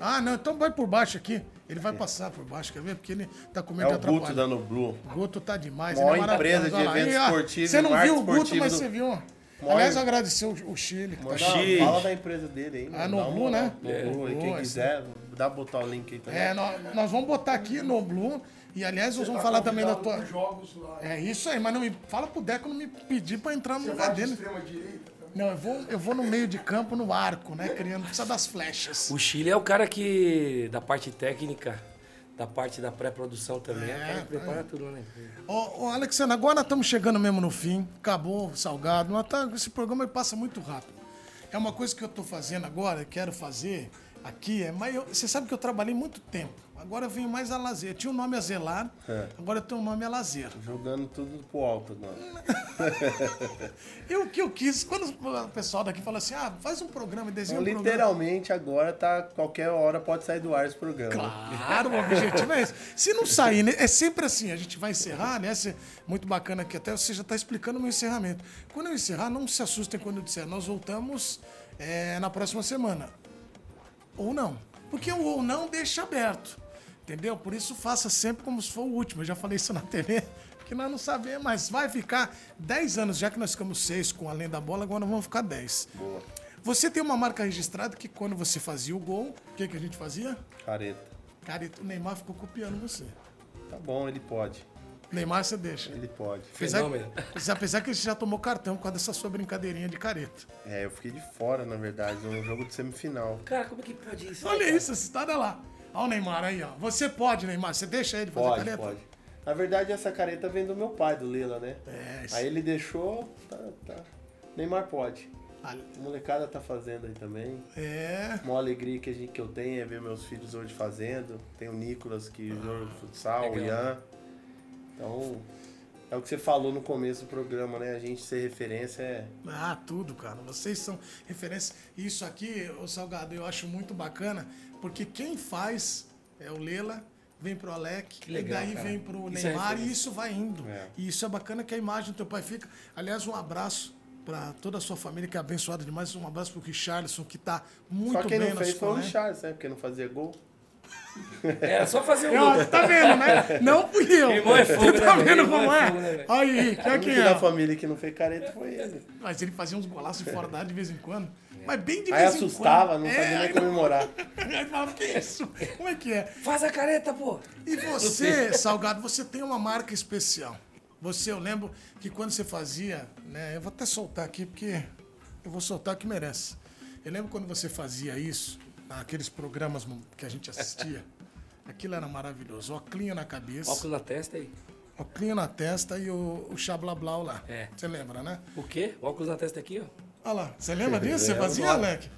Ah, não, então vai por baixo aqui. Ele vai passar por baixo, quer ver? Porque ele tá com É medo de o Guto atrapalhar. dando Blue. O Guto tá demais. Maior ele é empresa de eventos esportivos Você não viu o Guto, mas do- você viu. Maior- Aliás, agradecer o, o Chile. Tá Xi. fala da empresa dele aí. Ah, mano. no Blue, né? No É. Blue, aí, quem Boa, quiser, dá pra botar o link aí também. É, nós, nós vamos botar aqui no Blue. E aliás, nós vamos falar também da tua. jogos lá. É isso aí, mas não me fala pro Deco não me pedir pra entrar no lugar de dele. Não, eu vou, eu vou no meio de campo, no arco, né? Criando precisa das flechas. O Chile é o cara que, da parte técnica, da parte da pré-produção também, é, cara que prepara tudo lá na empresa. Ô, ô, Alexandre, agora estamos chegando mesmo no fim. Acabou o salgado. Nós tá- esse programa passa muito rápido. É uma coisa que eu estou fazendo agora, quero fazer aqui. É, mas eu- você sabe que eu trabalhei muito tempo. Agora eu venho mais a lazer. Eu tinha o nome a zelar, É. agora eu tenho o nome a lazer. Jogando tudo pro alto, mano. E o que eu quis, quando o pessoal daqui fala assim, ah, faz um programa, desenha Então, um programa. literalmente, agora tá. Qualquer hora pode sair do ar esse programa. Claro, o objetivo é esse. Se não sair, né, é sempre assim, a gente vai encerrar, né? Muito bacana que até você já está explicando o meu encerramento. Quando eu encerrar, não se assustem quando eu disser, nós voltamos é, na próxima semana. Ou não. Porque o ou não deixa aberto. Entendeu? Por isso faça sempre como se for o último. Eu já falei isso na TV, porque nós não sabemos, mas vai ficar 10 anos, já que nós ficamos 6 com Além da Bola, agora vamos ficar 10. Boa. Você tem uma marca registrada que quando você fazia o gol, o que, que a gente fazia? Careta. Cara, o Neymar ficou copiando você. Tá bom, ele pode. Neymar você deixa. Ele pode. Apesar, Fenômeno. apesar que você já tomou cartão por causa dessa sua brincadeirinha de careta. É, eu fiquei de fora, na verdade, no jogo de semifinal. Cara, como é que pode isso? Olha cara? isso, essa história lá. Olha o Neymar aí, ó. Você pode, Neymar. Você deixa ele fazer Pode, careta? pode. Na verdade, essa careta vem do meu pai, do Lila, né? É, isso. Aí ele deixou, tá, tá. Neymar pode. A molecada tá fazendo aí também. É. Uma alegria que, a gente, que eu tenho é ver meus filhos hoje fazendo. Tem o Nicolas que joga futsal, o Legal. Ian. Então, é o que você falou no começo do programa, né? A gente ser referência é. Ah, tudo, cara. Vocês são referência. Isso aqui, o Salgado, eu acho muito bacana, porque quem faz é o Lela, vem pro Alec, legal, e daí cara. vem pro Isso é Neymar e referência. isso vai indo. É. E isso é bacana que a imagem do teu pai fica. Aliás, um abraço para toda a sua família que é abençoada demais. Um abraço pro Richarlison, que tá muito Só quem bem não fez foi o? Richard, né? Porque não fazia gol. É, só fazer um gol. tá vendo, né? Não fui eu. Irmão é fogo, Você tá né, vendo como é é? fogo, né, velho? Aí, O quem é quem da é? família que não fez careta foi ele. Mas ele fazia uns golaços fora da área de vez em quando. Mas bem de Aí vez em quando. assustava, não É, sabia nem aí comemorar. Aí falava, que isso? Como é que é? Faz a careta, pô. E você, Salgado, você tem uma marca especial. Você, eu lembro que quando você fazia, né? Eu vou até soltar aqui, porque eu vou soltar o que merece. Eu lembro quando você fazia isso, aqueles programas que a gente assistia. Aquilo era maravilhoso. Oclinho na cabeça, Óculos na testa aí. oclinho na testa e o, o xablablau lá. É. Você lembra, né? O quê? Óculos na testa aqui, ó. Olha lá, você lembra disso? Você Lembro. fazia, Alec?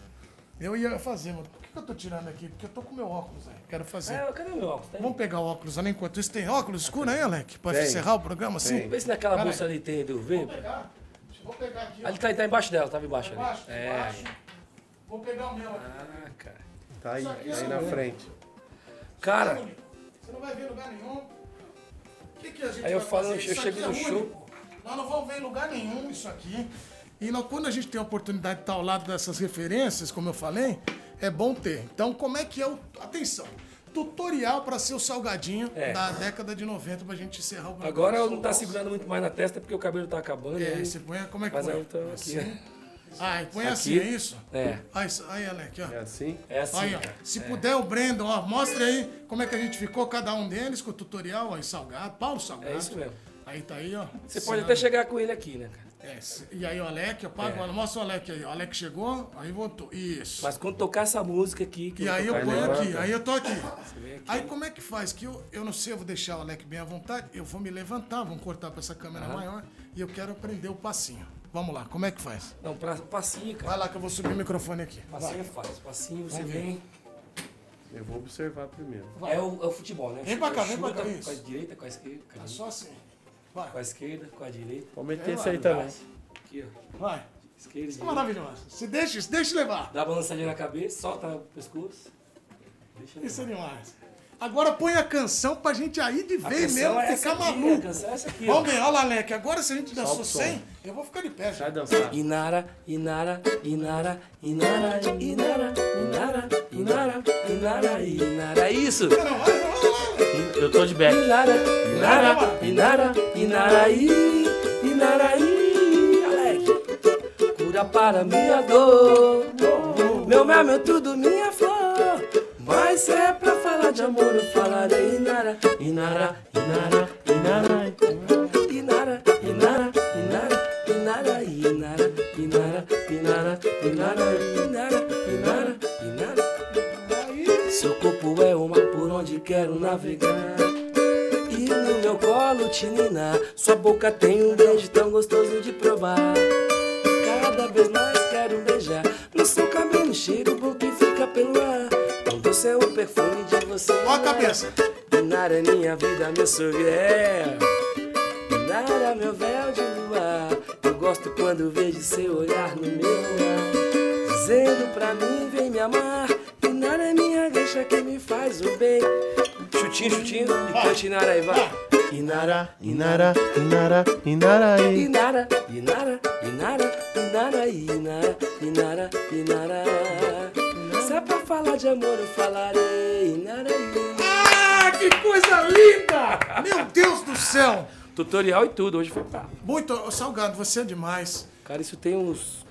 Eu ia fazer, mano. Por que que eu tô tirando aqui? Porque eu tô com meu óculos aí. Quero fazer. É, cadê meu óculos? Tá? Vamos pegar o óculos ali enquanto isso. Tem óculos escuro aí, Alec? Pra Tem. encerrar o programa assim? Vê se naquela bolsa ali tem do Vou V. pegar. Vou pegar aqui. ó. Ali tá, tá embaixo dela, tava embaixo ali. Embaixo, É. embaixo. Vou pegar o meu aqui. Ah, cara. Tá aí, aqui tá aí é na frente. Cara, Você não vai ver em lugar nenhum. O que, que a gente Aí eu vai falo, fazer? eu Isso chego aqui é no único. show. Nós não vamos ver em lugar nenhum isso aqui. E nós- quando a gente tem a oportunidade de estar ao lado dessas referências, como eu falei, é bom ter. Então, como é que é o. Atenção! Tutorial para ser o salgadinho É. da década de 90 pra gente encerrar o programa. agora eu não tá segurando muito mais na testa porque o cabelo tá acabando. É, aí- você põe. Como é que Mas põe? eu tô aqui, Assim? Ah, e põe Aqui. assim, é isso? É. Aí, aí Alec, ó. É assim? É assim, Aí, ó. Se puder, o Brandon, ó, mostra aí como é que a gente ficou, cada um deles, com o tutorial, aí, Salgado, Paulo Salgado. É isso mesmo. Aí tá aí, ó. Você pode até chegar com ele aqui, né, cara? É, e aí o Alec, eu pago, olha, mostra o Alec aí. O Alec chegou, aí voltou. Isso. Mas quando tocar essa música aqui... que E aí eu ponho aqui, aí eu tô aqui. aqui. Aí como é que faz? Que eu, eu não sei, eu vou deixar o Alec bem à vontade, eu vou me levantar, vamos cortar pra essa câmera maior e eu quero aprender o passinho. Vamos lá, como é que faz? Não, pra, passinho, cara. Vai lá que eu vou subir o microfone aqui. Passinho é fácil. Passinho você vem... Eu vou observar primeiro. Vai. É o, é o futebol, né? Vem pra cá, vem pra cá, isso. Com a direita, com a esquerda, com a, É só assim. Vai, com a esquerda, com a direita. Vou meter É, esse aí também. Aqui, ó. vai. Esquerda, Isso é maravilhoso. Se deixa, se deixa levar. Dá uma balançadinha na cabeça, solta o pescoço. Deixa Isso é levar. demais. Agora põe a canção pra gente aí de A vez mesmo é essa ficar aqui, maluco. a canção é essa aqui. Vamos ver, olha lá, Leque. Agora se a gente dançou Solta o som. 100, eu vou ficar de pé. Vai dançar. Inara, Inara, Inara, Inara, Inara, Inara, Inara, Inara, Inara. É isso! Eu tô de back. Inara, Inara, Inara, Inaraí, Inaraí, Alex. Cura para minha dor. Meu mel, meu tudo, minha flor. Mas se é pra falar de amor, eu falarei Inara, Inara, Inara, Inara, Inara, Inara, Inara, Inara, Inara, Inara, Inara, Inara, Inara, Inara, Inara. Seu corpo é o mar por onde quero navegar. E no meu colo te. Sua boca tem um beijo tão gostoso de provar. Doce é o perfume de você. Ó a cabeça. Inara é minha vida, meu sorriso. Inara, meu véu de luar. Eu gosto quando vejo seu olhar no meu olhar. Dizendo pra mim, vem me amar. Inara é minha gueixa que me faz o bem. Chutinho, chutinho, e cante Inara aí, vai. Inara, Inara, Inara, Inaraí. Inara, Inara, Inara, Inara, Inara, Inara, Inara. Se é pra falar de amor, eu falarei. Ah, que coisa linda! Meu Deus do céu! Tutorial e tudo, hoje foi pra. Muito, Salgado, você é demais. Cara, isso tem uns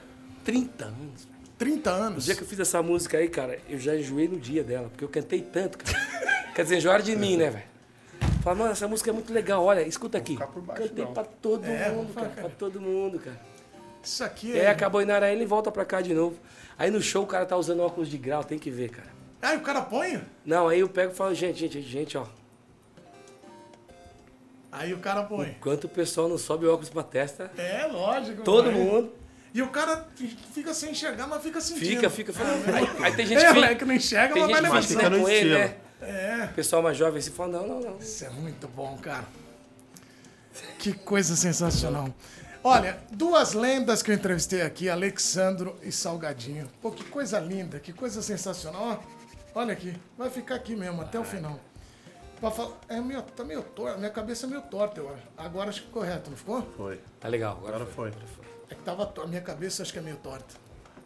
30 anos. 30 O anos. dia que eu fiz essa música aí, cara, eu já enjoei no dia dela, porque eu cantei tanto, cara. Quer dizer, enjoaram de mim, né, velho? Fala, mano, essa música é muito legal, olha, escuta aqui. baixo, Cantei não. pra todo É, mundo, cara, cara. pra todo mundo, cara. Isso aqui E aí é. acabou em Naraí, ele volta pra cá de novo. Aí no show o cara tá usando óculos de grau, tem que ver, cara. Ah, o cara põe? Não, aí eu pego e falo, gente, gente, gente, ó. Aí o cara põe. Enquanto o pessoal não sobe o óculos pra testa, É, lógico. todo vai. mundo E o cara fica sem enxergar, mas fica sentindo. fica, fica falando. Aí, aí tem gente É, que, o que não enxerga, tem mas vai levar. fica Fica no com ele, né? É. O pessoal mais jovem assim fala, não, não, não. Isso é muito bom, cara. Que coisa sensacional. Olha, duas lendas que eu entrevistei aqui, Alexandro e Salgadinho. Pô, que coisa linda, que coisa sensacional. Ó, olha aqui, vai ficar aqui mesmo, até o final. Pra falar, é meio, tá meio torto, minha cabeça é meio torta, eu acho. Agora acho que correto, não ficou? Foi. Tá legal, agora, Agora foi. É que tava, a minha cabeça acho que é meio torta.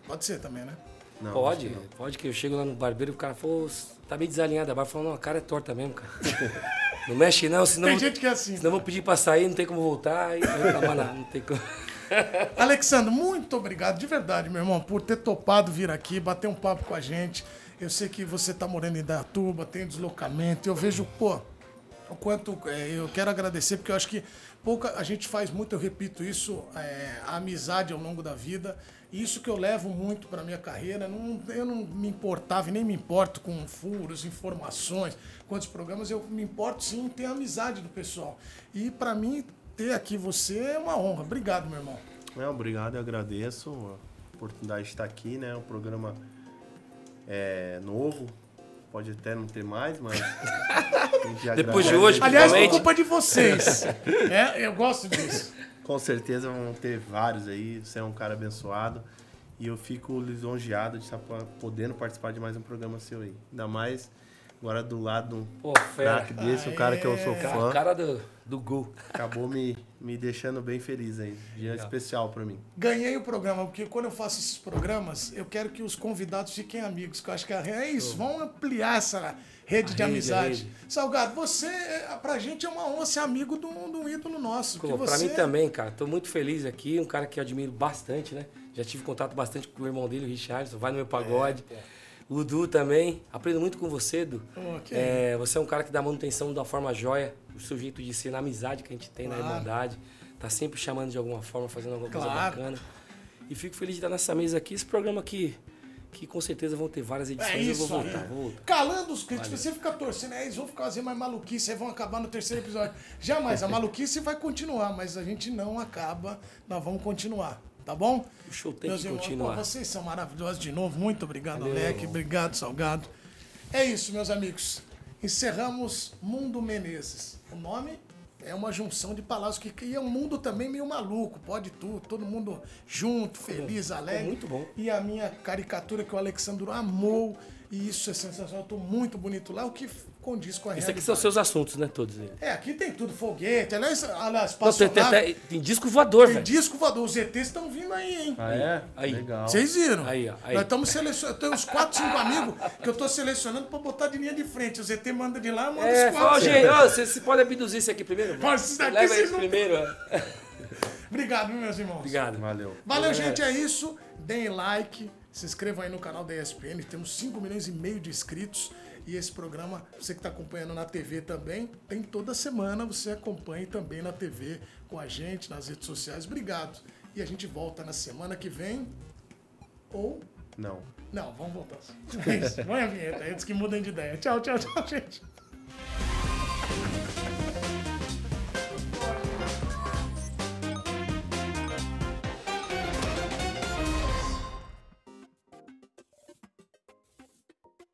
Pode ser também, né? Não, Pode, que pode que eu chego lá no barbeiro e o cara falou, tá meio desalinhado. A barba falou, não, a cara é torta mesmo, cara. Não mexe não, senão, Tem gente que é assim. senão vou pedir pra sair, não tem como voltar. Aí não, não, não tem como. Alexandre, muito obrigado de verdade, meu irmão, por ter topado vir aqui, bater um papo com a gente. Eu sei que você tá morando em Dayatuba, tem deslocamento. Eu vejo, pô, quanto. é, eu quero agradecer, porque eu acho que pouca a gente faz muito, eu repito isso, é, a amizade ao longo da vida. E Isso que eu levo muito para minha carreira. Não, eu não me importava e nem me importo com furos, informações, quantos programas. Eu me importo sim em ter a amizade do pessoal. E para mim, ter aqui você é uma honra. Obrigado, meu irmão. É, obrigado, eu agradeço a oportunidade de estar aqui, né? O programa é novo, pode até não ter mais, mas. Depois de hoje, Aliás, por culpa de vocês. é, eu gosto disso. Com certeza vão ter vários aí. Você é um cara abençoado. E eu fico lisonjeado de estar podendo participar de mais um programa seu aí. Ainda mais agora do lado de um Pô, fera. craque desse, um cara que eu sou fã. cara do, do gol. Acabou me, me deixando bem feliz aí. Dia especial pra mim. Ganhei o programa, porque quando eu faço esses programas, eu quero que os convidados fiquem amigos, que eu acho que é é isso, vamos ampliar essa rede A de rede, amizade. Salgado, você, é, pra gente é uma honra ser amigo de um, de um ídolo nosso. Pô, que Pra você... mim também, cara. Tô muito feliz aqui. Um cara que eu admiro bastante, né? Já tive contato bastante com o irmão dele, o Richardson. Vai no meu pagode. O Du também. Aprendo muito com você, Du. Que É, você é um cara que dá manutenção de uma forma joia. O seu jeito de ser, na amizade que a gente tem, na Claro. irmandade. Tá sempre chamando de alguma forma, fazendo alguma coisa Claro. bacana. E fico feliz de estar nessa mesa aqui. Esse programa aqui, que com certeza vão ter várias edições. É isso eu vou voltar, vou voltar. Calando os críticos, você fica torcendo, é, eles vão ficar fazendo mais maluquice, aí vão acabar no terceiro episódio. Jamais, a maluquice vai continuar, mas a gente não acaba, nós vamos continuar, tá bom? O show tem Meus que irmãos, continuar. pô, vocês são maravilhosos de novo, muito obrigado, Valeu, Alec, irmão. obrigado, Salgado. É isso, meus amigos. Encerramos Mundo Menezes. O nome é uma junção de palavras que cria um mundo também meio maluco, pode tudo, todo mundo junto, feliz, alegre. muito bom. E a minha caricatura que o Alexandro amou E isso é sensacional. Eu tô muito bonito lá, o que condiz com a Isso aqui são seus assuntos, né? Todos eles. É, aqui tem tudo, foguete, aliás, aliás Não, tem, tem, espaçonave, tem- tem disco voador, tem velho. disco voador, os ETs estão vindo aí, hein? Ah, é? Aí. Legal. Vocês viram? Aí, ó, aí. Nós estamos selecionando. Eu tenho uns 4, 5 amigos que eu tô selecionando pra botar de linha de frente. O ZT manda de lá, eu mando É, os fala, quatro. gente, ó, você, você pode abduzir esse aqui primeiro? Mas isso daqui Leva esse não- primeiro. ó. Obrigado, viu, meus irmãos. Obrigado. Valeu. Valeu, gente. É isso. Deem like. Se inscrevam aí no canal da ESPN. Temos 5 milhões e meio de inscritos. E esse programa, você que está acompanhando na TV também, tem toda semana. Você acompanhe também na TV com a gente, nas redes sociais. Obrigado. E a gente volta na semana que vem. Ou. Não. Não, vamos voltar. É isso. Põe a vinheta antes que mudem de ideia. Tchau, tchau, tchau, gente.